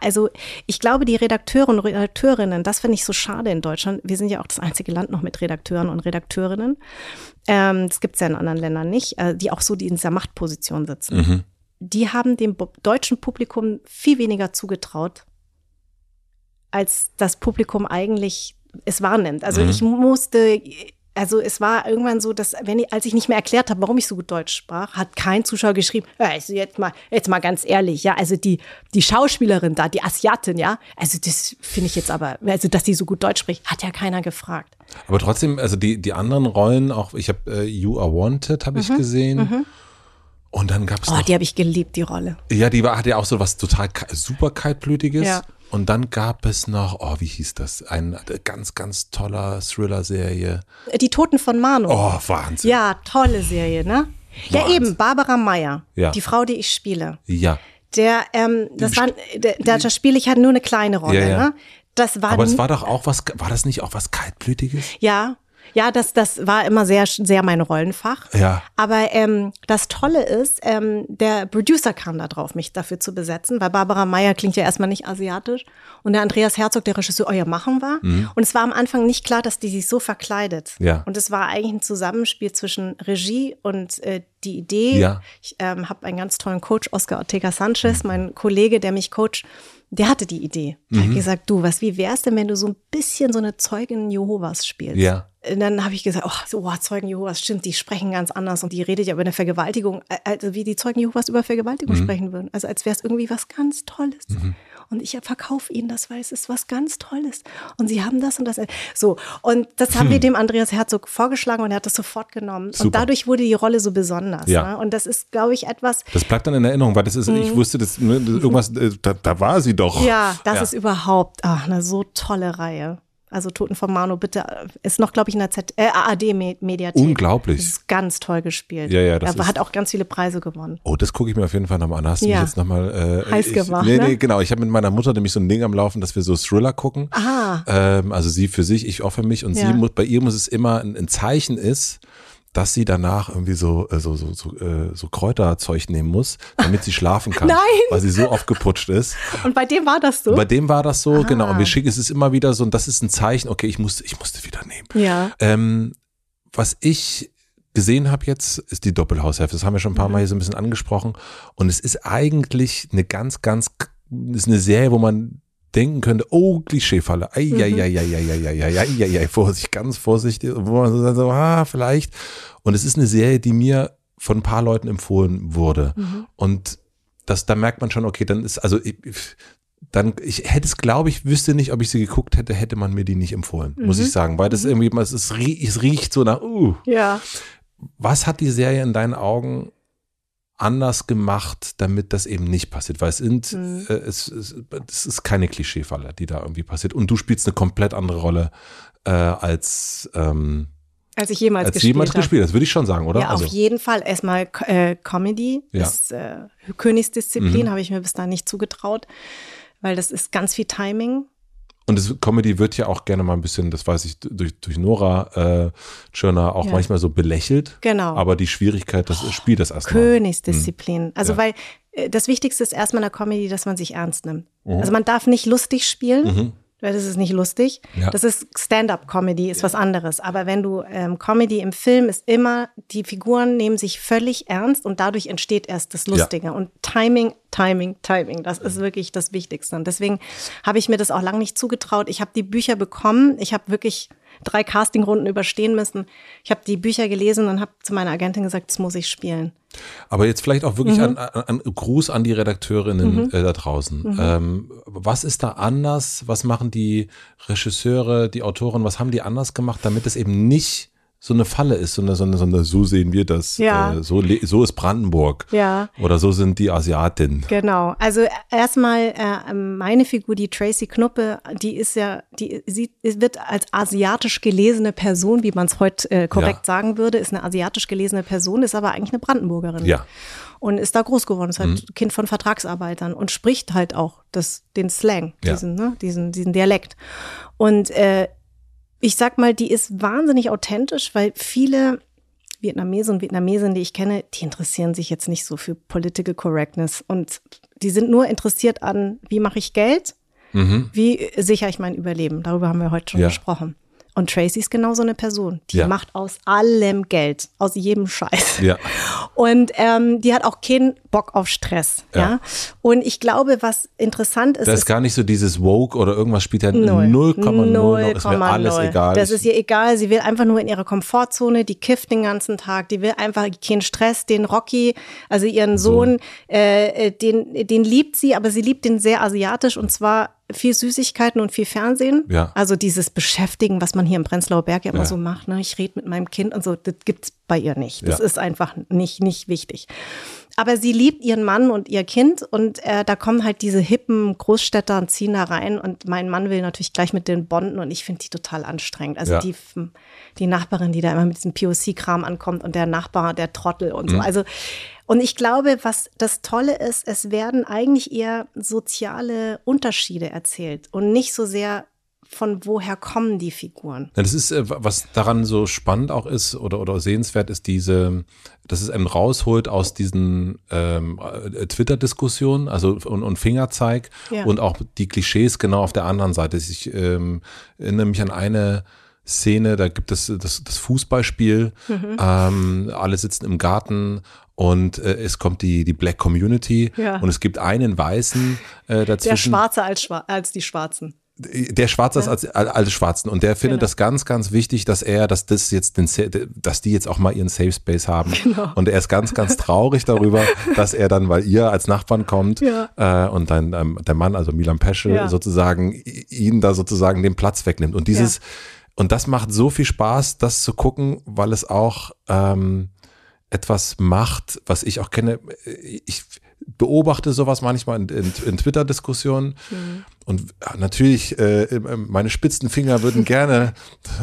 also ich glaube, die Redakteure und Redakteurinnen, das finde ich so schade in Deutschland. Wir sind ja auch das einzige Land noch mit Redakteuren und Redakteurinnen. Ähm, das gibt es ja in anderen Ländern nicht, äh, die auch so die in dieser Machtposition sitzen. Mhm. Die haben dem deutschen Publikum viel weniger zugetraut, als das Publikum eigentlich es wahrnimmt. Also mhm. ich musste also es war irgendwann so, dass wenn ich, als ich nicht mehr erklärt habe, warum ich so gut Deutsch sprach, hat kein Zuschauer geschrieben, also jetzt mal, jetzt mal ganz ehrlich, ja, also die, die Schauspielerin da, die Asiatin, ja, also das finde ich jetzt aber, also dass die so gut Deutsch spricht, hat ja keiner gefragt.
Aber trotzdem, also die, die anderen Rollen, auch ich habe äh, You Are Wanted, habe ich mhm, gesehen. Mhm. Und dann gab es.
Oh, die habe ich geliebt, die Rolle.
Ja, die war, hat ja auch so was total super kaltblütiges. Ja. Und dann gab es noch, oh, wie hieß das? Ein ganz, ganz toller Thriller-Serie.
Die Toten von Manu.
Oh, Wahnsinn.
Ja, tolle Serie, ne? Wahnsinn. Ja, eben, Barbara Meyer. Ja. Die Frau, die ich spiele.
Ja.
Der, ähm, das war, der, da spiele ich halt nur eine kleine Rolle, ja, ja. ne? Das war
Aber es war doch auch was, war das nicht auch was Kaltblütiges?
Ja, ja, das, das war immer sehr, sehr mein Rollenfach.
Ja.
Aber ähm, das Tolle ist, ähm, der Producer kam da drauf, mich dafür zu besetzen, weil Barbara Meyer klingt ja erstmal nicht asiatisch. Und der Andreas Herzog, der Regisseur, ja, machen wir. Mhm. Und es war am Anfang nicht klar, dass die sich so verkleidet.
Ja.
Und es war eigentlich ein Zusammenspiel zwischen Regie und äh, die Idee.
Ja.
Ich ähm, habe einen ganz tollen Coach, Oscar Ortega Sanchez, mein Kollege, der mich coacht der hatte die Idee. Der mhm. hat gesagt, du, was, wie wär's denn, wenn du so ein bisschen so eine Zeugin Jehovas spielst?
Ja.
Und dann habe ich gesagt, oh, so, oh, Zeugen Jehovas, stimmt, die sprechen ganz anders und die redet ja über eine Vergewaltigung, also wie die Zeugen Jehovas über Vergewaltigung mhm. sprechen würden. Also als wäre es irgendwie was ganz Tolles. Mhm und ich verkaufe ihnen das, weil es ist was ganz Tolles. Und sie haben das und das. So. Und das haben hm. wir dem Andreas Herzog vorgeschlagen und er hat das sofort genommen. Super. Und dadurch wurde die Rolle so besonders. Ja. Ne? Und das ist, glaube ich, etwas.
Das bleibt dann in Erinnerung, weil das ist, mhm. ich wusste, das, ne, irgendwas, äh, da, da, war sie doch.
Ja, das ja. ist überhaupt ach, eine so tolle Reihe. Also Toten von Mano, bitte. Ist noch, glaube ich, in der Z äh, ARD-Mediathek.
Unglaublich.
Ist ganz toll gespielt.
Ja, ja, das
er hat auch ganz viele Preise gewonnen.
Oh, das gucke ich mir auf jeden Fall nochmal an. Hast du ja. mich jetzt nochmal
äh, heiß
ich,
gemacht?
Nee,
nee,
ne? genau. Ich habe mit meiner Mutter nämlich so ein Ding am Laufen, dass wir so Thriller gucken.
Aha.
Ähm, also sie für sich, ich auch für mich. Und ja. sie muss, bei ihr muss es immer ein, ein Zeichen ist, dass sie danach irgendwie so, äh, so, so, so, äh, so Kräuterzeug nehmen muss, damit sie schlafen kann.
Nein.
Weil sie so oft geputscht ist.
Und bei dem war das so?
Bei dem war das so,
Ah.
genau. Und wir schicken, es ist immer wieder so, und das ist ein Zeichen, okay, ich musste, ich musste wieder nehmen.
ja.
Ähm, was ich gesehen habe jetzt, ist die Doppelhaushälfte. Das haben wir schon ein paar Mal hier so ein bisschen angesprochen. Und es ist eigentlich eine ganz, ganz, ist eine Serie, wo man denken könnte, oh, Klischeefalle. Ei, ei, ei, ei, ei, ei, ei, ei, ei, ei, ei, Vorsicht, ganz vorsichtig. Wo man so sagt, so, ah, vielleicht. Und es ist eine Serie, die mir von ein paar Leuten empfohlen wurde. Und das, da merkt man schon, okay, dann ist, also ich, dann, ich hätte es, glaube ich, wüsste nicht, ob ich sie geguckt hätte, hätte man mir die nicht empfohlen, muss ich sagen, weil das irgendwie, es, ist, es riecht so nach, uh.
Ja.
Was hat die Serie in deinen Augen anders gemacht, damit das eben nicht passiert? Weil es sind,
Mhm.
äh, es, es, es ist keine Klischeefalle, die da irgendwie passiert. Und du spielst eine komplett andere Rolle äh, als, ähm,
Als ich jemals
als
gespielt
jemals
habe.
gespielt hast, würde ich schon sagen, oder?
Ja, auf jeden Fall. Erstmal äh, Comedy
Ja.
ist äh, Königsdisziplin,
Mhm.
habe ich mir bis dahin nicht zugetraut, weil das ist ganz viel Timing.
Und das Comedy wird ja auch gerne mal ein bisschen, das weiß ich, durch, durch Nora äh, Tschirner auch
Ja.
manchmal so belächelt.
Genau.
Aber die Schwierigkeit, das Spiel das erstmal.
Königsdisziplin. Also
Ja.
weil äh, das Wichtigste ist erstmal in der Comedy, dass man sich ernst nimmt.
Mhm.
Also man darf nicht lustig spielen,
Mhm.
Weil das ist nicht lustig.
Ja.
Das ist Stand-up-Comedy, ist was anderes. Aber wenn du ähm, Comedy im Film ist immer, die Figuren nehmen sich völlig ernst und dadurch entsteht erst das Lustige. Und Timing, Timing, Timing, das ist wirklich das Wichtigste. Und deswegen habe ich mir das auch lange nicht zugetraut. Ich habe die Bücher bekommen. Ich habe wirklich drei Castingrunden überstehen müssen. Ich habe die Bücher gelesen und habe zu meiner Agentin gesagt, das muss ich spielen.
Aber jetzt vielleicht auch
Mhm.
wirklich an, an, an Gruß an die Redakteurinnen äh, da draußen.
Mhm.
Ähm, was ist da anders? Was machen die Regisseure, die Autoren, was haben die anders gemacht, damit es eben nicht so eine Falle ist, so eine, so eine, so, eine, so sehen wir das,
Ja.
äh, so, so ist Brandenburg.
Ja.
Oder so sind die Asiatinnen.
Genau. Also erstmal äh, meine Figur, die Tracy Knuppe, die ist ja, die sie wird als asiatisch gelesene Person, wie man es heute äh, korrekt
Ja.
sagen würde, ist eine asiatisch gelesene Person, ist aber eigentlich eine Brandenburgerin.
Ja.
Und ist da groß geworden, ist halt
Mhm.
Kind von Vertragsarbeitern und spricht halt auch das, den Slang, diesen, ne, diesen, diesen Dialekt. Und äh, ich sag mal, die ist wahnsinnig authentisch, weil viele Vietnamesen und Vietnamesinnen, die ich kenne, die interessieren sich jetzt nicht so für Political Correctness und die sind nur interessiert an, wie mache ich Geld,
Mhm.
wie sichere ich mein Überleben. Darüber haben wir heute schon
Ja.
gesprochen. Und Tracy ist genau so eine Person. Die
Ja.
macht aus allem Geld, aus jedem Scheiß.
Ja.
Und ähm, die hat auch keinen Bock auf Stress. Ja.
Ja.
Und ich glaube, was interessant ist,
Da ist
ist
gar nicht so dieses Woke oder irgendwas spielt
Null.
0,0. Ist mir alles
0,0.
egal.
Das ist ihr egal. Sie will einfach nur in ihrer Komfortzone, die kifft den ganzen Tag, die will einfach keinen Stress. Den Rocky, also ihren Sohn, äh, äh, den, den liebt sie, aber sie liebt den sehr asiatisch und zwar viel Süßigkeiten und viel Fernsehen.
Ja.
Also dieses Beschäftigen, was man hier im Prenzlauer Berg ja immer
Ja.
so macht. Ne? Ich rede mit meinem Kind und so, das gibt's bei ihr nicht. Das
Ja.
ist einfach nicht, nicht wichtig. Aber sie liebt ihren Mann und ihr Kind und äh, da kommen halt diese hippen Großstädter und ziehen da rein und mein Mann will natürlich gleich mit den bonden und ich finde die total anstrengend. Also
Ja.
die, die Nachbarin, die da immer mit diesem POC-Kram ankommt und der Nachbar, der Trottel und so. Also und ich glaube, was das Tolle ist, es werden eigentlich eher soziale Unterschiede erzählt und nicht so sehr von woher kommen die Figuren.
Ja, das ist, äh, was daran so spannend auch ist oder, oder sehenswert ist, diese, dass es einen rausholt aus diesen ähm, äh, Twitter-Diskussionen, also und, und Fingerzeig
Ja.
und auch die Klischees genau auf der anderen Seite. Ich ähm, erinnere mich an eine Szene, da gibt es das, das Fußballspiel,
Mhm.
ähm, alle sitzen im Garten und äh, es kommt die, die Black Community
Ja.
und es gibt einen Weißen äh,
Der
dazwischen.
Schwarze als, Schwa als die Schwarzen.
Der Schwarze ist als, als Schwarzen und der findet
Genau.
das ganz, ganz wichtig, dass er, dass das jetzt den, dass die jetzt auch mal ihren Safe Space haben.
Genau.
Und er ist ganz, ganz traurig darüber, dass er dann, weil ihr als Nachbarn kommt
Ja.
äh, und dann ähm, der Mann, also Milan Peschel,
Ja.
sozusagen ihn da sozusagen den Platz wegnimmt. Und dieses, und das macht so viel Spaß, das zu gucken, weil es auch ähm, etwas macht, was ich auch kenne. Ich beobachte sowas manchmal in, in, in Twitter-Diskussionen Und natürlich, äh, meine spitzen Finger würden gerne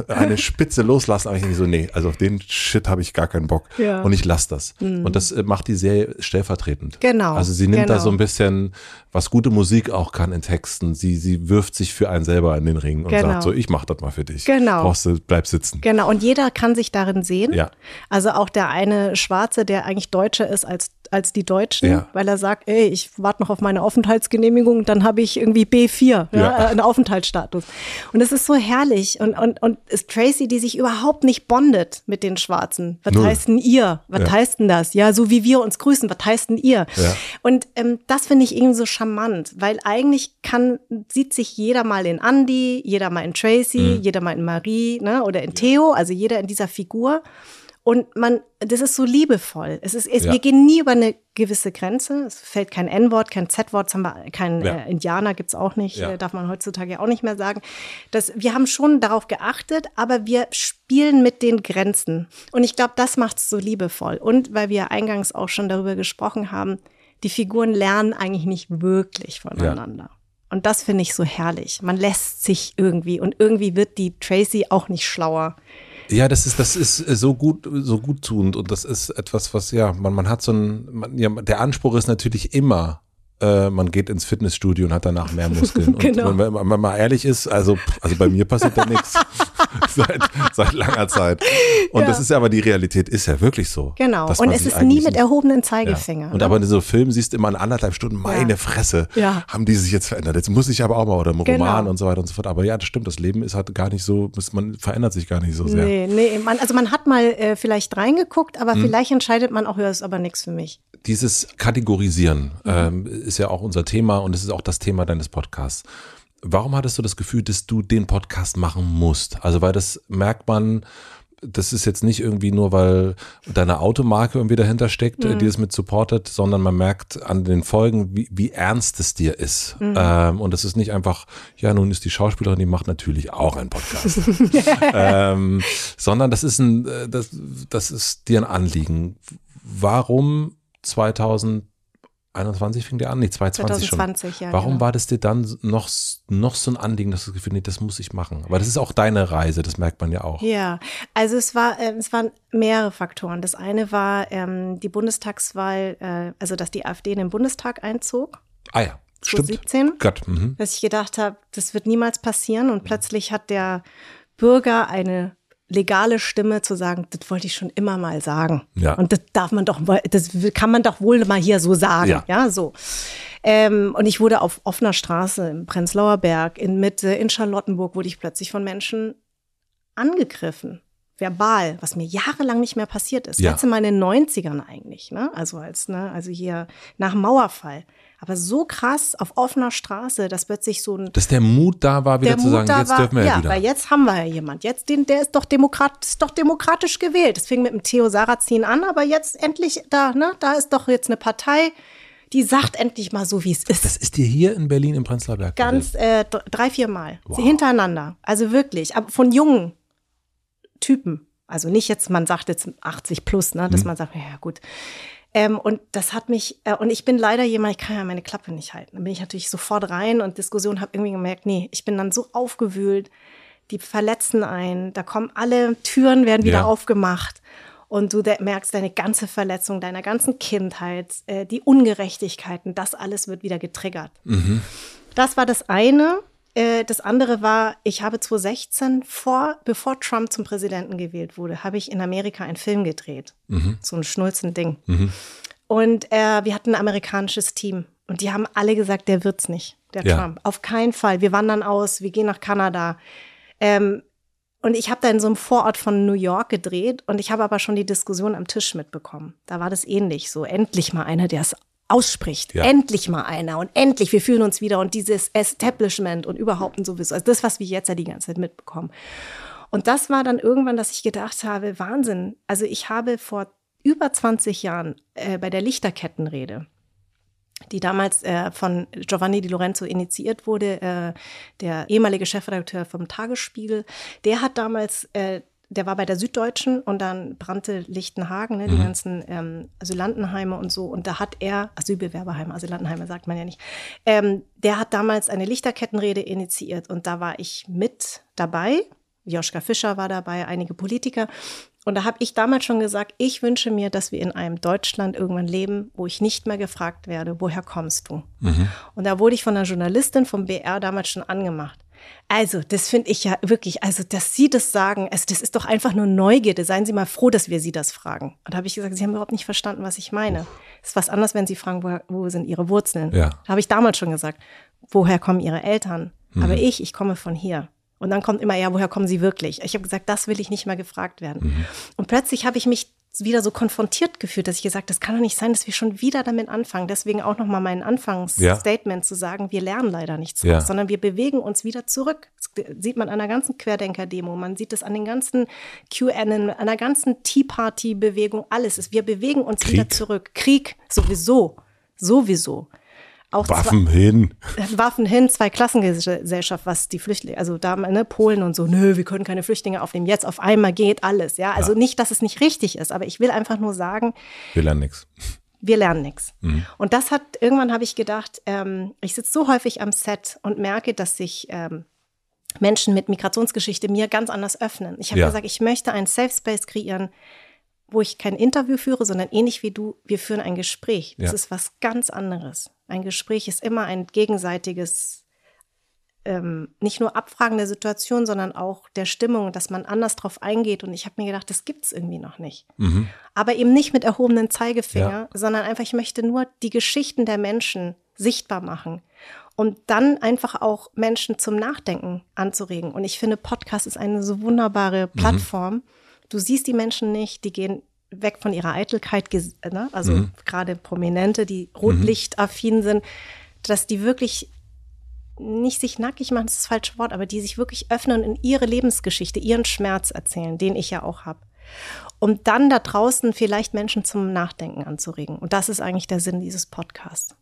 eine Spitze loslassen, aber ich denke so, nee, also auf den Shit habe ich gar keinen Bock.
Ja.
Und ich lasse das. Mhm. Und das äh, macht die sehr stellvertretend.
Genau.
Also sie nimmt
genau.
da so ein bisschen, was gute Musik auch kann in Texten. Sie, sie wirft sich für einen selber in den Ring und
Genau.
sagt so, ich mach das mal für dich.
Genau.
Brauchst du, bleib sitzen.
Genau, und jeder kann sich darin sehen.
Ja.
Also auch der eine Schwarze, der eigentlich Deutscher ist als, als die Deutschen,
Ja.
weil er sagt, ey, ich warte noch auf meine Aufenthaltsgenehmigung, dann habe ich irgendwie B4, ja,
Ja.
äh, einen Aufenthaltsstatus. Und es ist so herrlich. Und, und, und ist Tracy, die sich überhaupt nicht bondet mit den Schwarzen. Was
Null.
heißt denn ihr? Was
Ja.
heißt denn das? Ja, so wie wir uns grüßen, was heißt denn ihr?
Ja.
Und ähm, das finde ich irgendwie so charmant, weil eigentlich kann, sieht sich jeder mal in Andy, jeder mal in Tracy, jeder mal in Marie, ne, oder in Theo, also jeder in dieser Figur. Und man, das ist so liebevoll. Es ist, es,
Ja.
wir gehen nie über eine gewisse Grenze. Es fällt kein N-Wort, kein Z-Wort, kein
Ja.
äh, Indianer gibt's auch nicht,
Ja.
äh, darf man heutzutage auch nicht mehr sagen. Das, wir haben schon darauf geachtet, aber wir spielen mit den Grenzen. Und ich glaube, das macht's so liebevoll. Und weil wir eingangs auch schon darüber gesprochen haben, die Figuren lernen eigentlich nicht wirklich voneinander. Und das finde ich so herrlich. Man lässt sich irgendwie und irgendwie wird die Tracy auch nicht schlauer.
Ja, das ist, das ist äh, so gut, so gut tuend und das ist etwas, was, ja, man, man hat so ein, man, ja, der Anspruch ist natürlich immer, äh, man geht ins Fitnessstudio und hat danach mehr Muskeln.
Genau.
Und wenn, wenn man mal ehrlich ist, also, also bei mir passiert da nichts. seit, seit langer Zeit. Und
Ja.
das ist aber die Realität, ist ja wirklich so.
Genau. Und es ist nie mit erhobenen
Ja.
Zeigefinger.
Und
ne?
aber in so Film siehst du immer in anderthalb Stunden, meine
Ja.
Fresse,
Ja.
haben die sich jetzt verändert. Jetzt muss ich aber auch mal, oder im
Genau.
Roman und so weiter und so fort. Aber ja, das stimmt, das Leben ist halt gar nicht so, man verändert sich gar nicht so sehr.
Nee, nee, man, also man hat mal äh, vielleicht reingeguckt,
Hm.
aber vielleicht entscheidet man auch, ja, ist aber nichts für mich.
Dieses Kategorisieren
Mhm.
ähm, ist ja auch unser Thema und es ist auch das Thema deines Podcasts. Warum hattest du das Gefühl, dass du den Podcast machen musst? Also, weil das merkt man, das ist jetzt nicht irgendwie nur, weil deine Automarke irgendwie dahinter steckt,
Mhm.
die es mit supportet, sondern man merkt an den Folgen, wie, wie ernst es dir ist.
Mhm.
Ähm, und es ist nicht einfach, ja, nun ist die Schauspielerin, die macht natürlich auch einen Podcast. ähm, sondern das ist ein, äh, das, das ist dir ein Anliegen. Warum 2021 fing der an? Nee, 2020 schon.
2020, ja.
Warum
genau.
war das dir dann noch, noch so ein Anliegen, dass du das Gefühl, nee, das muss ich machen? Aber das ist auch deine Reise, das merkt man ja auch.
Ja, also es war, ähm, es waren mehrere Faktoren. Das eine war ähm, die Bundestagswahl, äh, also dass die AfD in den Bundestag einzog,
Ah ja, stimmt.
2017.
Gott, mhm.
dass ich gedacht habe, das wird niemals passieren. Und plötzlich hat der Bürger eine legale Stimme zu sagen, das wollte ich schon immer mal sagen.
Ja.
Und das darf man doch, das kann man doch wohl mal hier so sagen.
Ja.
Ja, so. Ähm, und ich wurde auf offener Straße im Prenzlauer Berg, in Mitte, in Charlottenburg, wurde ich plötzlich von Menschen angegriffen. Verbal, was mir jahrelang nicht mehr passiert ist.
Ja.
Letzte Mal in den 90ern eigentlich, ne? Also als, ne, also hier nach dem Mauerfall. Aber so krass auf offener Straße, dass plötzlich so ein
Dass der Mut da war, wieder
der
zu sagen,
Mut da
jetzt
war,
dürfen wir ja,
ja,
wieder.
weil jetzt haben wir ja jemand. Jetzt den, der ist doch Demokrat, ist doch demokratisch gewählt. Das fing mit dem Theo Sarrazin an, aber jetzt endlich da, ne, da ist doch jetzt eine Partei, die sagt endlich mal so, wie es ist.
das ist dir hier in Berlin im Prenzlauer Berg
Ganz äh, drei, vier Mal
Wow.
hintereinander. Also wirklich, aber von jungen Typen. Also nicht jetzt, man sagt jetzt 80 plus, ne, dass
Mhm.
man sagt, ja gut. Ähm, und das hat mich, äh, und ich bin leider jemand, ich kann ja meine Klappe nicht halten. Dann bin ich natürlich sofort rein und Diskussion, habe irgendwie gemerkt, nee, ich bin dann so aufgewühlt, die verletzen einen, da kommen alle Türen, werden wieder
Ja.
aufgemacht. Und du merkst deine ganze Verletzung, deiner ganzen Kindheit, äh, die Ungerechtigkeiten, das alles wird wieder getriggert. Das war das eine. Äh, Das andere war, ich habe 2016, vor, bevor Trump zum Präsidenten gewählt wurde, habe ich in Amerika einen Film gedreht. So ein Schnulzen-Ding. Und äh, wir hatten ein amerikanisches Team. Und die haben alle gesagt, der wird's nicht, der
Ja.
Trump. Auf keinen Fall. Wir wandern aus, wir gehen nach Kanada. Ähm, und ich habe da in so einem Vorort von New York gedreht und ich habe aber schon die Diskussion am Tisch mitbekommen. Da war das ähnlich so. Endlich mal einer, der es ausspricht.
Ja.
Endlich mal einer und endlich, wir fühlen uns wieder und dieses Establishment und überhaupt und sowieso. Also das, was wir jetzt ja die ganze Zeit mitbekommen. Und das war dann irgendwann, dass ich gedacht habe, Wahnsinn. Also ich habe vor über 20 Jahren äh, bei der Lichterkettenrede, die damals äh, von Giovanni Di Lorenzo initiiert wurde, äh, der ehemalige Chefredakteur vom Tagesspiegel, der hat damals äh, der war bei der Süddeutschen und dann brannte Lichtenhagen, ne, die
Mhm.
ganzen ähm, Asylantenheime und so. Und da hat er, Asylbewerberheime, Asylantenheime sagt man ja nicht, ähm, der hat damals eine Lichterkettenrede initiiert und da war ich mit dabei. Joschka Fischer war dabei, einige Politiker. Und da habe ich damals schon gesagt, ich wünsche mir, dass wir in einem Deutschland irgendwann leben, wo ich nicht mehr gefragt werde, woher kommst du? Und da wurde ich von einer Journalistin vom BR damals schon angemacht. Also, das finde ich ja wirklich, also, dass Sie das sagen, also, das ist doch einfach nur Neugierde. Seien Sie mal froh, dass wir Sie das fragen. Und da habe ich gesagt, Sie haben überhaupt nicht verstanden, was ich meine. Es ist was anderes, wenn Sie fragen, wo, wo sind Ihre Wurzeln?
Ja.
Habe ich damals schon gesagt, woher kommen Ihre Eltern? Aber ich, ich komme von hier. Und dann kommt immer, ja, woher kommen Sie wirklich? Ich habe gesagt, das will ich nicht mehr gefragt werden. Und plötzlich habe ich mich wieder so konfrontiert gefühlt, dass ich gesagt, das kann doch nicht sein, dass wir schon wieder damit anfangen. Deswegen auch nochmal mein Anfangsstatement zu sagen, wir lernen leider nichts
Ja.
draus, sondern wir bewegen uns wieder zurück. Das sieht man an der ganzen Querdenker-Demo, man sieht es an den ganzen QAnon, an der ganzen Tea Party-Bewegung, alles ist, wir bewegen uns wieder
Krieg.
zurück. Krieg, sowieso, sowieso. Auch
Waffen hin.
Waffen hin, zwei Klassengesellschaft, was die Flüchtlinge, also da, ne, Polen und so, nö, wir können keine Flüchtlinge aufnehmen. Jetzt auf einmal geht alles, ja. Also nicht, dass es nicht richtig ist, aber ich will einfach nur sagen,
Will er nix.
wir lernen nichts. Und das hat, irgendwann habe ich gedacht, ähm, ich sitze so häufig am Set und merke, dass sich ähm, Menschen mit Migrationsgeschichte mir ganz anders öffnen. Ich habe
Ja.
gesagt, ich möchte einen Safe Space kreieren, wo ich kein Interview führe, sondern ähnlich wie du, wir führen ein Gespräch. Das
Ja.
ist was ganz anderes. Ein Gespräch ist immer ein gegenseitiges, ähm, nicht nur Abfragen der Situation, sondern auch der Stimmung, dass man anders drauf eingeht. Und ich habe mir gedacht, das gibt's irgendwie noch nicht. Aber eben nicht mit erhobenem Zeigefinger,
Ja.
sondern einfach, ich möchte nur die Geschichten der Menschen sichtbar machen. Und dann einfach auch Menschen zum Nachdenken anzuregen. Und ich finde, Podcast ist eine so wunderbare Plattform. Du siehst die Menschen nicht, die gehen weg von ihrer Eitelkeit, ne? also gerade Prominente, die rotlichtaffin sind, dass die wirklich nicht sich nackig machen, das ist das falsche Wort, aber die sich wirklich öffnen und in ihre Lebensgeschichte, ihren Schmerz erzählen, den ich ja auch habe. Um dann da draußen vielleicht Menschen zum Nachdenken anzuregen. Und das ist eigentlich der Sinn dieses Podcasts.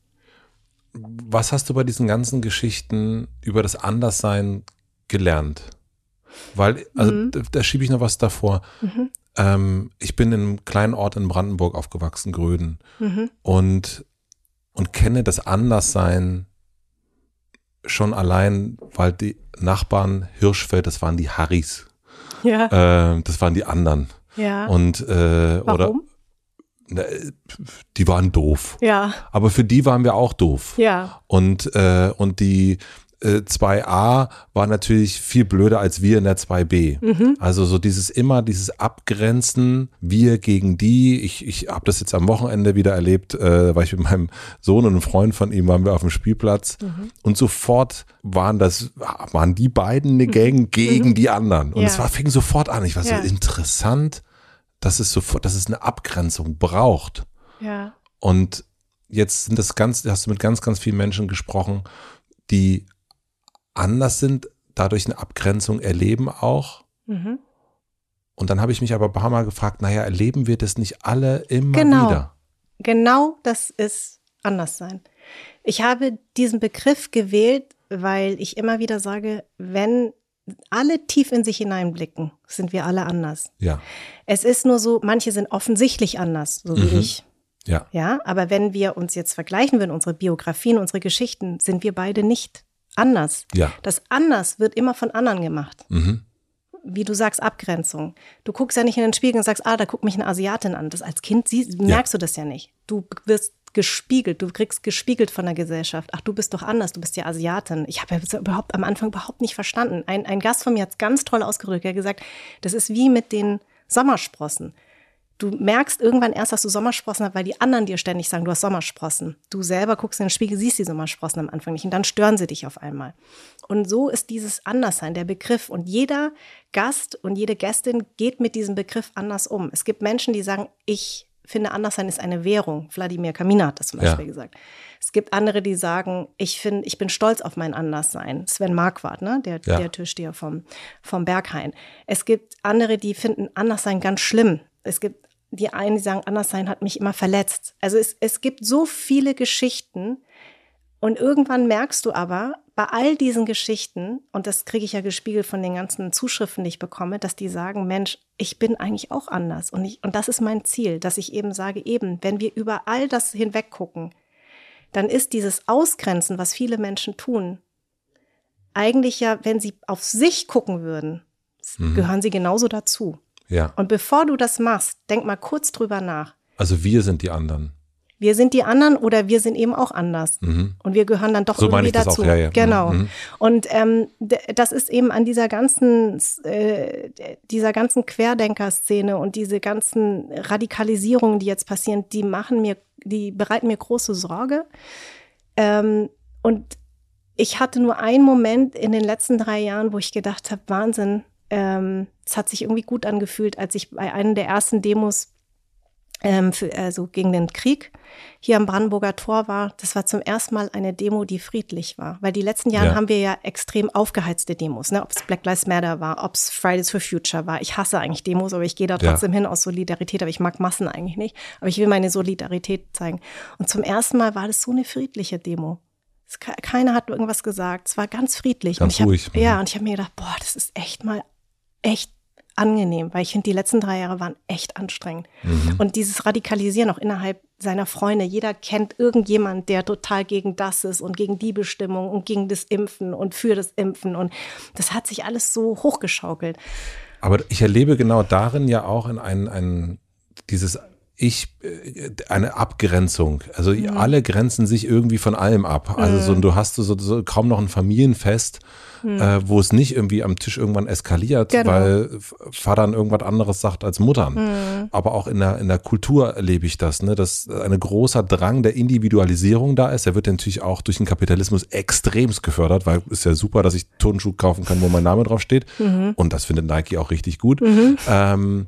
Was hast du bei diesen ganzen Geschichten über das Anderssein gelernt? Weil, also
Mhm.
da, da schiebe ich noch was davor. Ähm, ich bin in einem kleinen Ort in Brandenburg aufgewachsen, Gröden,
Mhm.
und, und kenne das Anderssein schon allein, weil die Nachbarn Hirschfeld, das waren die Harrys,
Ja.
äh, das waren die anderen.
ja.
Und äh, oder
Warum?
na, die waren doof.
Ja.
Aber für die waren wir auch doof.
Ja.
Und, äh, und die äh, 2a war natürlich viel blöder als wir in der 2b.
Mhm.
Also so dieses immer, dieses Abgrenzen, wir gegen die. Ich, ich habe das jetzt am Wochenende wieder erlebt, äh, weil ich mit meinem Sohn und einem Freund von ihm waren wir auf dem Spielplatz
Mhm.
und sofort waren das, waren die beiden eine Gang gegen die anderen. Und
Mhm. Ja.
es war, fing sofort an. Ich war
Ja.
so interessant, dass es sofort, dass es eine Abgrenzung braucht.
Ja.
Und jetzt sind das ganz, hast du mit ganz, ganz vielen Menschen gesprochen, die anders sind, dadurch eine Abgrenzung erleben auch.
Mhm.
Und dann habe ich mich aber ein paar Mal gefragt, naja, erleben wir das nicht alle immer
Genau.
wieder?
Genau das ist anders sein. Ich habe diesen Begriff gewählt, weil ich immer wieder sage, wenn alle tief in sich hineinblicken, sind wir alle anders.
Ja,
Es ist nur so, manche sind offensichtlich anders, so wie
Mhm.
ich.
ja,
Ja, aber wenn wir uns jetzt vergleichen würden, unsere Biografien, unsere Geschichten, sind wir beide nicht anders.
ja.
Das anders wird immer von anderen gemacht.
Mhm.
Wie du sagst, Abgrenzung. Du guckst ja nicht in den Spiegel und sagst, ah, da guckt mich eine Asiatin an. Das als Kind siehst, merkst du das ja nicht. Du wirst gespiegelt, du kriegst gespiegelt von der Gesellschaft. Ach, du bist doch anders, du bist ja Asiatin. Ich habe ja überhaupt am Anfang überhaupt nicht verstanden. Ein, ein Gast von mir hat es ganz toll ausgedrückt. Er hat gesagt, das ist wie mit den Sommersprossen. Du merkst irgendwann erst, dass du Sommersprossen hast, weil die anderen dir ständig sagen, du hast Sommersprossen. Du selber guckst in den Spiegel, siehst die Sommersprossen am Anfang nicht und dann stören sie dich auf einmal. Und so ist dieses Anderssein, der Begriff. Und jeder Gast und jede Gästin geht mit diesem Begriff anders um. Es gibt Menschen, die sagen, ich finde, Anderssein ist eine Währung. Wladimir Kamina hat das zum
Ja.
Beispiel gesagt. Es gibt andere, die sagen, ich finde, ich bin stolz auf mein Anderssein. Sven Marquardt, ne? der,
Ja.
der Türsteher vom, vom Berghain. Es gibt andere, die finden Anderssein ganz schlimm. Es gibt die einen, die sagen, Anderssein hat mich immer verletzt. Also es, es gibt so viele Geschichten und irgendwann merkst du aber, bei all diesen Geschichten, und das kriege ich ja gespiegelt von den ganzen Zuschriften, die ich bekomme, dass die sagen, Mensch, ich bin eigentlich auch anders. Und, ich, und das ist mein Ziel, dass ich eben sage, eben, wenn wir über all das hinweg gucken, dann ist dieses Ausgrenzen, was viele Menschen tun, eigentlich ja, wenn sie auf sich gucken würden, mhm. gehören sie genauso dazu.
Ja.
Und bevor du das machst, denk mal kurz drüber nach.
Also wir sind die anderen.
Wir sind die anderen oder wir sind eben auch anders. Mhm. Und wir gehören dann doch
so
irgendwie
dazu.
Auch,
ja, ja.
Genau. Mhm. Und ähm, das ist eben an dieser ganzen, äh, dieser ganzen Querdenker-Szene und diese ganzen Radikalisierungen, die jetzt passieren, die machen mir, die bereiten mir große Sorge. Ähm, und ich hatte nur einen Moment in den letzten drei Jahren, wo ich gedacht habe, Wahnsinn, ähm, es hat sich irgendwie gut angefühlt, als ich bei einer der ersten Demos ähm, für, also gegen den Krieg hier am Brandenburger Tor war, das war zum ersten Mal eine Demo, die friedlich war. Weil die letzten Jahre ja. haben wir ja extrem aufgeheizte Demos, ne? ob es Black Lives Matter war, ob es Fridays for Future war. Ich hasse eigentlich Demos, aber ich gehe da trotzdem ja. hin aus Solidarität, aber ich mag Massen eigentlich nicht. Aber ich will meine Solidarität zeigen. Und zum ersten Mal war das so eine friedliche Demo. Keiner hat irgendwas gesagt. Es war ganz friedlich.
Ganz
und
ruhig.
Hab, ja, und ich habe mir gedacht, boah, das ist echt mal echt angenehm, weil ich finde, die letzten drei Jahre waren echt anstrengend. Mhm. Und dieses Radikalisieren auch innerhalb seiner Freunde, jeder kennt irgendjemand, der total gegen das ist und gegen die Bestimmung und gegen das Impfen und für das Impfen. Und das hat sich alles so hochgeschaukelt.
Aber ich erlebe genau darin ja auch in ein, ein dieses ich äh, eine Abgrenzung. Also mhm. alle grenzen sich irgendwie von allem ab. Also so, mhm. du hast so, so kaum noch ein Familienfest, mhm. äh, wo es nicht irgendwie am Tisch irgendwann eskaliert, genau. weil Vater dann irgendwas anderes sagt als Muttern. Mhm. Aber auch in der, in der Kultur erlebe ich das, ne, dass ein großer Drang der Individualisierung da ist. Der wird natürlich auch durch den Kapitalismus extremst gefördert, weil ist ja super, dass ich Turnschuh kaufen kann, wo mein Name drauf steht. Mhm. Und das findet Nike auch richtig gut. Mhm. Ähm,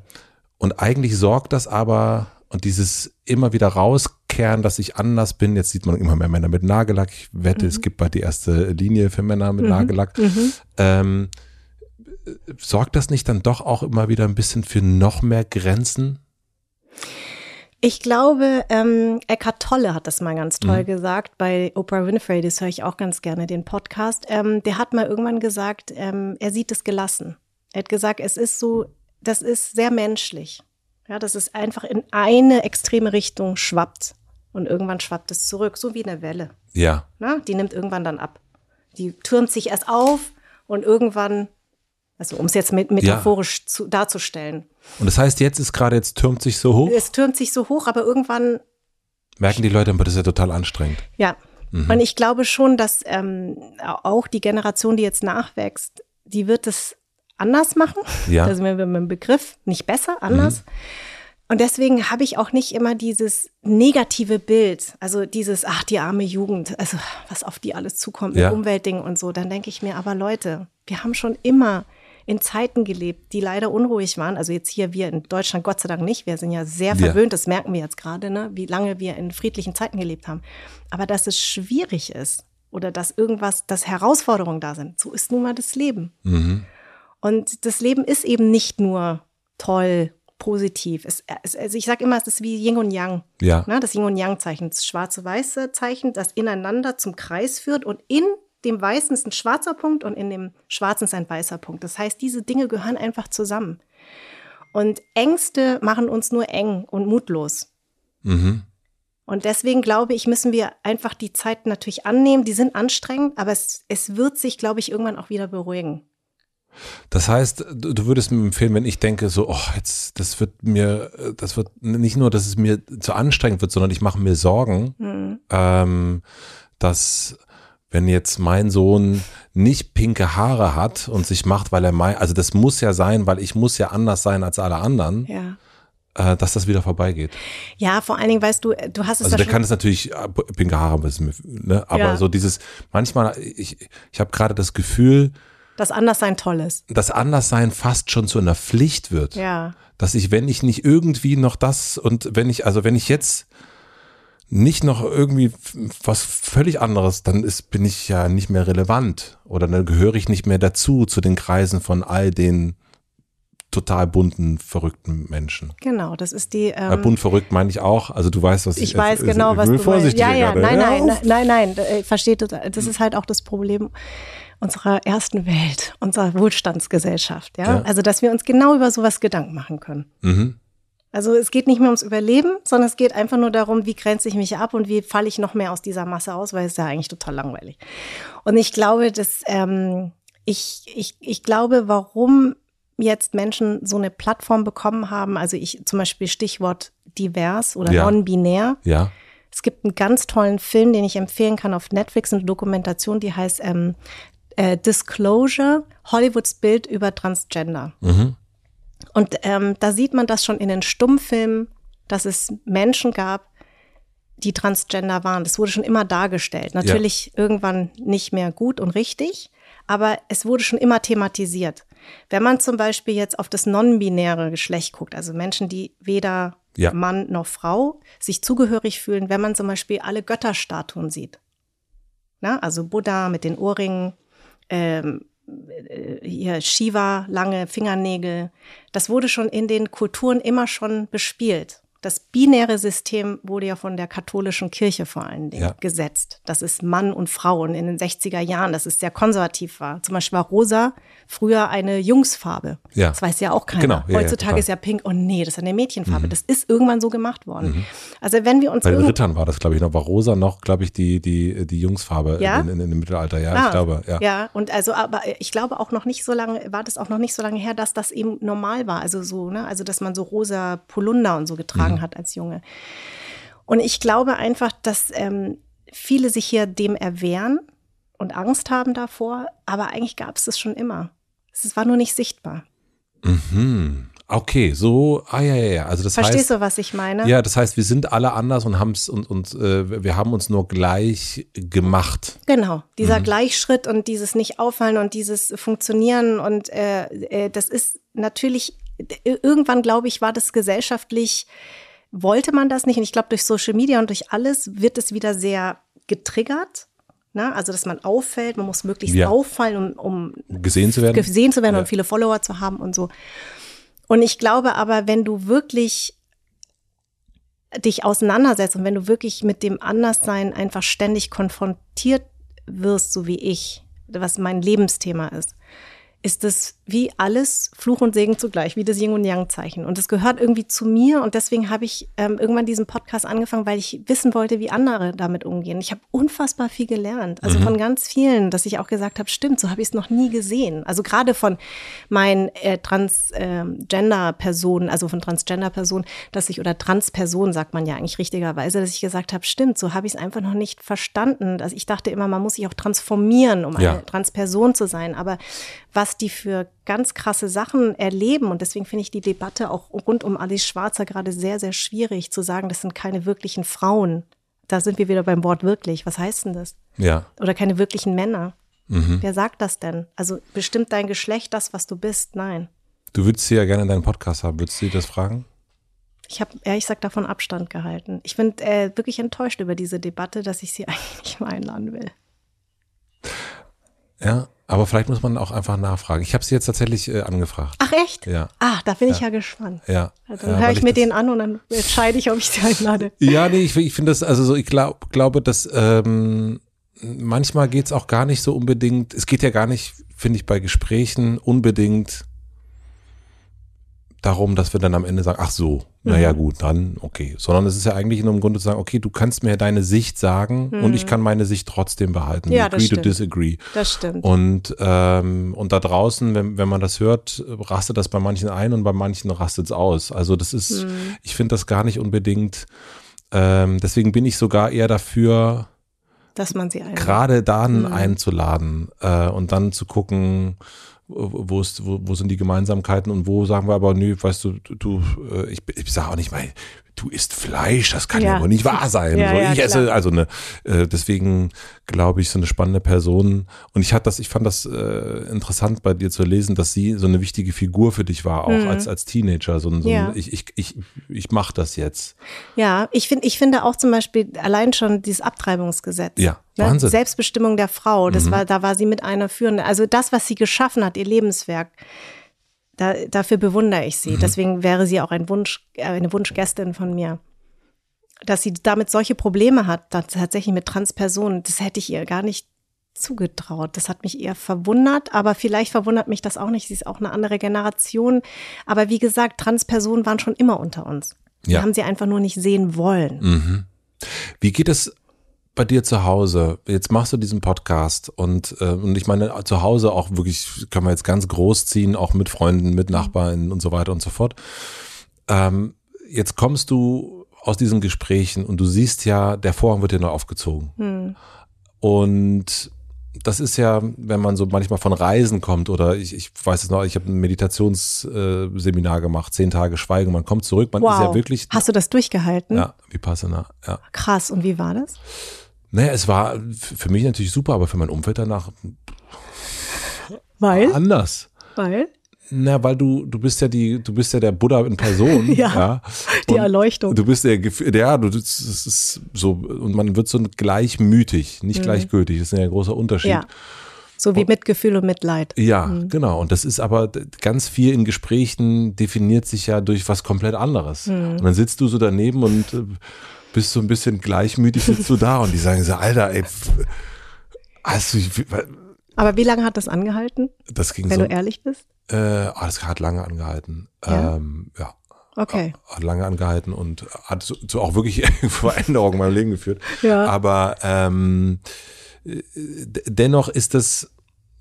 und eigentlich sorgt das aber und dieses immer wieder rauskehren, dass ich anders bin. Jetzt sieht man immer mehr Männer mit Nagellack. Ich wette, mhm. es gibt bald die erste Linie für Männer mit mhm. Nagellack. Mhm. Ähm, sorgt das nicht dann doch auch immer wieder ein bisschen für noch mehr Grenzen?
Ich glaube, ähm, Eckhart Tolle hat das mal ganz toll mhm. gesagt bei Oprah Winfrey, das höre ich auch ganz gerne, den Podcast. Ähm, der hat mal irgendwann gesagt, ähm, er sieht es gelassen. Er hat gesagt, es ist so, das ist sehr menschlich. Ja, dass es einfach in eine extreme Richtung schwappt und irgendwann schwappt es zurück, so wie eine Welle.
Ja.
Na, die nimmt irgendwann dann ab. Die türmt sich erst auf und irgendwann, also um es jetzt metaphorisch ja. zu, darzustellen.
Und das heißt, jetzt ist gerade, jetzt türmt sich so hoch?
Es türmt sich so hoch, aber irgendwann
merken die Leute, aber das ist ja total anstrengend.
Ja. Mhm. Und ich glaube schon, dass ähm, auch die Generation, die jetzt nachwächst, die wird es anders machen.
Ja.
Da sind wir mit dem Begriff nicht besser, anders. Mhm. Und deswegen habe ich auch nicht immer dieses negative Bild, also dieses, ach, die arme Jugend, also was auf die alles zukommt ja. mit Umweltdingen und so. Dann denke ich mir, aber Leute, wir haben schon immer in Zeiten gelebt, die leider unruhig waren. Also jetzt hier wir in Deutschland Gott sei Dank nicht. Wir sind ja sehr verwöhnt, ja. das merken wir jetzt gerade, ne? wie lange wir in friedlichen Zeiten gelebt haben. Aber dass es schwierig ist oder dass irgendwas, dass Herausforderungen da sind, so ist nun mal das Leben. Mhm. Und das Leben ist eben nicht nur toll, positiv. Es, es, also ich sage immer, es ist wie Yin und Yang.
Ja.
Ne, das Yin und Yang-Zeichen, das schwarze-weiße Zeichen, das ineinander zum Kreis führt und in dem Weißen ist ein schwarzer Punkt und in dem Schwarzen ist ein weißer Punkt. Das heißt, diese Dinge gehören einfach zusammen. Und Ängste machen uns nur eng und mutlos. Mhm. Und deswegen glaube ich, müssen wir einfach die Zeit natürlich annehmen. Die sind anstrengend, aber es, es wird sich, glaube ich, irgendwann auch wieder beruhigen.
Das heißt, du würdest mir empfehlen, wenn ich denke, so, oh, jetzt, das wird mir, das wird nicht nur, dass es mir zu anstrengend wird, sondern ich mache mir Sorgen, mhm. ähm, dass wenn jetzt mein Sohn nicht pinke Haare hat und sich macht, weil er mein, also das muss ja sein, weil ich muss ja anders sein als alle anderen.
Ja
äh, dass das wieder vorbeigeht.
Ja, vor allen Dingen weißt du, du hast es
Also der kann es natürlich äh, pinke Haare, ne? aber ja. so dieses, manchmal, ich, ich habe gerade das Gefühl,
dass Anderssein toll ist.
Dass Anderssein fast schon zu einer Pflicht wird.
Ja.
Dass ich, wenn ich nicht irgendwie noch das und wenn ich, also wenn ich jetzt nicht noch irgendwie was völlig anderes, dann ist, bin ich ja nicht mehr relevant oder dann gehöre ich nicht mehr dazu, zu den Kreisen von all den total bunten, verrückten Menschen.
Genau, das ist die.
Ähm, bunt verrückt meine ich auch. Also du weißt, was
ich, ich weiß genau, ich was du
meinst.
Ja, ja, nein, nein, nein, nein, nein, nein, versteht das ist halt auch das Problem unserer ersten Welt, unserer Wohlstandsgesellschaft, ja? ja? Also, dass wir uns genau über sowas Gedanken machen können. Mhm. Also es geht nicht mehr ums Überleben, sondern es geht einfach nur darum, wie grenze ich mich ab und wie falle ich noch mehr aus dieser Masse aus, weil es ist ja eigentlich total langweilig. Und ich glaube, dass ähm, ich, ich, ich glaube, warum jetzt Menschen so eine Plattform bekommen haben, also ich zum Beispiel Stichwort divers oder ja. non-binär.
Ja.
Es gibt einen ganz tollen Film, den ich empfehlen kann auf Netflix, eine Dokumentation, die heißt ähm, äh, Disclosure, Hollywoods Bild über Transgender. Mhm. Und ähm, da sieht man das schon in den Stummfilmen, dass es Menschen gab, die Transgender waren. Das wurde schon immer dargestellt. Natürlich ja. irgendwann nicht mehr gut und richtig, aber es wurde schon immer thematisiert. Wenn man zum Beispiel jetzt auf das non-binäre Geschlecht guckt, also Menschen, die weder ja. Mann noch Frau sich zugehörig fühlen, wenn man zum Beispiel alle Götterstatuen sieht. Na, also Buddha mit den Ohrringen, ähm, äh, hier Shiva, lange Fingernägel. Das wurde schon in den Kulturen immer schon bespielt. Das binäre System wurde ja von der katholischen Kirche vor allen Dingen ja. gesetzt. Das ist Mann und Frau und in den 60er Jahren, dass es sehr konservativ war. Zum Beispiel war rosa früher eine Jungsfarbe. Ja. Das weiß ja auch keiner. Genau. Ja, Heutzutage ist ja pink. Oh nee, das ist eine Mädchenfarbe. Mhm. Das ist irgendwann so gemacht worden. Mhm. Also wenn wir uns
bei den Rittern war das, glaube ich, noch war rosa noch, glaube ich, die die die Jungsfarbe
ja?
in, in, in, dem Mittelalter. Ja, ah, ich glaube. Ja.
ja, und also aber ich glaube auch noch nicht so lange war das auch noch nicht so lange her, dass das eben normal war. Also so ne, also dass man so rosa Polunder und so getragen mhm. hat als Junge. Und ich glaube einfach, dass ähm, viele sich hier dem erwehren und Angst haben davor, aber eigentlich gab es das schon immer. Es war nur nicht sichtbar.
Mhm. Okay, so, ah ja, ja, ja. Also das
Verstehst
heißt,
du, was ich meine?
Ja, das heißt, wir sind alle anders und haben es und, und äh, wir haben uns nur gleich gemacht.
Genau, dieser mhm. Gleichschritt und dieses nicht auffallen und dieses Funktionieren und äh, äh, das ist natürlich, irgendwann glaube ich, war das gesellschaftlich wollte man das nicht. Und ich glaube, durch Social Media und durch alles wird es wieder sehr getriggert. Ne? Also, dass man auffällt, man muss möglichst ja. auffallen, um,
um, gesehen zu werden,
gesehen zu werden ja. und viele Follower zu haben und so. Und ich glaube aber, wenn du wirklich dich auseinandersetzt und wenn du wirklich mit dem Anderssein einfach ständig konfrontiert wirst, so wie ich, was mein Lebensthema ist, ist es wie alles Fluch und Segen zugleich, wie das Yin und Yang Zeichen. Und es gehört irgendwie zu mir und deswegen habe ich ähm, irgendwann diesen Podcast angefangen, weil ich wissen wollte, wie andere damit umgehen. Ich habe unfassbar viel gelernt, also mhm. von ganz vielen, dass ich auch gesagt habe, stimmt, so habe ich es noch nie gesehen. Also gerade von meinen äh, Transgender-Personen, ähm, also von Transgender-Personen, dass ich oder Trans-Personen sagt man ja eigentlich richtigerweise, dass ich gesagt habe, stimmt, so habe ich es einfach noch nicht verstanden. Also ich dachte immer, man muss sich auch transformieren, um ja. eine Transperson zu sein. Aber was die für ganz krasse Sachen erleben. Und deswegen finde ich die Debatte auch rund um Alice Schwarzer gerade sehr, sehr schwierig zu sagen, das sind keine wirklichen Frauen. Da sind wir wieder beim Wort wirklich. Was heißt denn das?
Ja.
Oder keine wirklichen Männer. Mhm. Wer sagt das denn? Also bestimmt dein Geschlecht das, was du bist? Nein.
Du würdest sie ja gerne in deinen Podcast haben. Würdest du sie das fragen?
Ich habe ehrlich gesagt davon Abstand gehalten. Ich bin äh, wirklich enttäuscht über diese Debatte, dass ich sie eigentlich nicht mehr einladen will.
Ja, aber vielleicht muss man auch einfach nachfragen. Ich habe sie jetzt tatsächlich äh, angefragt.
Ach echt?
Ja.
Ah, da bin ich ja gespannt.
Ja.
Also dann ja, höre ich mir den an und dann entscheide ich, ob ich sie einlade.
Ja, nee, ich, ich finde das, also so, ich glaub, glaube, dass ähm, manchmal geht es auch gar nicht so unbedingt, es geht ja gar nicht, finde ich, bei Gesprächen unbedingt darum, dass wir dann am Ende sagen, ach so, naja mhm. gut, dann okay. Sondern es ist ja eigentlich nur im Grunde zu sagen, okay, du kannst mir deine Sicht sagen mhm. und ich kann meine Sicht trotzdem behalten.
Ja, Agree
to disagree.
Das stimmt.
Und, ähm, und da draußen, wenn, wenn man das hört, rastet das bei manchen ein und bei manchen rastet es aus. Also das ist, mhm. ich finde das gar nicht unbedingt, ähm, deswegen bin ich sogar eher dafür,
dass man sie
gerade dann mhm. einzuladen äh, und dann zu gucken, wo, ist, wo, wo sind die Gemeinsamkeiten und wo sagen wir aber, nö, weißt du, du, äh, ich, ich sage auch nicht mal, du isst Fleisch, das kann ja, ja wohl nicht wahr sein. Ja, so, ja, ich klar. esse, also ne, äh, deswegen glaube ich, so eine spannende Person. Und ich hatte das, ich fand das äh, interessant bei dir zu lesen, dass sie so eine wichtige Figur für dich war, auch mhm. als, als Teenager. So, so ein, ich, ich, ich, ich mache das jetzt.
Ja, ich finde, ich finde auch zum Beispiel allein schon dieses Abtreibungsgesetz.
Ja.
Ne? Selbstbestimmung der Frau, das mhm. war, da war sie mit einer führenden. Also das, was sie geschaffen hat, ihr Lebenswerk Da, dafür bewundere ich sie. Mhm. Deswegen wäre sie auch ein Wunsch, äh, eine Wunschgästin von mir. Dass sie damit solche Probleme hat, tatsächlich mit Transpersonen, das hätte ich ihr gar nicht zugetraut. Das hat mich eher verwundert, aber vielleicht verwundert mich das auch nicht. Sie ist auch eine andere Generation. Aber wie gesagt, Transpersonen waren schon immer unter uns. Ja. Wir haben sie einfach nur nicht sehen wollen.
Mhm. Wie geht es bei dir zu Hause? Jetzt machst du diesen Podcast und, äh, und ich meine, zu Hause auch wirklich, können wir jetzt ganz groß ziehen, auch mit Freunden, mit Nachbarn und so weiter und so fort. Ähm, jetzt kommst du aus diesen Gesprächen und du siehst ja, der Vorhang wird ja nur aufgezogen. Mhm. Und das ist ja, wenn man so manchmal von Reisen kommt oder ich, ich weiß es noch, ich habe ein Meditationsseminar gemacht, zehn Tage Schweigen, man kommt zurück, man wow. ist ja wirklich.
Hast du das durchgehalten?
Ja, wie Vipassana, ja.
Krass, und wie war das?
Naja, es war für mich natürlich super, aber für mein Umfeld danach
Weil?
anders.
Weil?
Na, weil du, du bist ja die, du bist ja der Buddha in Person.
ja, ja. Die Erleuchtung.
Du bist der, ja, du, das ist so, und man wird so gleichmütig, nicht mhm. gleichgültig. Das ist ja ein großer Unterschied. Ja.
So wie Mitgefühl und Mitleid.
Ja, mhm. genau. Und das ist aber ganz viel in Gesprächen definiert sich ja durch was komplett anderes. Mhm. Und dann sitzt du so daneben und äh, bist so ein bisschen gleichmütig, sitzt du da und die sagen so, Alter, ey, hast du,
aber wie lange hat das angehalten?
Das ging
wenn
so.
du ehrlich bist?
Äh, ah, das hat lange angehalten. Ja. Ähm, ja.
Okay.
Hat lange angehalten und hat so, so auch wirklich Veränderungen in meinem Leben geführt.
Ja.
Aber ähm, dennoch ist das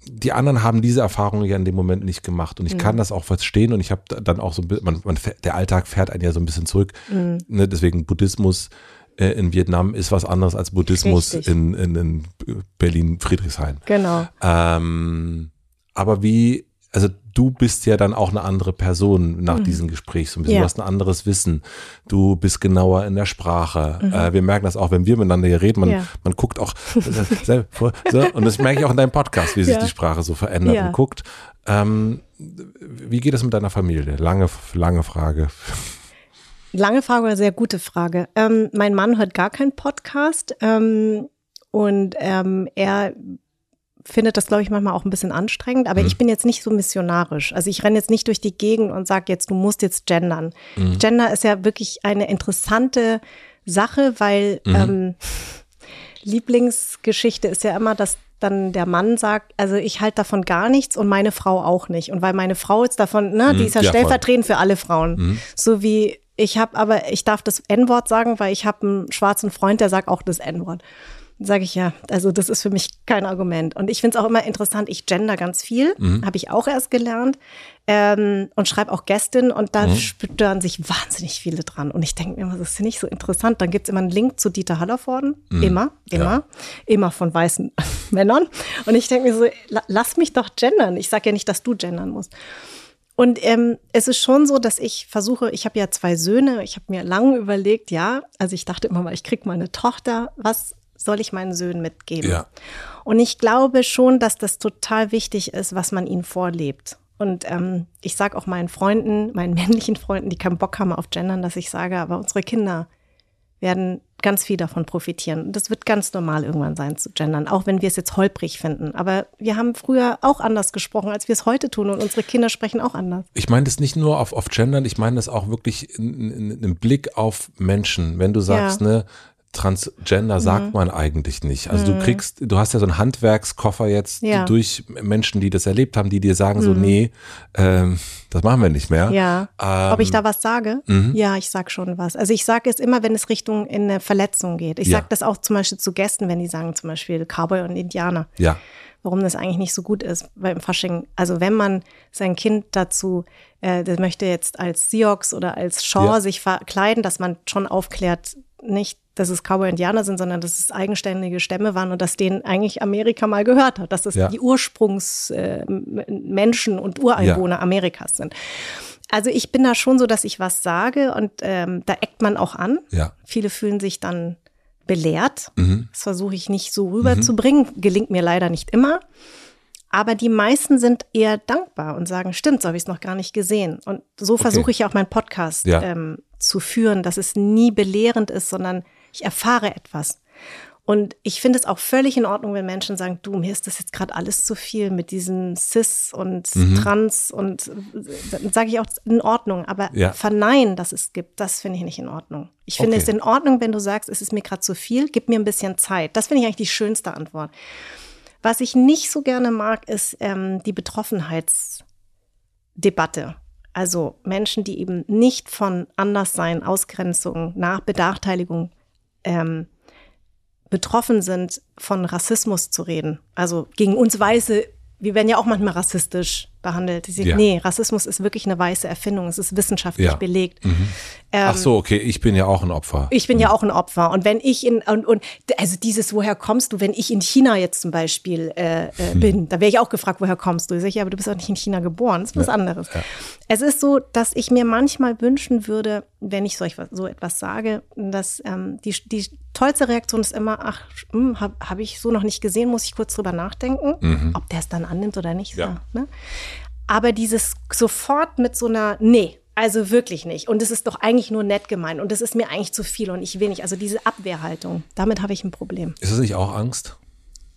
die anderen haben diese Erfahrungen ja in dem Moment nicht gemacht und ich mhm. kann das auch verstehen und ich habe dann auch so ein bisschen, man, man, der Alltag fährt einen ja so ein bisschen zurück. Mhm. Ne, deswegen Buddhismus äh, in Vietnam ist was anderes als Buddhismus in, in, in Berlin Friedrichshain.
Genau.
Ähm, aber wie also du bist ja dann auch eine andere Person nach mhm. diesem Gespräch. So ein bisschen, ja. Du hast ein anderes Wissen. Du bist genauer in der Sprache. Mhm. Äh, wir merken das auch, wenn wir miteinander hier reden. Man, ja. man guckt auch so, und das merke ich auch in deinem Podcast, wie sich die Sprache so verändert und guckt. Ähm, wie geht es mit deiner Familie? Lange, lange Frage.
Lange Frage oder sehr gute Frage. Ähm, mein Mann hört gar keinen Podcast ähm, und ähm, er findet das, glaube ich, manchmal auch ein bisschen anstrengend, aber mhm. ich bin jetzt nicht so missionarisch. Also ich renne jetzt nicht durch die Gegend und sage jetzt, du musst jetzt gendern. Mhm. Gender ist ja wirklich eine interessante Sache, weil mhm. ähm, Lieblingsgeschichte ist ja immer, dass dann der Mann sagt, also ich halte davon gar nichts und meine Frau auch nicht. Und weil meine Frau jetzt davon, ne, die mhm. ist ja, ja stellvertretend voll. für alle Frauen. Mhm. So wie ich habe aber, ich darf das N-Wort sagen, weil ich habe einen schwarzen Freund, der sagt auch das N-Wort sage ich ja, also das ist für mich kein Argument. Und ich finde es auch immer interessant, ich gender ganz viel, mhm. habe ich auch erst gelernt ähm, und schreibe auch Gästin und da mhm. stören sich wahnsinnig viele dran. Und ich denke mir immer, das ist nicht so interessant. Dann gibt es immer einen Link zu Dieter Hallervorden, mhm. immer, immer, ja. immer von weißen Männern. Und ich denke mir so, lass mich doch gendern. Ich sage ja nicht, dass du gendern musst. Und ähm, es ist schon so, dass ich versuche, ich habe ja zwei Söhne, ich habe mir lange überlegt, ja, also ich dachte immer mal, ich kriege mal eine Tochter, was soll ich meinen Söhnen mitgeben?
Ja.
Und ich glaube schon, dass das total wichtig ist, was man ihnen vorlebt. Und ähm, ich sage auch meinen Freunden, meinen männlichen Freunden, die keinen Bock haben auf Gendern, dass ich sage, aber unsere Kinder werden ganz viel davon profitieren. Und das wird ganz normal irgendwann sein zu gendern, auch wenn wir es jetzt holprig finden. Aber wir haben früher auch anders gesprochen, als wir es heute tun und unsere Kinder sprechen auch anders.
Ich meine das nicht nur auf, auf Gendern, ich meine das auch wirklich im Blick auf Menschen. Wenn du sagst, ja. ne, Transgender sagt mhm. man eigentlich nicht. Also mhm. du kriegst, du hast ja so einen Handwerkskoffer jetzt ja. durch Menschen, die das erlebt haben, die dir sagen mhm. so, nee, ähm, das machen wir nicht mehr.
Ja. Ähm, Ob ich da was sage? Mhm. Ja, ich sag schon was. Also ich sage es immer, wenn es Richtung in eine Verletzung geht. Ich ja. sage das auch zum Beispiel zu Gästen, wenn die sagen zum Beispiel Cowboy und Indianer.
Ja.
Warum das eigentlich nicht so gut ist beim Fasching. Also wenn man sein Kind dazu, äh, das möchte jetzt als Sioux oder als Shaw ja. sich verkleiden, dass man schon aufklärt, nicht dass es Cowboy-Indianer sind, sondern dass es eigenständige Stämme waren und dass denen eigentlich Amerika mal gehört hat, dass es ja. die Ursprungsmenschen äh, und Ureinwohner ja. Amerikas sind. Also ich bin da schon so, dass ich was sage und ähm, da eckt man auch an.
Ja.
Viele fühlen sich dann belehrt. Mhm. Das versuche ich nicht so rüberzubringen, mhm. gelingt mir leider nicht immer. Aber die meisten sind eher dankbar und sagen, stimmt, so habe ich es noch gar nicht gesehen. Und so okay. versuche ich auch meinen Podcast ja. ähm, zu führen, dass es nie belehrend ist, sondern ich erfahre etwas. Und ich finde es auch völlig in Ordnung, wenn Menschen sagen, du, mir ist das jetzt gerade alles zu viel mit diesem Cis und
Mhm.
Trans und sage ich auch in Ordnung, aber
Ja.
verneinen, dass es gibt, das finde ich nicht in Ordnung. Ich finde
Okay.
es in Ordnung, wenn du sagst, es ist mir gerade zu viel, gib mir ein bisschen Zeit. Das finde ich eigentlich die schönste Antwort. Was ich nicht so gerne mag, ist ähm, die Betroffenheitsdebatte. Also Menschen, die eben nicht von Anderssein, Ausgrenzung, nach Benachteiligung ähm, betroffen sind, von Rassismus zu reden. Also gegen uns Weiße, wir werden ja auch manchmal rassistisch behandelt. Sie,
Ja.
Nee, Rassismus ist wirklich eine weiße Erfindung. Es ist wissenschaftlich
Ja.
belegt.
Ach so, okay, ich bin ja auch ein Opfer.
Ähm, Ich bin ja auch ein Opfer. Und wenn ich in, und, und also dieses, woher kommst du, wenn ich in China jetzt zum Beispiel äh, äh, bin, da wäre ich auch gefragt, woher kommst du? Ich sage, ja, aber du bist doch nicht in China geboren, das ist was anderes. Es ist so, dass ich mir manchmal wünschen würde, wenn ich solch, so etwas sage, dass ähm, die, die tollste Reaktion ist immer, ach, habe hab ich so noch nicht gesehen, muss ich kurz drüber nachdenken, ob der es dann annimmt oder nicht.
Ja.
So, ne? Aber dieses sofort mit so einer, nee, also wirklich nicht. Und es ist doch eigentlich nur nett gemeint. Und es ist mir eigentlich zu viel und ich will nicht. Also diese Abwehrhaltung, damit habe ich ein Problem.
Ist das nicht auch Angst?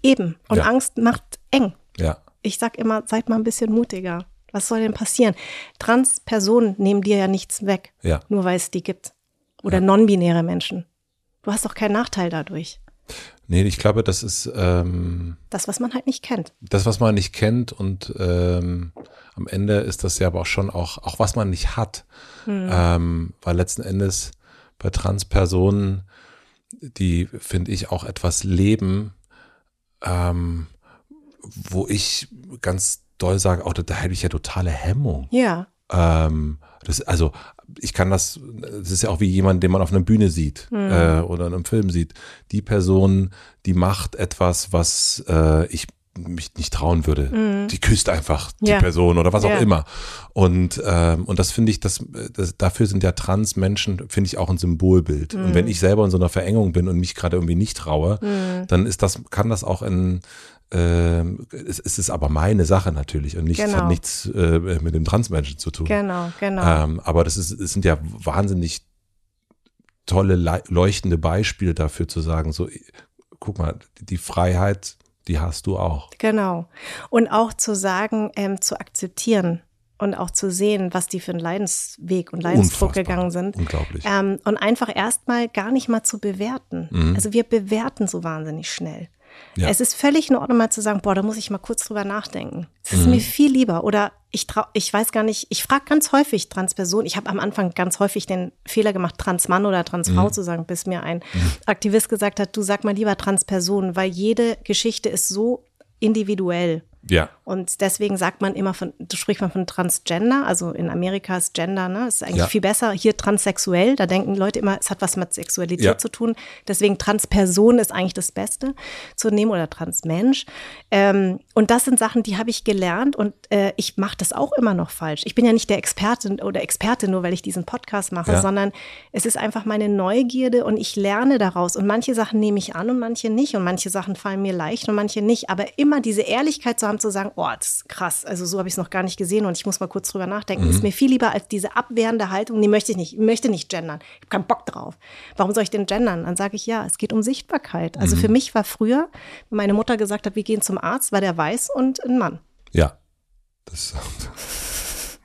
Eben. Und
Ja.
Angst macht eng.
Ja.
Ich sag immer, seid mal ein bisschen mutiger. Was soll denn passieren? Trans-Personen nehmen dir ja nichts weg,
Ja.
nur weil es die gibt. Oder non-binäre Menschen. Du hast doch keinen Nachteil dadurch.
Nee, ich glaube, das ist ähm,
Das, was man halt nicht kennt.
das, was man nicht kennt und ähm, am Ende ist das ja aber auch schon auch, auch was man nicht hat. Ähm, weil letzten Endes bei Transpersonen, die finde ich auch etwas leben, ähm, wo ich ganz doll sage, auch da, da hätte ich ja totale Hemmung.
Ja.
Ähm, das, also ich kann das, das ist ja auch wie jemand, den man auf einer Bühne sieht äh, oder in einem Film sieht. Die Person, die macht etwas, was äh, ich mich nicht trauen würde. Die küsst einfach die
Ja.
Person oder was
Ja.
auch immer. Und, ähm, und das finde ich, das, das, dafür sind ja Trans-Menschen, finde ich, auch ein Symbolbild. Und wenn ich selber in so einer Verengung bin und mich gerade irgendwie nicht traue, dann ist das, kann das auch in ähm, es, es ist aber meine Sache natürlich und nicht,
Genau.
hat nichts äh, mit dem Transmenschen zu tun.
Genau, genau.
Ähm, aber das ist, es sind ja wahnsinnig tolle, leuchtende Beispiele dafür zu sagen, so, guck mal, die Freiheit, die hast du auch.
Genau. Und auch zu sagen, ähm, zu akzeptieren und auch zu sehen, was die für einen Leidensweg und Leidensdruck
Unfassbar.
gegangen sind.
Unglaublich.
Ähm, und einfach erstmal gar nicht mal zu bewerten. Also wir bewerten so wahnsinnig schnell.
Mhm. Ja.
Es ist völlig in Ordnung, mal zu sagen, boah, da muss ich mal kurz drüber nachdenken. Es
Mhm.
ist mir viel lieber. Oder ich trau, ich weiß gar nicht, ich frage ganz häufig Transpersonen. Ich habe am Anfang ganz häufig den Fehler gemacht, Transmann oder
Mhm.
Transfrau zu sagen, bis mir ein Aktivist gesagt hat, du sag mal lieber Transperson, weil jede Geschichte ist so individuell.
Ja.
Und deswegen sagt man immer von, du sprichst man von Transgender, also in Amerika ist Gender, ne, ist eigentlich
Ja.
viel besser. Hier transsexuell, da denken Leute immer, es hat was mit Sexualität
Ja.
zu tun. Deswegen Transperson ist eigentlich das Beste zu nehmen oder Transmensch. Ähm, und das sind Sachen, die habe ich gelernt und äh, ich mache das auch immer noch falsch. Ich bin ja nicht der Expertin oder Experte, nur weil ich diesen Podcast mache,
Ja.
sondern es ist einfach meine Neugierde und ich lerne daraus. Und manche Sachen nehme ich an und manche nicht. Und manche Sachen fallen mir leicht und manche nicht. Aber immer diese Ehrlichkeit zu haben, zu sagen, oh, das ist krass. Also so habe ich es noch gar nicht gesehen und ich muss mal kurz drüber nachdenken. Ist mir viel lieber als diese abwehrende Haltung, die möchte ich nicht. Ich möchte nicht gendern. Ich habe keinen Bock drauf. Warum soll ich denn gendern? Dann sage ich, ja, es geht um Sichtbarkeit. Also für mich war früher, wenn meine Mutter gesagt hat, wir gehen zum Arzt, war der weiß und ein Mann.
Ja. Das,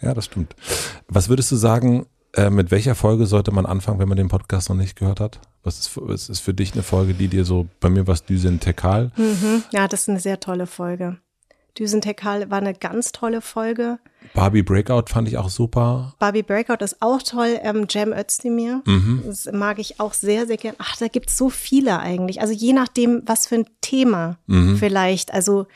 ja, das stimmt. Was würdest du sagen, äh, mit welcher Folge sollte man anfangen, wenn man den Podcast noch nicht gehört hat? Was ist, für- was ist für dich eine Folge, die dir so, bei mir war es Düsen Tekal?
Ja, das ist eine sehr tolle Folge. Düsentekal war eine ganz tolle Folge.
Barbie Breakout fand ich auch super.
Barbie Breakout ist auch toll. Ähm, Cem Özdemir,
Mhm.
das mag ich auch sehr, sehr gern. Ach, da gibt's so viele eigentlich. Also je nachdem, was für ein Thema
Mhm.
vielleicht. Also,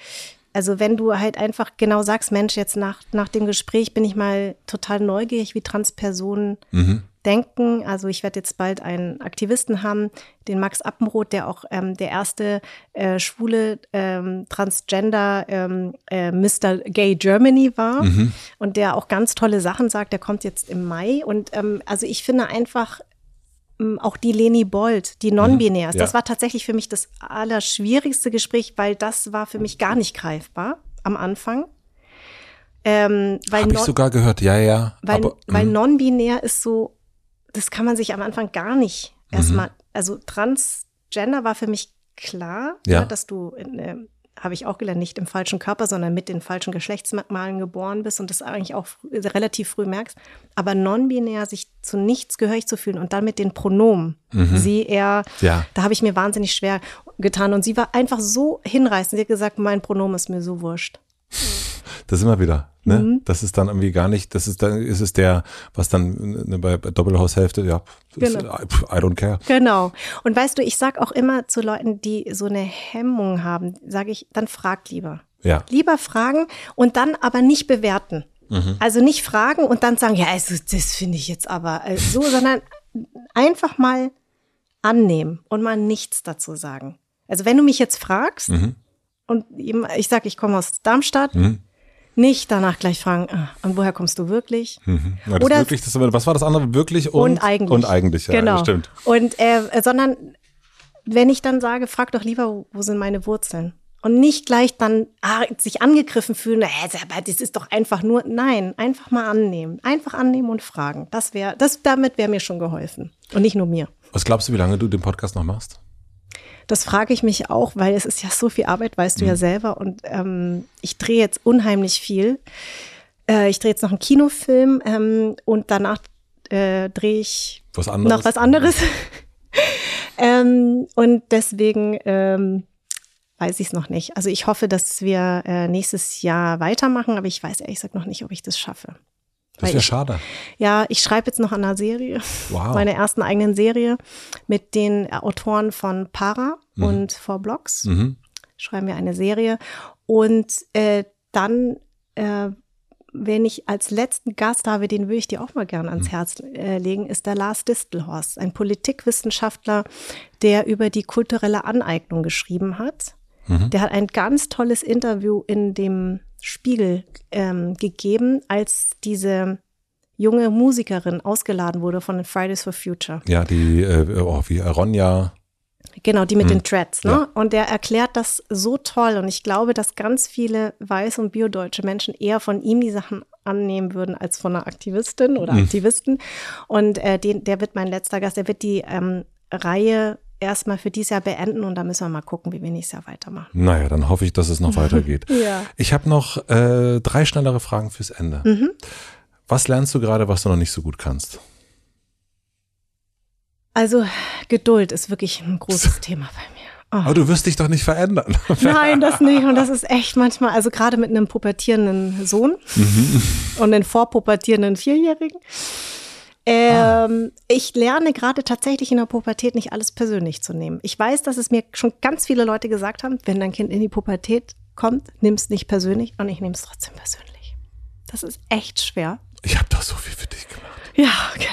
also wenn du halt einfach genau sagst, Mensch, jetzt nach, nach dem Gespräch bin ich mal total neugierig, wie Transpersonen
Mhm.
Denken. Also ich werde jetzt bald einen Aktivisten haben, den Max Appenroth, der auch ähm, der erste äh, schwule ähm, Transgender ähm, äh, Mr. Gay Germany war und der auch ganz tolle Sachen sagt. Der kommt jetzt im Mai und ähm, also ich finde einfach ähm, auch die Leni Bold, die non-binär ist.
Ja.
Das war tatsächlich für mich das allerschwierigste Gespräch, weil das war für mich gar nicht greifbar am Anfang. Ähm, weil
Habe ich sogar gehört, ja, ja.
weil,
aber,
weil
mhm.
non-binär ist so, das kann man sich am Anfang gar nicht
Mhm.
erstmal, also trans Gender war für mich klar,
Ja.
ne, dass du, äh, habe ich auch gelernt, nicht im falschen Körper, sondern mit den falschen Geschlechtsmerkmalen geboren bist und das eigentlich auch frü- relativ früh merkst. Aber non-binär, sich zu nichts gehörig zu fühlen und dann mit den Pronomen, sie, er,
Ja.
da habe ich mir wahnsinnig schwer getan. Und sie war einfach so hinreißend. Sie hat gesagt, mein Pronomen ist mir so wurscht.
Das immer wieder. Ne?
Mhm.
Das ist dann irgendwie gar nicht, das ist dann, ist es der, was dann ne, bei, bei Doppelhaushälfte, ja, ist,
Genau.
I don't care.
Genau. Und weißt du, ich sag auch immer zu Leuten, die so eine Hemmung haben, sage ich, dann fragt lieber.
Ja.
Lieber fragen und dann aber nicht bewerten. Also nicht fragen und dann sagen, ja, also das finde ich jetzt aber äh, so, sondern einfach mal annehmen und mal nichts dazu sagen. Also wenn du mich jetzt fragst und ich sage, ich komme aus Darmstadt, nicht danach gleich fragen, ah, und woher kommst du wirklich?
Ja, das
Oder-
wirklich, das, was war das andere? Wirklich und,
und eigentlich.
Und eigentlich, ja,
genau.
stimmt.
Und äh, sondern wenn ich dann sage, frag doch lieber, wo- sind meine Wurzeln? Und nicht gleich dann ah, sich angegriffen fühlen, aber das ist doch einfach nur. Nein, einfach mal annehmen. Einfach annehmen und fragen. Das wäre, das, damit wäre mir schon geholfen. Und nicht nur mir.
Was glaubst du, wie lange du den Podcast noch machst?
Das frage ich mich auch, weil es ist ja so viel Arbeit, weißt du ja selber. Und ähm, ich drehe jetzt unheimlich viel. Äh, ich drehe jetzt noch einen Kinofilm ähm, und danach äh, drehe ich
Was
noch was anderes. ähm, und deswegen ähm, weiß ich es noch nicht. Also ich hoffe, dass wir äh, nächstes Jahr weitermachen, aber ich weiß ehrlich gesagt noch nicht, ob ich das schaffe.
Das wäre
ich-
schade.
Ja, ich schreibe jetzt noch an einer Serie,
Wow.
meiner ersten eigenen Serie mit den Autoren von Para und Four Blocks.
Mhm.
Schreiben wir eine Serie. Und äh, dann, äh, wenn ich als letzten Gast habe, den würde ich dir auch mal gern ans Herz äh, legen, ist der Lars Distelhorst, ein Politikwissenschaftler, der über die kulturelle Aneignung geschrieben hat. Der hat ein ganz tolles Interview in dem Spiegel ähm, gegeben, als diese junge Musikerin ausgeladen wurde von den Fridays for Future.
Ja, die, äh, oh, wie Ronja.
Genau, die mit den Dreads, ne?
Ja.
Und der erklärt das so toll. Und ich glaube, dass ganz viele weiß- und biodeutsche Menschen eher von ihm die Sachen annehmen würden als von einer Aktivistin oder Aktivisten. Und äh, den, der wird mein letzter Gast. Der wird die ähm, Reihe erstmal für dieses Jahr beenden und da müssen wir mal gucken, wie wir nächstes Jahr weitermachen.
Naja, dann hoffe ich, dass es noch weitergeht.
Ja.
Ich habe noch äh, drei schnellere Fragen fürs Ende.
Mhm.
Was lernst du gerade, was du noch nicht so gut kannst?
Also Geduld ist wirklich ein großes Thema bei mir. Oh.
Aber du wirst dich doch nicht verändern.
Nein, das nicht. Und das ist echt manchmal, also gerade mit einem pubertierenden Sohn und einem vorpubertierenden Vierjährigen. Ähm, Ich lerne gerade tatsächlich in der Pubertät nicht alles persönlich zu nehmen. Ich weiß, dass es mir schon ganz viele Leute gesagt haben, wenn dein Kind in die Pubertät kommt, nimm es nicht persönlich und ich nehme es trotzdem persönlich. Das ist echt schwer.
Ich habe doch so viel für dich gemacht.
Ja, genau.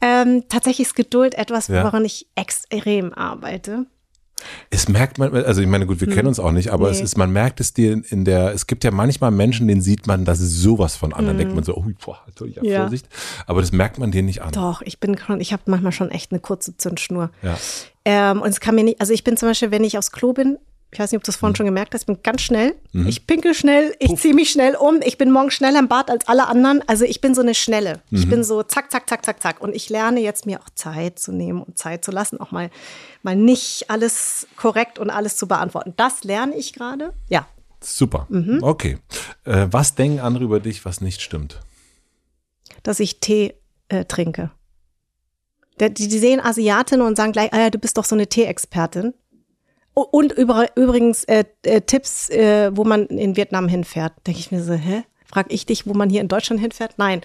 Ähm, tatsächlich ist Geduld etwas,
Ja.
woran ich extrem arbeite.
Es merkt man, also ich meine, gut, wir kennen uns auch nicht, aber es
Hm. Nee.
ist, man merkt es dir in der, es gibt ja manchmal Menschen, denen sieht man, das ist sowas von an. Dann denkt man so, oh, boah, ja,
Hm. Ja.
Vorsicht. Aber das merkt man dir nicht an.
Doch, ich bin schon, ich habe manchmal schon echt eine kurze Zündschnur.
Ja.
Ähm, und es kann mir nicht, also ich bin zum Beispiel, wenn ich aufs Klo bin, ich weiß nicht, ob du es vorhin schon gemerkt hast, ich bin ganz schnell. Ich pinkel schnell, ich ziehe mich schnell um, ich bin morgen schneller im Bad als alle anderen. Also ich bin so eine Schnelle. Ich bin so zack, zack, zack, zack, zack. Und ich lerne jetzt mir auch Zeit zu nehmen und Zeit zu lassen, auch mal, mal nicht alles korrekt und alles zu beantworten. Das lerne ich gerade. Ja.
Super.
Mhm.
Okay. Äh, was denken andere über dich, was nicht stimmt?
dass ich Tee äh, trinke. Die, die sehen Asiatin und sagen gleich, ah ja, du bist doch so eine Tee-Expertin. Und über, übrigens äh, äh, Tipps, äh, wo man in Vietnam hinfährt. Denke ich mir so, hä? Frag ich dich, wo man hier in Deutschland hinfährt? Nein.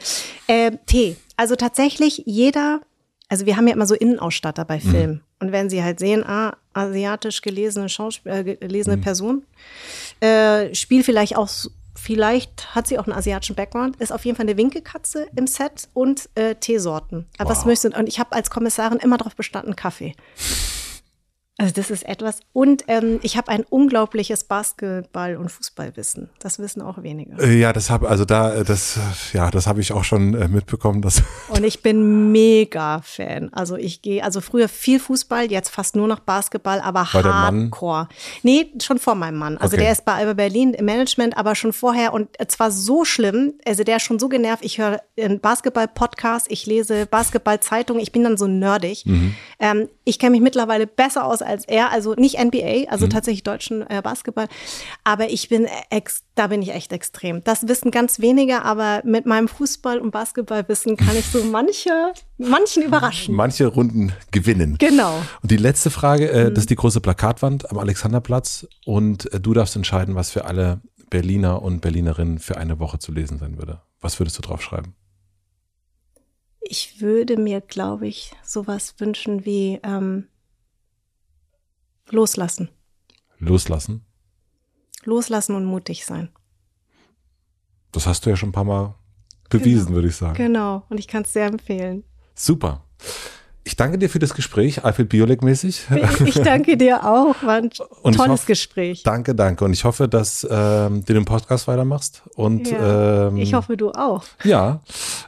Äh, Tee. Also tatsächlich jeder, also wir haben ja immer so Innenausstatter bei Filmen. Und wenn sie halt sehen, ah, asiatisch gelesene Schauspiel, äh, gelesene Person, äh, spielt vielleicht auch, vielleicht hat sie auch einen asiatischen Background, ist auf jeden Fall eine Winkelkatze im Set und äh, Teesorten. Aber was
Wow.
möchtest du? Und ich habe als Kommissarin immer darauf bestanden, Kaffee. Also das ist etwas. Und ähm, ich habe ein unglaubliches Basketball- und Fußballwissen. Das wissen auch wenige.
Äh, ja, das habe also da äh, das ja das habe ich auch schon äh, mitbekommen. Dass
und ich bin mega Fan. Also ich gehe also früher viel Fußball, jetzt fast nur noch Basketball, aber War Hardcore. Nee, schon vor meinem Mann. Also okay. der ist bei Alba Berlin im Management, aber schon vorher und zwar so schlimm. Also der ist schon so genervt. Ich höre einen Basketball-Podcast, ich lese Basketball-Zeitungen. Ich bin dann so nerdig. Mhm. Ähm, ich kenne mich mittlerweile besser aus als er, also nicht NBA, also mhm. tatsächlich deutschen äh, Basketball. Aber ich bin ex, da bin ich echt extrem. Das wissen ganz wenige, aber mit meinem Fußball- und Basketballwissen kann ich so manche, manchen überraschen.
Manche Runden gewinnen.
Genau.
Und die letzte Frage, äh, mhm. das ist die große Plakatwand am Alexanderplatz und äh, du darfst entscheiden, was für alle Berliner und Berlinerinnen für eine Woche zu lesen sein würde. Was würdest du drauf schreiben?
Ich würde mir, glaube ich, sowas wünschen wie ähm, Loslassen.
Loslassen?
Loslassen und mutig sein.
Das hast du ja schon ein paar Mal bewiesen,
genau.
würde ich sagen.
Genau, und ich kann es sehr empfehlen.
Super. Ich danke dir für das Gespräch, Alfred Biolek-mäßig.
Ich danke dir auch, war ein und tolles
hoffe,
Gespräch.
Danke, danke. Und ich hoffe, dass ähm, du den Podcast weitermachst. Und ja, ähm,
ich hoffe, du auch.
Ja,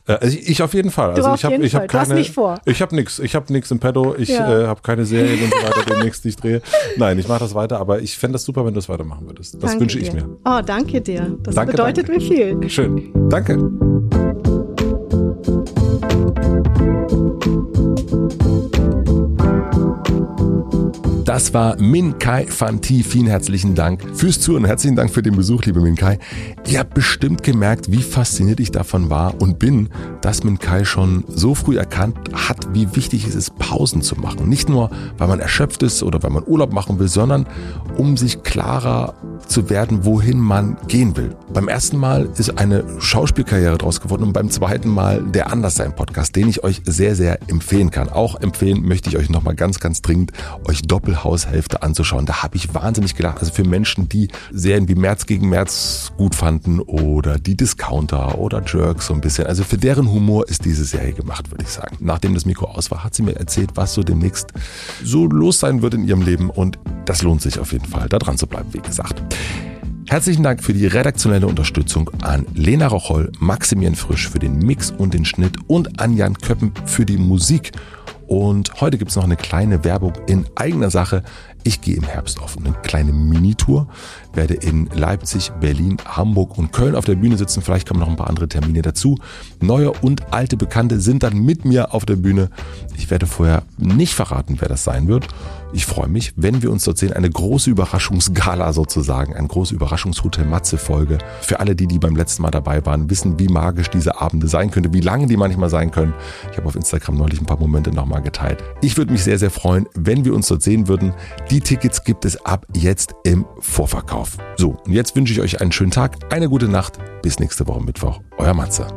äh, ich, ich, auf jeden Fall.
Du
also ich
habe,
ich habe
keine. Du hast nicht vor.
Ich habe nichts. Ich habe nichts im Petto. Ich ja. äh, habe keine Serien und so weiter, demnächst ich drehe. Nein, ich mache das weiter. Aber ich fände das super, wenn du es weitermachen würdest. Das danke wünsche ich
dir.
mir.
Oh, danke dir. Das
danke,
bedeutet
danke.
mir viel.
Schön. Danke. Das war Min Kai Fanti. Vielen herzlichen Dank fürs Zuhören. Herzlichen Dank für den Besuch, liebe Min Kai. Ihr habt bestimmt gemerkt, wie fasziniert ich davon war und bin, dass Min Kai schon so früh erkannt hat, wie wichtig es ist, Pausen zu machen. Nicht nur, weil man erschöpft ist oder weil man Urlaub machen will, sondern um sich klarer zu werden, wohin man gehen will. Beim ersten Mal ist eine Schauspielkarriere draus geworden und beim zweiten Mal der Anderssein Podcast, den ich euch sehr, sehr empfehlen kann. Auch empfehlen möchte ich euch nochmal ganz, ganz dringend, euch doppelt Haushälfte anzuschauen. Da habe ich wahnsinnig gedacht. Also für Menschen, die Serien wie März gegen März gut fanden oder die Discounter oder Jerks so ein bisschen. Also für deren Humor ist diese Serie gemacht, würde ich sagen. Nachdem das Mikro aus war, hat sie mir erzählt, was so demnächst so los sein wird in ihrem Leben. Und das lohnt sich auf jeden Fall, da dran zu bleiben, wie gesagt. Herzlichen Dank für die redaktionelle Unterstützung an Lena Rocholl, Maximilian Frisch für den Mix und den Schnitt und an Jan Köppen für die Musik. Und heute gibt es noch eine kleine Werbung in eigener Sache. Ich gehe im Herbst auf eine kleine Minitour, werde in Leipzig, Berlin, Hamburg und Köln auf der Bühne sitzen. Vielleicht kommen noch ein paar andere Termine dazu. Neue und alte Bekannte sind dann mit mir auf der Bühne. Ich werde vorher nicht verraten, wer das sein wird. Ich freue mich, wenn wir uns dort sehen. Eine große Überraschungsgala sozusagen, eine große Überraschungshotel Matze Folge. Für alle, die, die beim letzten Mal dabei waren, wissen, wie magisch diese Abende sein könnte, wie lange die manchmal sein können. Ich habe auf Instagram neulich ein paar Momente nochmal geteilt. Ich würde mich sehr, sehr freuen, wenn wir uns dort sehen würden. Die Tickets gibt es ab jetzt im Vorverkauf. So, und jetzt wünsche ich euch einen schönen Tag, eine gute Nacht. Bis nächste Woche Mittwoch. Euer Matze.